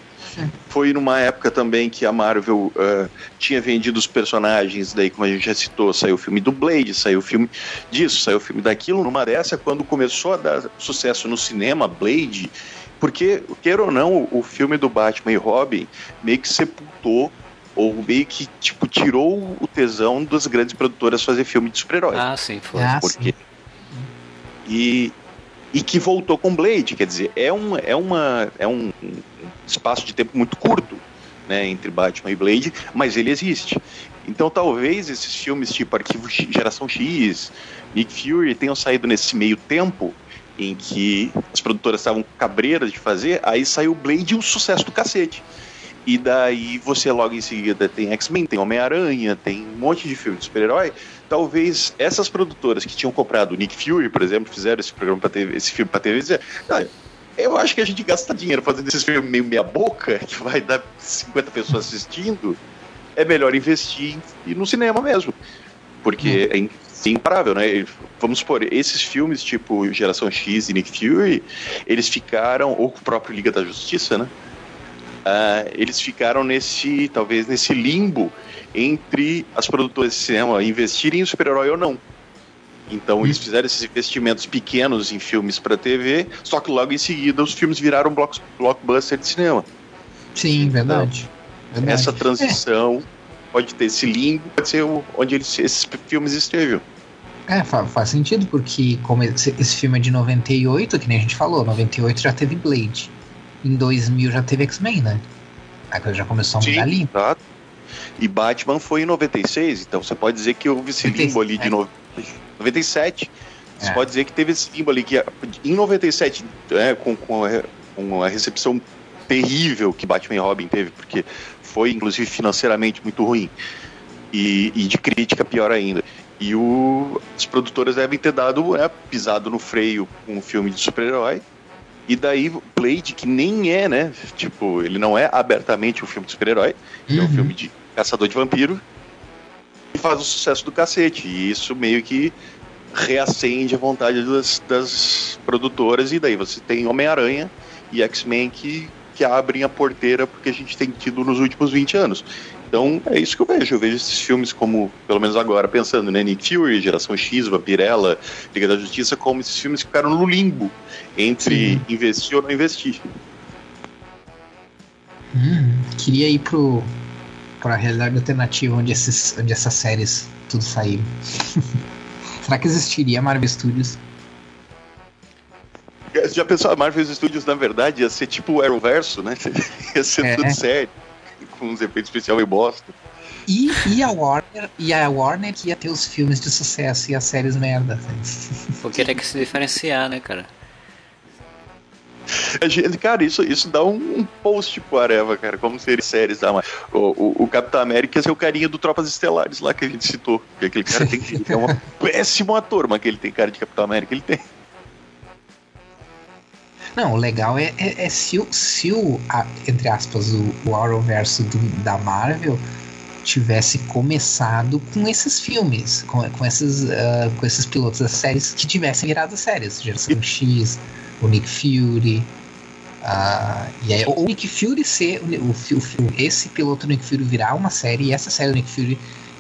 foi numa época também que a Marvel ah, tinha vendido os personagens, daí como a gente já citou, saiu o filme do Blade, saiu o filme disso, saiu o filme daquilo, numa dessa, quando começou a dar sucesso no cinema, Blade, porque, queira ou não, o filme do Batman e Robin meio que sepultou ou meio que tipo tirou o tesão das grandes produtoras fazer filme de super-heróis. Ah, sim, foi. Ah, Porque e e que voltou com Blade, quer dizer, é um é uma é um espaço de tempo muito curto, né, entre Batman e Blade, mas ele existe. Então talvez esses filmes tipo Arquivo X, Geração X, Nick Fury tenham saído nesse meio tempo em que as produtoras estavam cabreiras de fazer, aí saiu Blade um sucesso do cacete. E daí você logo em seguida tem X-Men, tem Homem-Aranha, tem um monte de filme de super-herói. Talvez essas produtoras que tinham comprado o Nick Fury, por exemplo, fizeram esse programa para TV, esse filme para TV, dizer, "Ah, eu acho que a gente gasta dinheiro fazendo esses filmes meio meia boca, <laughs> que vai dar 50 pessoas assistindo, é melhor investir em- no cinema mesmo. Porque é in- é imparável, né? Vamos supor, esses filmes tipo Geração X e Nick Fury, eles ficaram, ou o próprio Liga da Justiça, né? Ah, eles ficaram nesse, talvez nesse limbo entre as produtoras de cinema investirem em super-herói ou não. Então eles fizeram esses investimentos pequenos em filmes para TV, só que logo em seguida os filmes viraram block- blockbuster de cinema. Sim, verdade. verdade. Essa transição pode ter esse limbo, pode ser onde eles, esses filmes estejam. É, fa- faz sentido, porque como esse, esse filme é de 98, que nem a gente falou, 98 já teve Blade. Em 2000 já teve X-Men, né? A coisa já começou a mudar ali. Exato. E Batman foi em 96, então você pode dizer que houve esse limbo ali de no... 97. Você É. pode dizer que teve esse limbo ali que em 97, é, com, com, a, com a recepção terrível que Batman e Robin teve, porque foi inclusive financeiramente muito ruim e, e de crítica pior ainda. E o, as produtoras devem ter dado, é, pisado no freio com um filme de super-herói E daí Blade, que nem é, né? Tipo, ele não é abertamente um filme de super-herói, é um filme de caçador de vampiro. E faz o sucesso do cacete. E isso meio que reacende a vontade das, das produtoras. E daí você tem Homem-Aranha e X-Men que, que abrem a porteira porque a gente tem tido nos últimos 20 anos. Então é isso que eu vejo. Eu vejo esses filmes como, pelo menos agora, pensando, né? Nick Fury, Geração X, Vampirella, Liga da Justiça, como esses filmes que ficaram no limbo entre investir ou não investir. Hum, queria ir pro pra realidade alternativa onde, esses, onde essas séries tudo saíram. <laughs> Será que existiria Marvel Studios? Já pensou, a Marvel Studios, na verdade, ia ser tipo o Arrowverso, né? <laughs> ia ser É. tudo sério, com uns efeitos especiais e bosta. E, e a Warner e a Warner que ia ter os filmes de sucesso e as séries merda. Porque tem que se diferenciar, né, cara? <laughs> Gente- Cara, isso, isso dá um, post pro Areva, cara, como seria séries da. O, o, o Capitão América ia ser o carinha do Tropas Estelares lá que a gente citou. Que aquele cara tem que. É um <laughs> péssimo ator, mas que ele tem cara de Capitão América, ele tem. Não, o legal é, é, é se o, se o a- entre aspas, o, o Arrowverso da Marvel tivesse começado com esses filmes, com, com, esses, ah, com esses pilotos das séries que tivessem virado séries. Geração X, o Nick Fury. ah, e aí, o Nick Fury ser o, o, o esse piloto do Nick Fury virar uma série e essa série do Nick Fury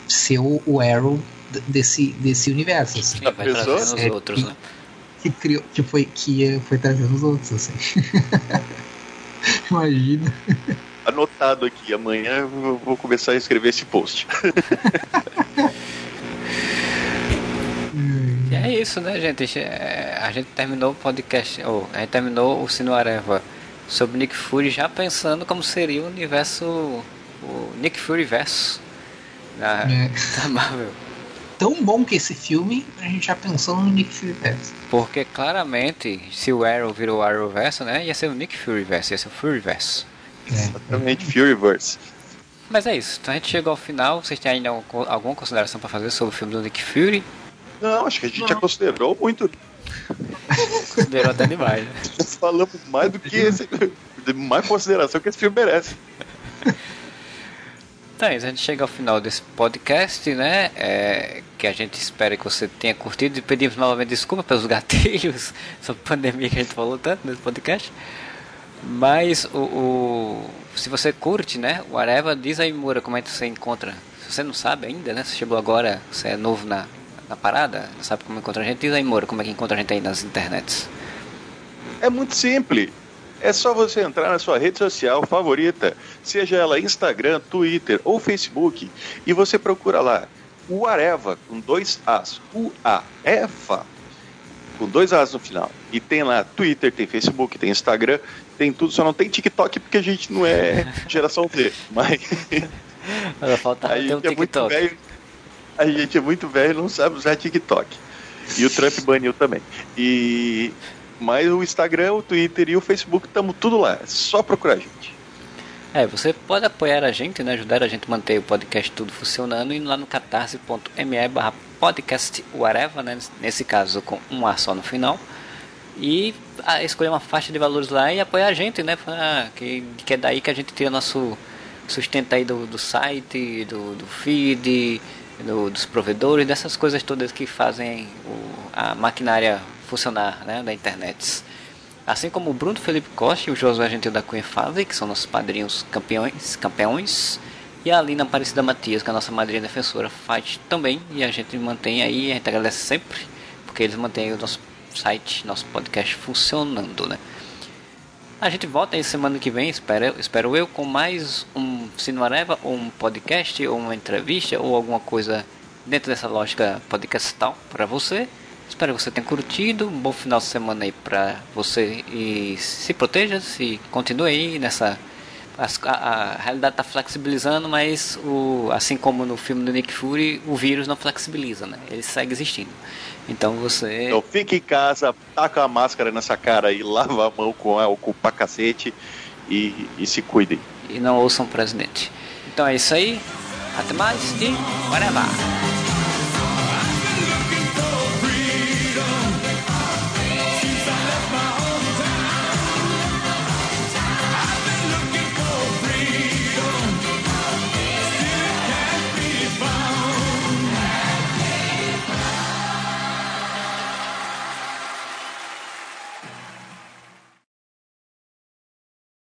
ser o, o Arrow desse, desse universo. Assim. Vai trazendo os Série outros, né? que criou, que foi que foi trazendo os outros, assim. <laughs> Imagina. Anotado aqui, amanhã eu vou começar a escrever esse post. <laughs> E é isso, né, gente? É, A gente terminou o podcast, ou a gente terminou o Sino Areva sobre Nick Fury já pensando como seria o universo, o Nick Fury verso da, É. da Marvel. Tão bom que esse filme, a gente já pensou no Nick Fury verso. Porque claramente, se o Arrow virou o Arrowverso, né, ia ser o Nick Fury verso, ia ser o Fury verso. Exatamente, Furyverse. Mas é isso, então a gente chegou ao final. Vocês têm ainda algum- alguma consideração para fazer sobre o filme do Nick Fury? Não, acho que a gente já considerou muito. Considerou até demais, né? <laughs> Falamos mais do que esse. de mais consideração que esse filme merece. Então é a gente chega ao final desse podcast, né? É, que a gente espera que você tenha curtido e pedimos novamente desculpa pelos <laughs> gatilhos sobre a pandemia que a gente falou tanto nesse podcast. Mas o, o- se você curte, né? O Areva, diz aí, Moura, como é que você encontra. Se você não sabe ainda, né? Você chegou agora, você é novo na, na parada, sabe como encontra a gente, diz aí, Moura, como é que encontra a gente aí nas internets. É muito simples. É só você entrar na sua rede social favorita, seja ela Instagram, Twitter ou Facebook, e você procura lá o Areva com dois As, U-A-E-F-A, com dois As no final. E tem lá Twitter, tem Facebook, tem Instagram, tem tudo, só não tem TikTok porque a gente não é <laughs> geração Z, mas Mas falta <laughs> a ter um gente é muito TikTok. velho, a gente é muito velho não sabe usar TikTok. E o Trump baniu também. E mas o Instagram, o Twitter e o Facebook estamos tudo lá. É só procurar a gente. É, você pode apoiar a gente, né? Ajudar a gente a manter o podcast tudo funcionando indo lá no catarse.me barra podcast whatever, né? Nesse caso com um A só no final. E ah, escolher uma faixa de valores lá e apoiar a gente, né? Ah, que, que é daí que a gente tira nosso sustento aí do, do site, do, do feed, do- dos provedores, dessas coisas todas que fazem o- a maquinária funcionar, né? Da internet. Assim como o Bruno Felipe Costa e o Josué Gentil da Cunha Fave, que são nossos padrinhos campeões, campeões. E a Alina Aparecida Matias, que é a nossa madrinha defensora, faz também. E a gente mantém aí, a gente agradece sempre, porque eles mantêm o nosso site, nosso podcast funcionando, né? A gente volta aí semana que vem, espero, espero eu, com mais um Sinuareva, ou um podcast, ou uma entrevista, ou alguma coisa dentro dessa lógica podcastal para você. Espero que você tenha curtido. Um bom final de semana aí pra você e se proteja, se continue aí nessa. as- a, a realidade tá flexibilizando, mas o, assim como no filme do Nick Fury, o vírus não flexibiliza, né? Ele segue existindo. Então você. Então fique em casa, taca a máscara nessa cara e <laughs> lava a mão com álcool pra cacete e, e se cuidem. E não ouçam o presidente. Então é isso aí. Até mais e whatever.